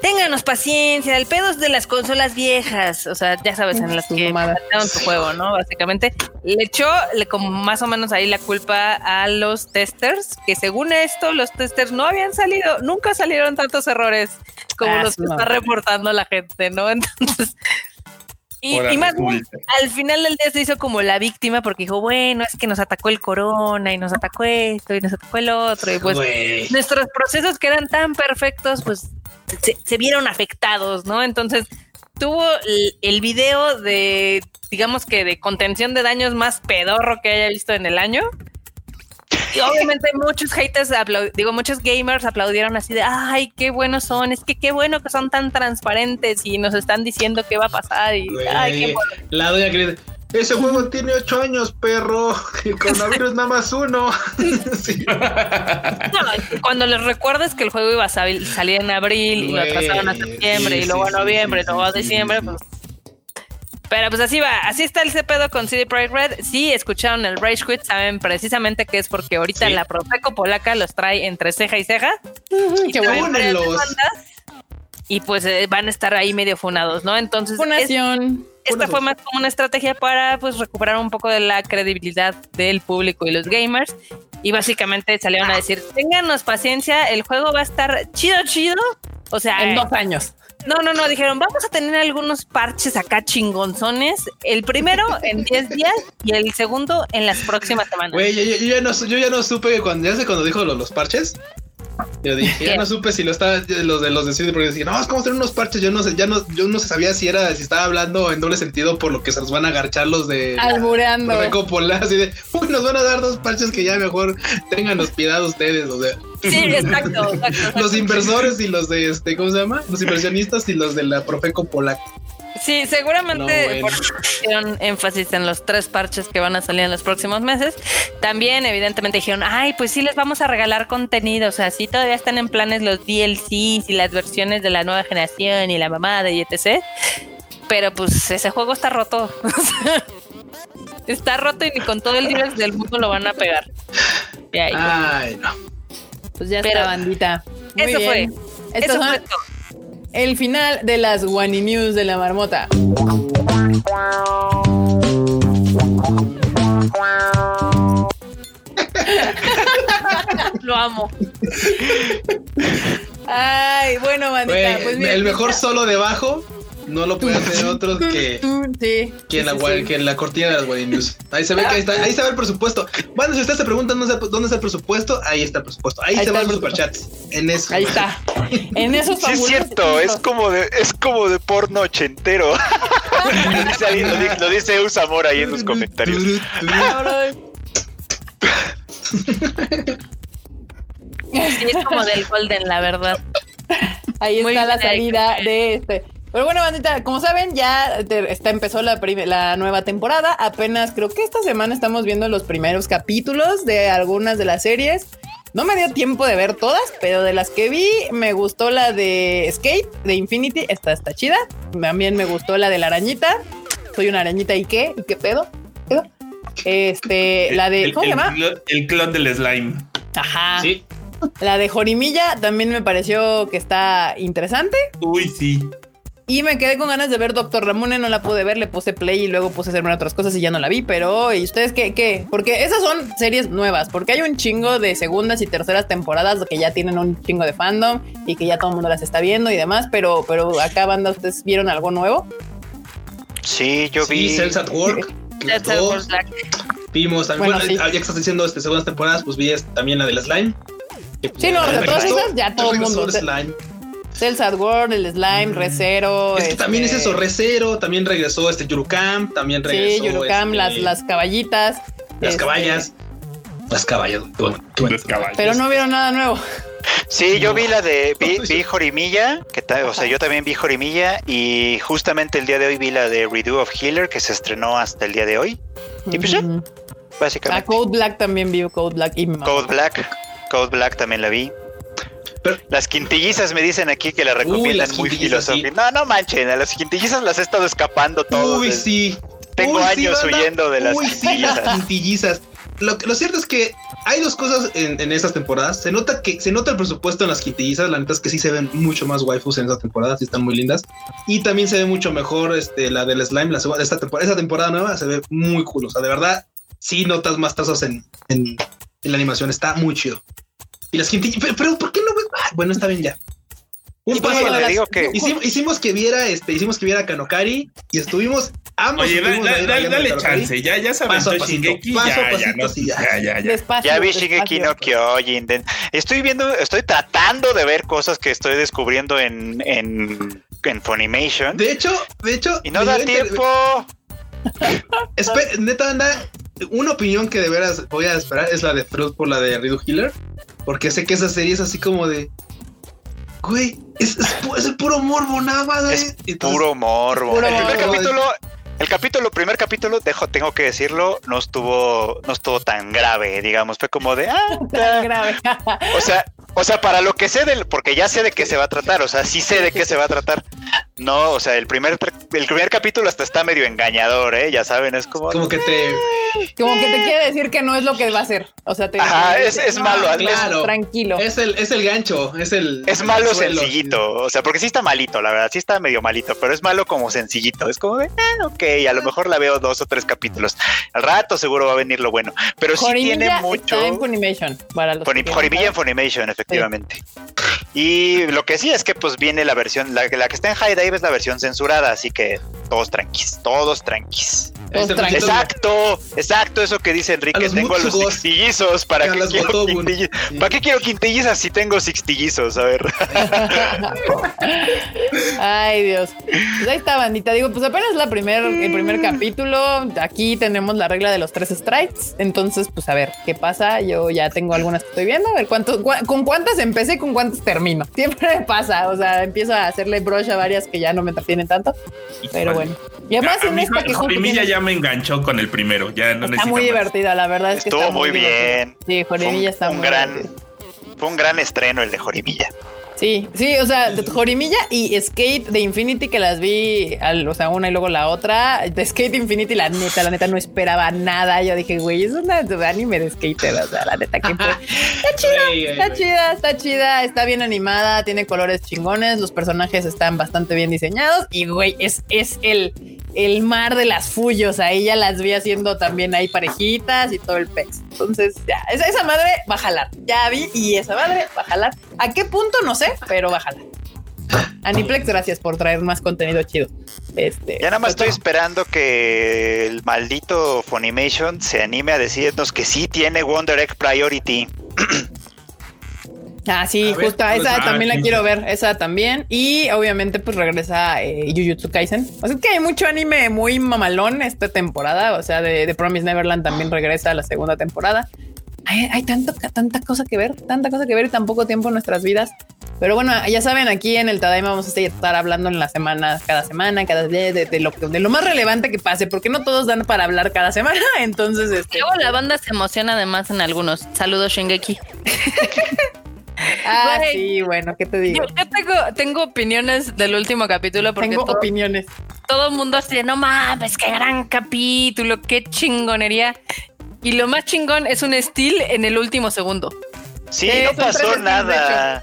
ténganos paciencia, el pedo es de las consolas viejas, o sea, ya sabes, en las que mataron tu juego, ¿no? Básicamente, le echó le, como más o menos ahí la culpa a los testers, que según esto, los testers no habían salido, nunca salieron tantos errores como ah, los que está reportando la gente, ¿no? Entonces, y, más al final del día se hizo como la víctima porque dijo, bueno, es que nos atacó el corona y nos atacó esto y nos atacó el otro. Y pues nuestros procesos que eran tan perfectos, pues se, vieron afectados, ¿no? Entonces tuvo el, el, video de, digamos que de contención de daños más pedorro que haya visto en el año. Y obviamente muchos haters, digo, muchos gamers aplaudieron así de, ay, qué buenos son, es que qué bueno que son tan transparentes y nos están diciendo qué va a pasar. Y, ay, qué bueno. La doña ese juego tiene ocho años, perro. El coronavirus nada más uno. cuando les recuerdas que el juego iba a salir en abril y lo atrasaron a septiembre y luego a noviembre y luego a diciembre, pues pero pues así va, así está el pedo con CD Projekt Red. Si escucharon el Rage Quit, saben precisamente que es porque ahorita la Profeco polaca los trae entre ceja y ceja. y, y pues eh, van a estar ahí medio funados, ¿no? Entonces, Funación. esta fue más como una estrategia para pues recuperar un poco de la credibilidad del público y los gamers. Y básicamente salieron a decir, ténganos paciencia, el juego va a estar chido, chido. O sea, en dos años. No, no, no, dijeron, vamos a tener algunos parches acá chingonzones. El primero en 10 días y el segundo en las próximas semanas. Güey, yo, ya no, yo ya no supe cuando, ya sé cuando dijo los parches. Yo dije, ya no supe si lo estaba, los de los de CD porque decían, no, es como tener unos parches. Yo no sé, ya no, yo no sabía si era, si estaba hablando en doble sentido por lo que se nos van a agarchar los de albureando. Recopola, así de, uy, nos van a dar dos parches que ya mejor tengan piedad ustedes, o sea. Sí, exacto, los inversores y los de este, ¿cómo se llama? Los inversionistas y los de la Profeco Polaca. Sí, seguramente por énfasis en los tres parches que van a salir en los próximos meses. También, evidentemente, dijeron, ay, pues sí les vamos a regalar contenido. O sea, sí todavía están en planes los DLCs y las versiones de la nueva generación y la mamada y etc. Pero pues ese juego está roto. está roto y ni con todo el dinero del mundo lo van a pegar. ay, no. Pues ya está, bandita. eso fue. Eso fue todo el final de las Wani News de la marmota. Lo amo. Ay, bueno, bandita. Pues el mejor solo debajo no lo puede hacer otros que, sí, que, en la, que la cortina de las Wadi News. Ahí se ve que ahí está, ahí se ve el presupuesto. Bueno, si ustedes se preguntan dónde, está el presupuesto, ahí está el presupuesto. Ahí, se ven los superchats. En eso. Ahí está. En esos Sí, es cierto, es como de, es como de porno ochentero. lo, dice, lo, dice Usamor ahí en los comentarios. Sí, es como del Golden, la verdad. Ahí está la salida de este. Pero bueno, bandita, como saben, ya está, empezó la, la nueva temporada. Apenas creo que esta semana estamos viendo los primeros capítulos de algunas de las series. No me dio tiempo de ver todas, pero de las que vi, me gustó la de Escape, de Infinity. Esta está chida. También me gustó la de la arañita. Soy una arañita y qué, y qué pedo. Este, la de. ¿Cómo se llama? El clon del slime. Ajá. Sí. La de Jorimilla también me pareció que está interesante. Uy, sí. Y me quedé con ganas de ver Doctor Ramone, no la pude ver, le puse play y luego puse a hacerme otras cosas y ya no la vi. Pero, ¿y ustedes qué? qué? Porque esas son series nuevas, porque hay un chingo de segundas y terceras temporadas que ya tienen un chingo de fandom y que ya todo el mundo las está viendo y demás. Pero, pero acá, banda, ¿ustedes vieron algo nuevo? Sí, yo vi. Cells at Work. Vimos también, bueno, ya que estás diciendo este, segundas temporadas, pues vi también la de la slime. sí, no, de todas esas ya todo el mundo. Slime. El Sad World, el Slime, mm. Recero. Es que también es eso, este Recero, también regresó este Yurukam, también regresó. Sí, Yurukam, las, este, las caballitas. Las este, caballas. Las caballas. Pero no vieron nada nuevo. Sí, yo vi la de vi, Jorimilla, que o sea, yo también vi Jorimilla y justamente el día de hoy vi la de Redo of Healer que se estrenó hasta el día de hoy. Y pues ya, básicamente. A Code Black también vi Code Black y Code Black, Code Black también la vi. Las quintillizas me dicen aquí que la recomiendan muy filosófica. No, no manchen, a las quintillizas las he estado escapando todo. Uy, sí. Tengo años huyendo de las Uy, quintillizas. Sí, las quintillizas. Lo, lo, cierto es que hay dos cosas en, en, estas temporadas. Se nota que se nota el presupuesto en las quintillizas. La neta es que sí se ven mucho más waifus en esta temporada. Sí están muy lindas. Y también se ve mucho mejor este, la del slime. La, esta, temporada, esta temporada nueva se ve muy cool. O sea, de verdad, sí notas más tazas en, en, la animación. Está muy chido. Y las quintillizas, pero, ¿por qué no? bueno, está bien ya. Un paso le digo que hicimos, hicimos, que viera este, hicimos que viera Kanokari y estuvimos ambos. Oye, dale chance, ya, ya sabes, paso, Shingeki, paso, ya, ya, ya, ya, ya, vi Shingeki no Kyojin. Estoy viendo, estoy tratando de ver cosas que estoy descubriendo en, en, en Funimation. De hecho, de hecho. Y no da tiempo. neta, anda, una opinión que de veras voy a esperar es la de Fruit por la de Ridu Healer. Porque sé que esa serie es así como de güey, es, es, el puro morbo, nada más, Es puro morbo. el primer capítulo, el capítulo, primer capítulo, dejo, tengo que decirlo, no estuvo, no estuvo tan grave, digamos, fue como de, ah, tan grave. o sea, o sea, para lo que sé del, porque ya sé de qué se va a tratar, o sea, sí sé de qué se va a tratar. No, o sea, el primer, el primer capítulo hasta está medio engañador, ¿eh? Ya saben, es como... Como que te... Como que te quiere decir que no es lo que va a ser. O sea, te... Ajá, es, es malo. Claro. tranquilo. Es el, es el gancho, es el... Es malo sencillito, o sea, porque sí está malito, la verdad, sí está medio malito, pero es malo como sencillito. Es como de, ah, ok, a lo mejor la veo dos o tres capítulos. Al rato seguro va a venir lo bueno, pero sí tiene mucho... Está en Funimation, para los Jorimilla en Funimation, efectivamente. Y lo que sí es que pues viene la versión, la, la que está en High Dive es la versión censurada, así que todos tranquis, todos tranquis. exacto, exacto, eso que dice Enrique, tengo a los sixtillizos, ¿para qué, quiero? ¿para qué quiero quintillizas si tengo sixtillizos? A ver. Ay, Dios. Pues ahí está, bandita. Digo, pues apenas la primer, el primer capítulo. Aquí tenemos la regla de los tres strikes. Entonces, pues a ver qué pasa. Yo ya tengo algunas que estoy viendo. A ver cuántos, con cuántas empecé y con cuántas termino. Siempre me pasa. O sea, empiezo a hacerle brush a varias que ya no me entretienen tanto. Pero bueno. Y además en esta que Jorimilla ya me enganchó con el primero. Ya no está muy divertida, la verdad es que estuvo muy, bien. Sí, Jorimilla está un muy gran, Fue un gran estreno el de Jorimilla. Sí, sí, o sea, Jorimilla y Skate de Infinity que las vi, al, o sea, una y luego la otra. De Skate Infinity, la neta, la neta no esperaba nada. Yo dije, güey, es una anime de skater, o sea, la neta que fue. Está chida, está chida, está chida, está bien animada, tiene colores chingones, los personajes están bastante bien diseñados y, güey, es, es el, el mar de las fullos. Ahí ya las vi haciendo también ahí parejitas y todo el pez. Entonces, ya, esa, esa madre va a jalar. Ya vi y esa madre va a jalar. ¿A qué punto? No sé, pero bájala. Aniplex, gracias por traer más contenido chido. Este, ya nada más estoy esperando que el maldito Funimation se anime a decirnos que sí tiene Wonder Egg Priority. Ah, sí, justo esa también la quiero ver, esa también. Y obviamente, pues regresa eh, Jujutsu Kaisen. O sea, es que hay mucho anime muy mamalón esta temporada. O sea, de, de Promise Neverland también regresa a la segunda temporada hay, tanto, tanta cosa que ver, tanta cosa que ver y tan poco tiempo en nuestras vidas. Pero bueno, ya saben, aquí en el Tadaima vamos a estar hablando en la semana, cada semana, cada día, de, lo, de lo más relevante que pase, porque no todos dan para hablar cada semana. Entonces, este. Luego la banda se emociona además en algunos. Saludos, Shingeki. ah, sí, bueno, ¿qué te digo? Yo, tengo, tengo opiniones del último capítulo porque tengo opiniones. Todo el mundo así, no mames, qué gran capítulo, qué chingonería. Y lo más chingón es un steel en el último segundo. Sí, no pasó nada.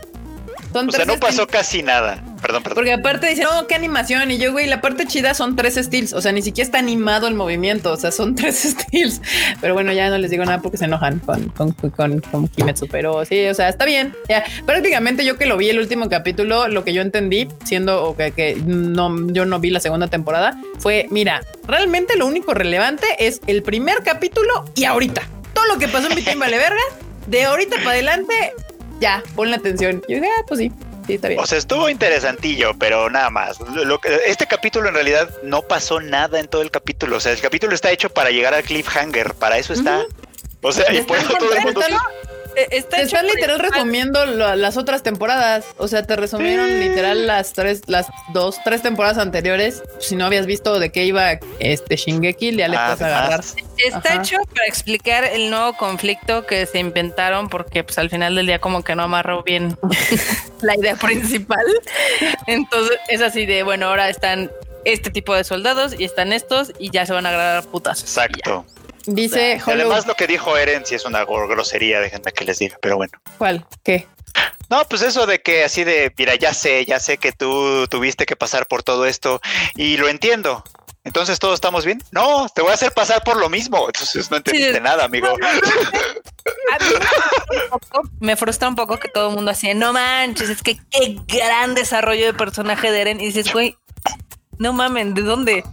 O sea, no pasó casi nada. Perdón, perdón. Porque aparte dicen, no, qué animación. Y yo, güey, la parte chida son tres steals. O sea, ni siquiera está animado el movimiento. O sea, son tres steals. Pero bueno, ya no les digo nada porque se enojan con, con, con, con Kimetsu. Pero sí, o sea, está bien. Ya, prácticamente yo que lo vi el último capítulo, lo que yo entendí, siendo o que, que no, yo no vi la segunda temporada, fue: mira, realmente lo único relevante es el primer capítulo y ahorita. Todo lo que pasó en Bitcoin vale verga. De ahorita para adelante, ya, pon la atención. Y yo dije, ah, pues sí. sí, está bien. O sea, estuvo interesantillo, pero nada más. Lo que- este capítulo en realidad no pasó nada en todo el capítulo. O sea, el capítulo está hecho para llegar al cliffhanger. Para eso está. O sea, y por eso todo el mundo. Están- Eh, Está están literal resumiendo las otras temporadas. O sea, te resumieron literal las tres, las dos, tres temporadas anteriores. Si no habías visto de qué iba este Shingeki, ya le Ah, puedes agarrar. Está Ajá. hecho para explicar el nuevo conflicto que se inventaron porque pues al final del día como que no amarró bien la idea principal. Entonces es así de, bueno, ahora están este tipo de soldados y están estos y ya se van a agarrar putas. Exacto. Dice Y Hollow. además, lo que dijo Eren sí es una grosería, déjenme que les diga, pero bueno. ¿Cuál? ¿Qué? No, pues eso de que así de, mira, ya sé, ya sé que tú tuviste que pasar por todo esto y lo entiendo. Entonces todos estamos bien. No, te voy a hacer pasar por lo mismo. Entonces no entendiste Sí. nada, amigo. A mí me frustra un poco- Me frustra un poco que todo el mundo así, no manches, es que qué gran desarrollo de personaje de Eren. Y dices, güey, no mamen, ¿de dónde?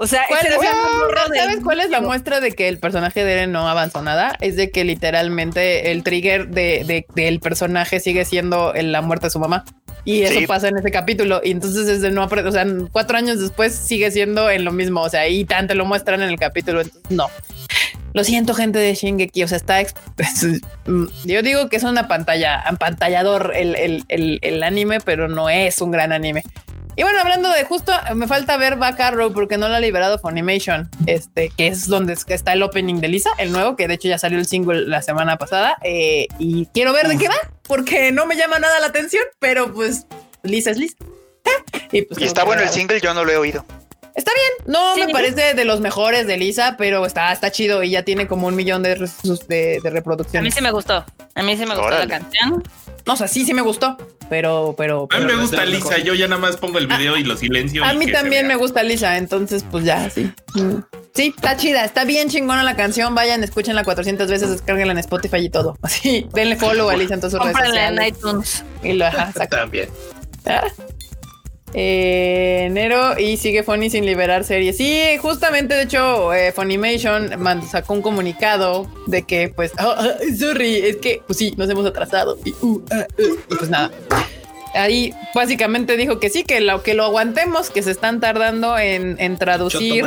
O sea, ¿Cuál ese es, era un morro del- ¿Sabes cuál es la muestra de que el personaje de Eren no avanzó nada? Es de que literalmente el trigger de, de- del personaje sigue siendo la muerte de su mamá. Y eso Sí. pasa en ese capítulo. Y entonces desde no aprende, o sea, cuatro años después sigue siendo en lo mismo. O sea, y tanto lo muestran en el capítulo. Entonces, no. Lo siento, gente de Shingeki. O sea, está. Yo digo que es una pantalla, pantallador el, el, el, el anime, pero no es un gran anime. Y bueno, hablando de justo, me falta ver Back Arrow porque no lo ha liberado Funimation, este, que es donde está el opening de Lisa, el nuevo, que de hecho ya salió el single la semana pasada. eh, y quiero ver de qué va, porque no me llama nada la atención, pero pues Lisa es Lisa. Y, pues, Y está bueno el single, yo no lo he oído. Está bien, no Sí. me parece de los mejores de Lisa, pero está, está chido y ya tiene como un millón de, de, de A mí reproducciones. sí me gustó. A mí sí me gustó Órale. la canción. No, o sea, sí, sí me gustó, pero, pero. A mí pero- me gusta Lisa, mejor. yo ya nada más pongo el video y lo silencio. A y mí que se también vea. me gusta Lisa, entonces pues ya, sí. Mm. Sí, está chida, está bien chingona la canción. Vayan, escúchenla 400 veces, descárguenla en Spotify y todo. Así, denle follow a Lisa en todas sus redes en iTunes. Y lo ajá. También. Ah. Eh, enero y sigue Funny sin liberar series. Sí, justamente, de hecho, eh, Funimation sacó un comunicado de que, pues, sorry, es que, pues sí, nos hemos atrasado. Y, uh, uh, y pues nada. Ahí básicamente dijo que sí, que lo que lo aguantemos, que se están tardando en, en traducir,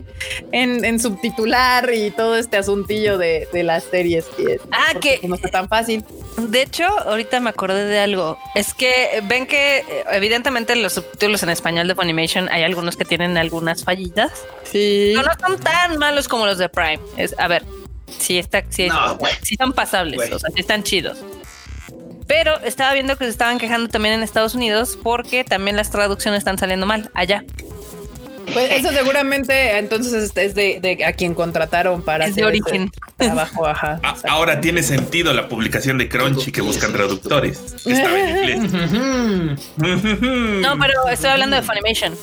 en, en subtitular y todo este asuntillo de, de las series. Ah, que- pues, no está tan fácil. De hecho, ahorita me acordé de algo. Es que ven que eh, evidentemente los subtítulos en español de Funimation hay algunos que tienen algunas fallitas. Sí. No, no son tan malos como los de Prime. Es, a ver, sí, está, sí, No, sí son pasables, o sea, sí están chidos. Pero estaba viendo que se estaban quejando también en Estados Unidos porque también las traducciones están saliendo mal allá. Pues eso seguramente entonces es, de, de a quien contrataron para Es de origen. trabajo, ajá. A- ahora tiene sentido la publicación de Crunchy que buscan traductores. Estaba en inglés. No, pero estoy hablando de Funimation.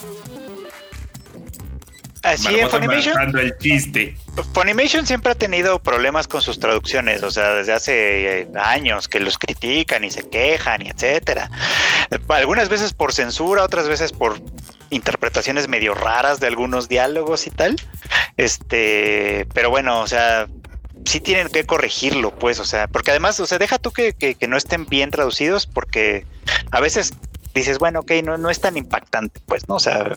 Así en Marmota Funimation. marcando el chiste. Funimation siempre ha tenido problemas con sus traducciones, o sea, desde hace eh, años que los critican y se quejan y etcétera. Algunas veces por censura, otras veces por interpretaciones medio raras de algunos diálogos y tal. Este, pero bueno, o sea, sí tienen que corregirlo, pues, o sea, porque además, o sea, deja tú que, que- que no estén bien traducidos, porque a veces dices, bueno, ok, no, no es tan impactante, pues, ¿no? O sea,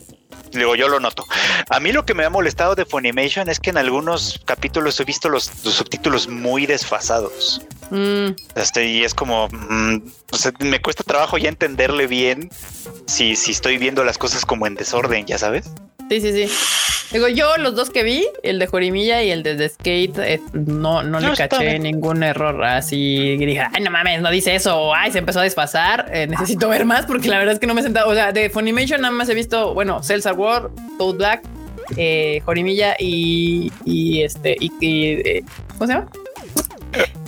digo, yo lo noto. A mí lo que me ha molestado de Funimation es que en algunos capítulos he visto los, los subtítulos muy desfasados. Mm, Este, y es como, mm, o sea, me cuesta trabajo ya entenderle bien si, si estoy viendo las cosas como en desorden, ya sabes. Sí, sí, sí. Digo, yo los dos que vi, el de Jorimilla y el de The Skate, eh, no, no, No, le caché ningún error así. que Dije, ay, no mames, no dice eso. o, Ay, se empezó a desfasar. eh, necesito ver más porque la verdad es que no me he sentado. O sea, de Funimation nada más he visto, bueno, Cells at War, Toad Black, eh, Jorimilla y, y este, y, y, eh, ¿cómo se llama?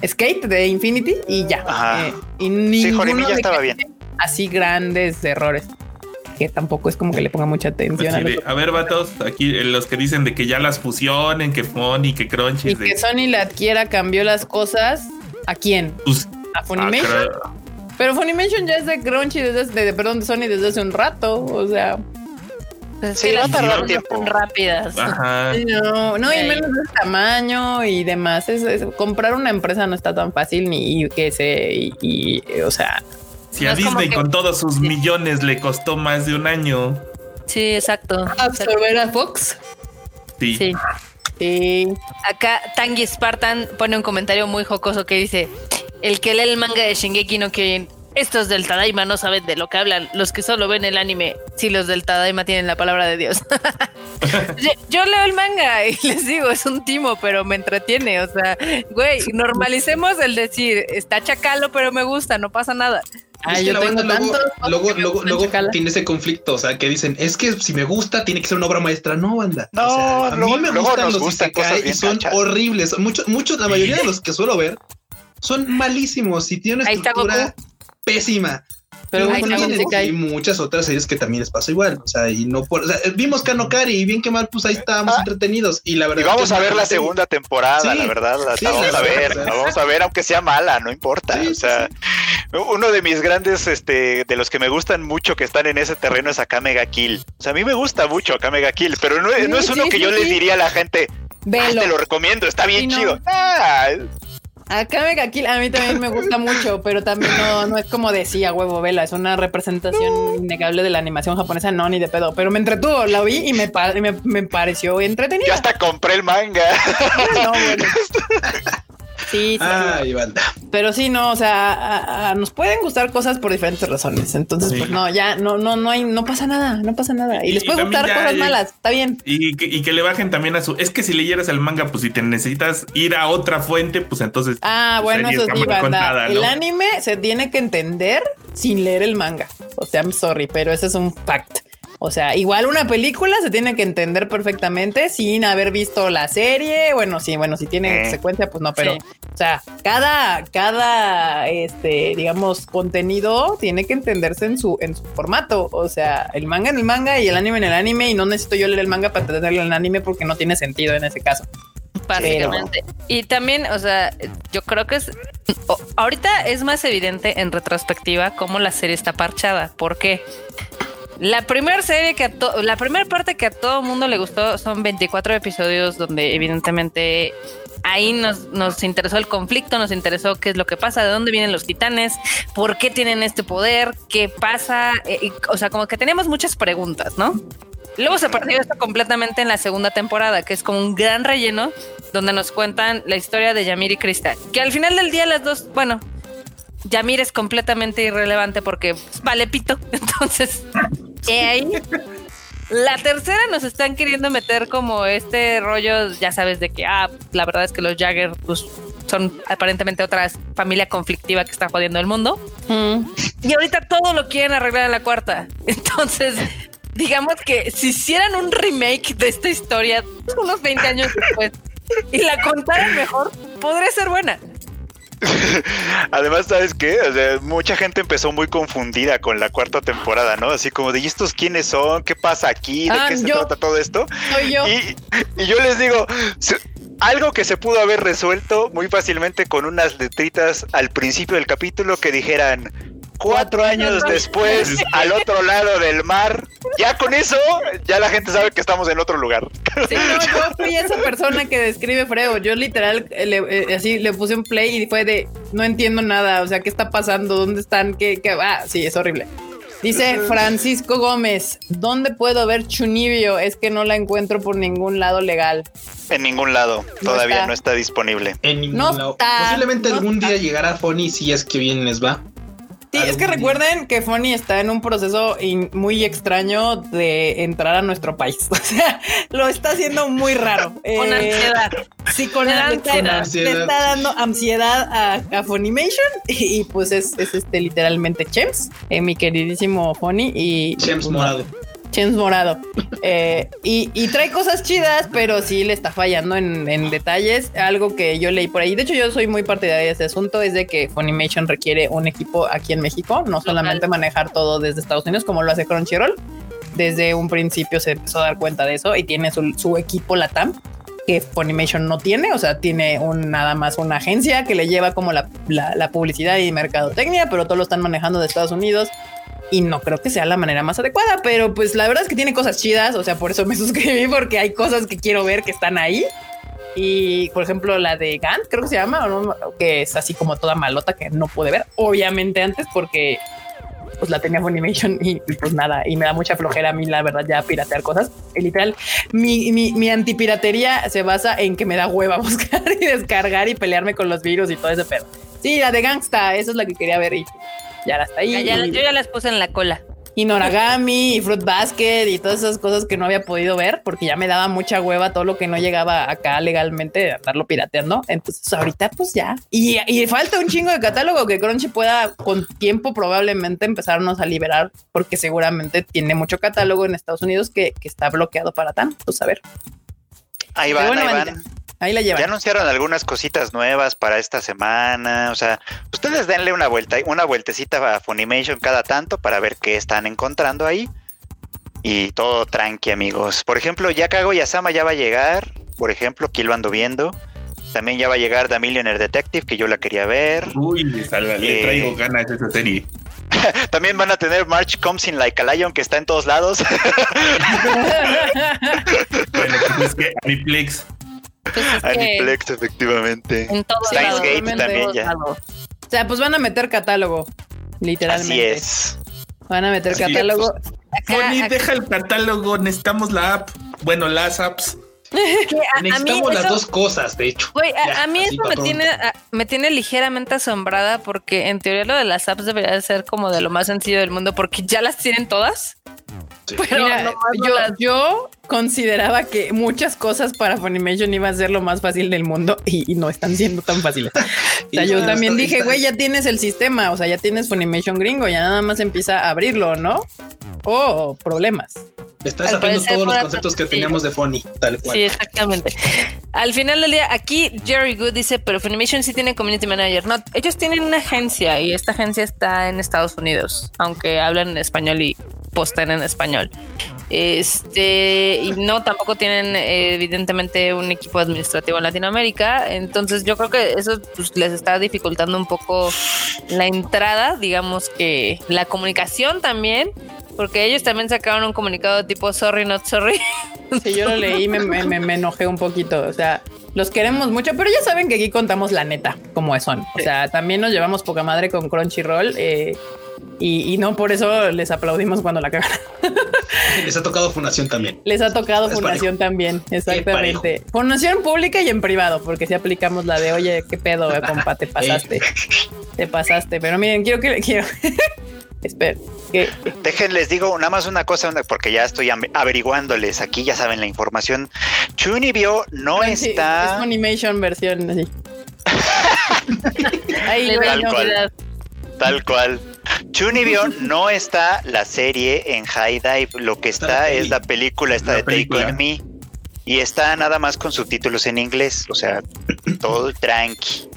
Skate de Infinity y ya. Ajá. Eh, y ninguno Jorimilla estaba bien. Así grandes errores. Que tampoco es como que le ponga mucha atención a Así los de, a ver, vatos, aquí eh, los que dicen de que ya las fusionen, que Funny, que Crunchy. Y de- que Sony la adquiera cambió las cosas. ¿A quién? pues, ¿A ah, Funimation? creo- Pero Funimation ya es de Crunchy desde, hace- de, perdón, de Sony desde hace un rato. O sea, Pues es Sí, a tiempo. son rápidas. Ajá. no, no, y menos de ese tamaño y demás. Es, es- comprar una empresa no está tan fácil ni y que se, y, y, o sea, Si a Disney con todos sus millones le costó más de un año. Sí, exacto. Absorber a Fox. Sí. Sí. Acá Tangi Spartan pone un comentario muy jocoso que dice: El que lee el manga de Shingeki no Kyojin estos del Tadaima no saben de lo que hablan. Los que solo ven el anime, si los del Tadaima tienen la palabra de Dios. yo, leo el manga y les digo, es un timo, pero me entretiene. O sea, güey, normalicemos el decir, está chacalo, pero me gusta, no pasa nada. Ay, yo tengo luego, luego, luego, tiene ese conflicto, o sea, que dicen, es que si me gusta, tiene que ser una obra maestra. No, banda. No, a mí me gustan los gustan y son horribles. Muchos, muchos, la mayoría de los que suelo ver son malísimos y tienen una estructura pésima. Pero hay muchas otras series que también les pasa igual. O sea, y no por. vimos Kanokari y bien que mal, pues ahí estábamos ah. entretenidos. Y la verdad. Y vamos a ver la segunda temporada, la verdad. La, vamos a ver, la vamos a ver, aunque sea mala, no importa. o sea, uno de mis grandes, este, de los que me gustan mucho que están en ese terreno es Akame ga Kill. O sea, a mí me gusta mucho Akame ga Kill, pero no, no es uno que yo les diría a la gente. Ah, te lo recomiendo, está bien chido. Ah, Acá aquí a mí también me gusta mucho, pero también no, no es como decía huevo vela, es una representación innegable de la animación japonesa, no ni de pedo, pero me entretuvo, la vi y me, me, me pareció entretenido. Yo hasta compré el manga. No, bueno. Sí, sí. Pero sí, no, o sea, nos pueden gustar cosas por diferentes razones. Entonces, pues no, ya no, no, no hay, no pasa nada, no pasa nada. Y, les puede gustar cosas malas, está bien. Y que, y que, le bajen también a su. Es que si leyeras el manga, pues si te necesitas ir a otra fuente, pues entonces. Ah, bueno, eso sí, banda. El anime se tiene que entender sin leer el manga. O sea, I'm sorry, pero ese es un fact. O sea, igual una película se tiene que entender perfectamente sin haber visto la serie. Bueno, sí, bueno, si tiene eh. secuencia, pues no, pero, o sea, cada, cada, este, digamos, contenido tiene que entenderse en su, en su formato. O sea, el manga en el manga y el anime en el anime. Y no necesito yo leer el manga para entenderlo en el anime porque no tiene sentido en ese caso. Básicamente. Y también, o sea, yo creo que es. ahorita es más evidente en retrospectiva cómo la serie está parchada. ¿Por qué? La primera serie que a la primera parte que a todo mundo le gustó son 24 episodios donde evidentemente ahí nos, nos interesó el conflicto, nos interesó qué es lo que pasa, de dónde vienen los titanes, por qué tienen este poder, qué pasa, eh, o sea, como que tenemos muchas preguntas, ¿no? Luego se perdió esto completamente en la segunda temporada, que es como un gran relleno donde nos cuentan la historia de Yamir y Crystal, que al final del día las dos, bueno, Yamir es completamente irrelevante porque vale pito, entonces ahí. La tercera nos están queriendo meter como este rollo, ya sabes, de que, ah, la verdad es que los Jagger pues, son aparentemente otra familia conflictiva que está jodiendo el mundo. Mm. Y ahorita todo lo quieren arreglar en la cuarta. Entonces, digamos que si hicieran un remake de esta historia unos 20 años después y la contaran mejor, podría ser buena. Además, ¿sabes qué? O sea, mucha gente empezó muy confundida con la cuarta temporada, ¿no? Así como de, ¿y estos quiénes son? ¿Qué pasa aquí? ¿De ah, qué se trata todo esto? Y, yo les digo, algo que se pudo haber resuelto muy fácilmente con unas letritas al principio del capítulo que dijeran, cuatro años después, al otro lado del mar. Ya con eso, ya la gente sabe que estamos en otro lugar. Sí, no, yo fui esa persona que describe Freo. Yo literal, eh, así le puse un play y fue de, no entiendo nada, o sea, ¿qué está pasando? ¿Dónde están? ¿Qué? qué? Ah, sí, es horrible. Dice Francisco Gómez, ¿dónde puedo ver Chunibio? Es que no la encuentro por ningún lado legal. En ningún lado, todavía no está disponible. En ningún lado. Posiblemente algún día llegará Fony si es que bien les va. Sí, es que recuerden que Fonny está en un proceso muy extraño de entrar a nuestro país. O sea, lo está haciendo muy raro. Con eh, ansiedad. Sí, con ansiedad. Le está dando ansiedad a, a Funimation y, pues es, este literalmente Chems, eh, mi queridísimo Fonny y Chems pues, morado. Chens Morado. Eh, y, trae cosas chidas, pero sí le está fallando en, detalles. Algo que yo leí por ahí. De hecho, yo soy muy partidaria de este asunto. Es de que Funimation requiere un equipo aquí en México, no solamente manejar todo desde Estados Unidos, como lo hace Crunchyroll. Desde un principio se empezó a dar cuenta de eso y tiene su, equipo Latam que Funimation no tiene, o sea, tiene un, nada más una agencia que le lleva como la, la publicidad y mercadotecnia, pero todo lo están manejando de Estados Unidos y no creo que sea la manera más adecuada, pero pues la verdad es que tiene cosas chidas, o sea, por eso me suscribí porque hay cosas que quiero ver que están ahí. Y por ejemplo, la de Gant, creo que se llama, que es así como toda malota que no pude ver, obviamente antes porque pues la tenía Funimation y, pues nada, y me da mucha flojera a mí, la verdad, ya piratear cosas. Y literal, mi, mi, mi antipiratería se basa en que me da hueva buscar y descargar y pelearme con los virus y todo ese pedo. Sí, la de Gangsta, esa es la que quería ver y ya está ahí. yo ya las puse en la cola y Noragami y Fruit Basket y todas esas cosas que no había podido ver porque ya me daba mucha hueva todo lo que no llegaba acá legalmente de andarlo pirateando. Entonces ahorita pues ya. Y, falta un chingo de catálogo que Crunchy pueda con tiempo probablemente empezarnos a liberar porque seguramente tiene mucho catálogo en Estados Unidos que, está bloqueado para tanto. Pues a ver. Ahí van, ahí van. Ahí la llevan. Ya anunciaron algunas cositas nuevas para esta semana. O sea, ustedes denle una vuelta, una vueltecita a Funimation cada tanto para ver qué están encontrando ahí. Y todo tranqui, amigos. Por ejemplo, ya Kago Yasama ya va a llegar. Por ejemplo, aquí lo ando viendo. También ya va a llegar The Millionaire Detective, que yo la quería ver. Uy, le eh, traigo ganas de esa serie. También van a tener March Comes in Like a Lion, que está en todos lados. bueno, pues es que Aniplex pues Aniplex, efectivamente. En todos también ya. O sea, pues van a meter catálogo, literalmente. Así es. Van a meter catálogo. deja el catálogo, necesitamos la app. Bueno, las apps. Necesitamos las dos cosas, de hecho. a, mí eso me tiene, me tiene ligeramente asombrada porque en teoría lo de las apps debería ser como de lo más sencillo del mundo porque ya las tienen todas. Pero yo, yo consideraba que muchas cosas para Funimation iba a ser lo más fácil del mundo y, no están siendo tan fáciles. o sea, yo también dije, güey, ya tienes el sistema, o sea, ya tienes Funimation gringo, ya nada más empieza a abrirlo, ¿no? Oh, problemas. Estás aprendiendo todos los conceptos que teníamos de Funny, tal cual. Sí, exactamente. Al final del día, aquí Jerry Good dice, pero Funimation sí tiene community manager. No, ellos tienen una agencia y esta agencia está en Estados Unidos, aunque hablan en español y posten en español. Este, y no, tampoco tienen evidentemente un equipo administrativo en Latinoamérica. Entonces yo creo que eso pues, les está dificultando un poco la entrada, digamos que la comunicación también porque ellos también sacaron un comunicado tipo sorry, not sorry. Sí, yo lo leí y me, me, enojé un poquito. O sea, los queremos mucho, pero ya saben que aquí contamos la neta, como son. O sea, también nos llevamos poca madre con Crunchyroll. Eh, y, y, no por eso les aplaudimos cuando la cagan. Les ha tocado fundación también. Les ha tocado fundación también, exactamente. Fundación pública y en privado, porque si aplicamos la de, oye, qué pedo, compa, te pasaste. te pasaste. Pero miren, quiero que quiero. Espera. Déjenles digo nada más una cosa, porque ya estoy averiguándoles aquí, ya saben la información. Chunibyo no está. Es animation versión así. tal, cual, tal cual. Chunibyo no está la serie en High Dive, lo que está, es la película esta de Take On Me y está nada más con subtítulos en inglés, o sea, todo tranqui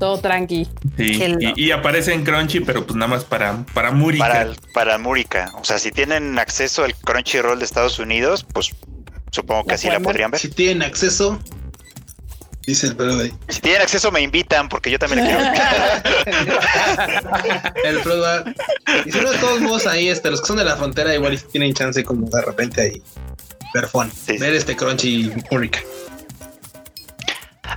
todo tranqui. Sí, y, aparece en Crunchy, pero pues nada más para, para Murica. Para, para Murica. O sea, si tienen acceso al Crunchyroll de Estados Unidos, pues supongo que así la podrían ver. Si tienen acceso, dice el Pro Si tienen acceso, me invitan, porque yo también le quiero el Pro Y si no, de todos modos, ahí este, los que son de la frontera, igual tienen chance como de repente ahí ver ver este Crunchy Murica.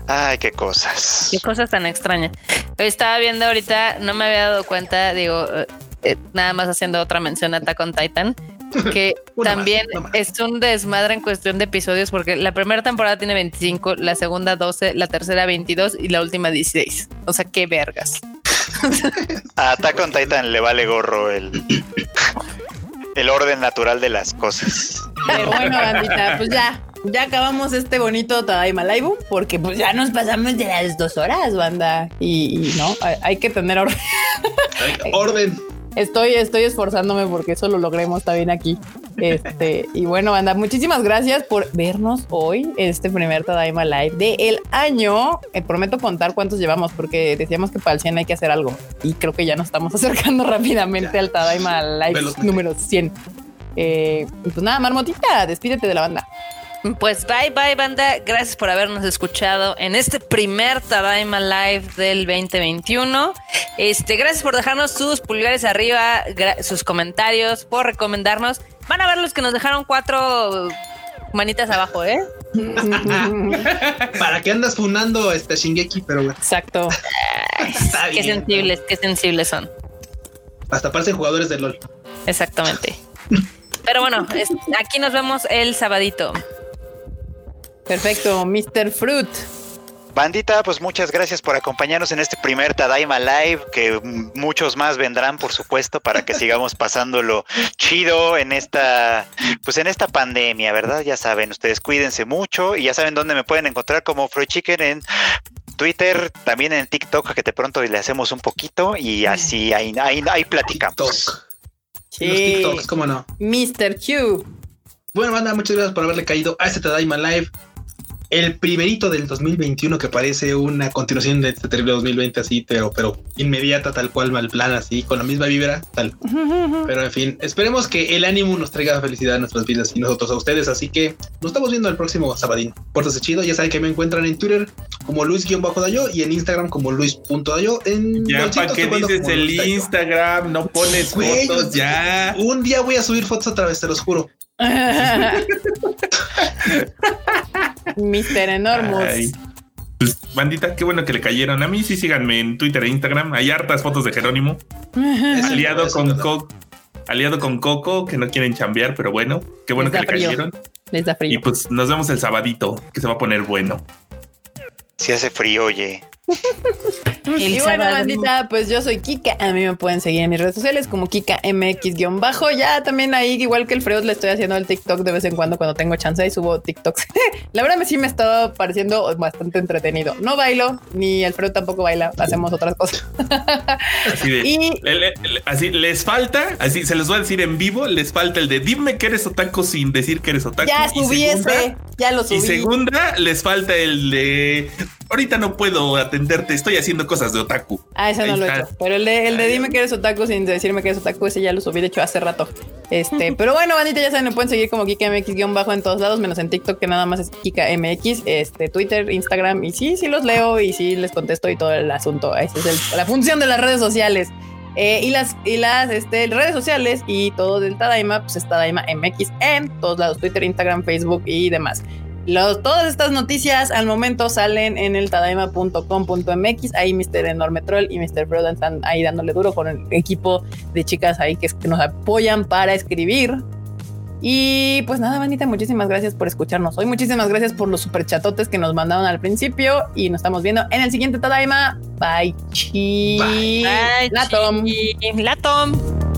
Ay, qué cosas. Qué cosas tan extrañas. Estaba viendo ahorita, no me había dado cuenta, digo, eh, eh, nada más haciendo otra mención a Attack on Titan, que también es un desmadre en cuestión de episodios, porque la primera temporada tiene 25, la segunda 12, la tercera 22 y la última 16. O sea, qué vergas. A Attack on Titan le vale gorro el, el orden natural de las cosas. Pero bueno, bandita, pues ya, ya acabamos este bonito Tadaima Live porque pues ya nos pasamos de las dos horas, banda. Y, no, hay, que tener orden. orden. Estoy, estoy esforzándome porque eso lo logremos también aquí. Este, y bueno, banda, muchísimas gracias por vernos hoy, este primer Tadaima Live del año. Eh, prometo contar cuántos llevamos porque decíamos que para el 100 hay que hacer algo. Y creo que ya nos estamos acercando rápidamente al Tadaima Live número 100. Eh, pues nada, Marmotita, despídete de la banda. Pues bye bye banda, gracias por habernos escuchado en este primer Tadaima Live del 2021. Este, gracias por dejarnos sus pulgares arriba, sus comentarios, por recomendarnos. Van a ver los que nos dejaron cuatro manitas abajo, ¿eh? ¿Para qué andas funando este Shingeki? Pero exacto. qué sensibles, qué sensibles son. Hasta parecen jugadores de LOL. Exactamente. Pero bueno, aquí nos vemos el sabadito. Perfecto, Mr. Fruit. Bandita, pues muchas gracias por acompañarnos en este primer Tadaima Live, que muchos más vendrán, por supuesto, para que sigamos pasándolo chido en esta, pues en esta pandemia, ¿verdad? Ya saben, ustedes cuídense mucho y ya saben dónde me pueden encontrar como Fruit Chicken en Twitter, también en TikTok, que de pronto le hacemos un poquito y así ahí, ahí, ahí platicamos. Sí. Los TikToks, cómo no. Mr. Q. Bueno, banda, muchas gracias por haberle caído a este Tadaima Live el primerito del 2021 que parece una continuación de este terrible 2020 así, pero, pero inmediata tal cual mal plan así, con la misma vibra, tal. Pero en fin, esperemos que el ánimo nos traiga felicidad a nuestras vidas y nosotros a ustedes, así que nos estamos viendo el próximo sabadín. Pórtese chido, ya saben que me encuentran en Twitter como Luis-Dayo y en Instagram como Luis.dayo. En ya, ¿para qué dices el Instagram? No pones fotos ya. Un día voy a subir fotos otra vez, te los juro. Mister Enormous. Pues, bandita, qué bueno que le cayeron. A mí sí síganme en Twitter e Instagram. Hay hartas fotos de Jerónimo. aliado con Coco. Aliado con Coco, que no quieren chambear, pero bueno, qué bueno que le cayeron. Les da frío. Y pues nos vemos el sabadito, que se va a poner bueno. Si hace frío, oye y bueno, bandita, pues yo soy Kika. A mí me pueden seguir en mis redes sociales como Kika MX-bajo. Ya también ahí, igual que el Freud, le estoy haciendo el TikTok de vez en cuando cuando tengo chance y subo TikToks. La verdad, me sí me está pareciendo bastante entretenido. No bailo, ni el Freud tampoco baila. Hacemos otras cosas. Así y así les falta, así se les voy a decir en vivo, les falta el de dime que eres otaku sin decir que eres otaku. Ya subí ese, ya lo subí. Y segunda, les falta el de ahorita no puedo atenderte, estoy haciendo cosas de otaku. Ah, ese no lo he hecho. Pero el de, el de dime que eres otaku sin decirme que eres otaku, ese ya lo subí, de hecho, hace rato. Este, pero bueno, bandita, ya saben, me pueden seguir como KikaMX-bajo en todos lados, menos en TikTok, que nada más es KikaMX, este, Twitter, Instagram, y sí, sí los leo y sí les contesto y todo el asunto. Esa es la función de las redes sociales. Eh, y las, y las este, redes sociales y todo del Tadaima, pues es Tadaima MX en todos lados, Twitter, Instagram, Facebook y demás todas estas noticias al momento salen en el tadaima.com.mx. Ahí Mr. Enorme Troll y Mr. Frodo están ahí dándole duro con el equipo de chicas ahí que, que nos apoyan para escribir. Y pues nada, bandita, muchísimas gracias por escucharnos hoy. Muchísimas gracias por los superchatotes que nos mandaron al principio. Y nos estamos viendo en el siguiente Tadaima. Bye, chi. Bye. La Tom. La Tom.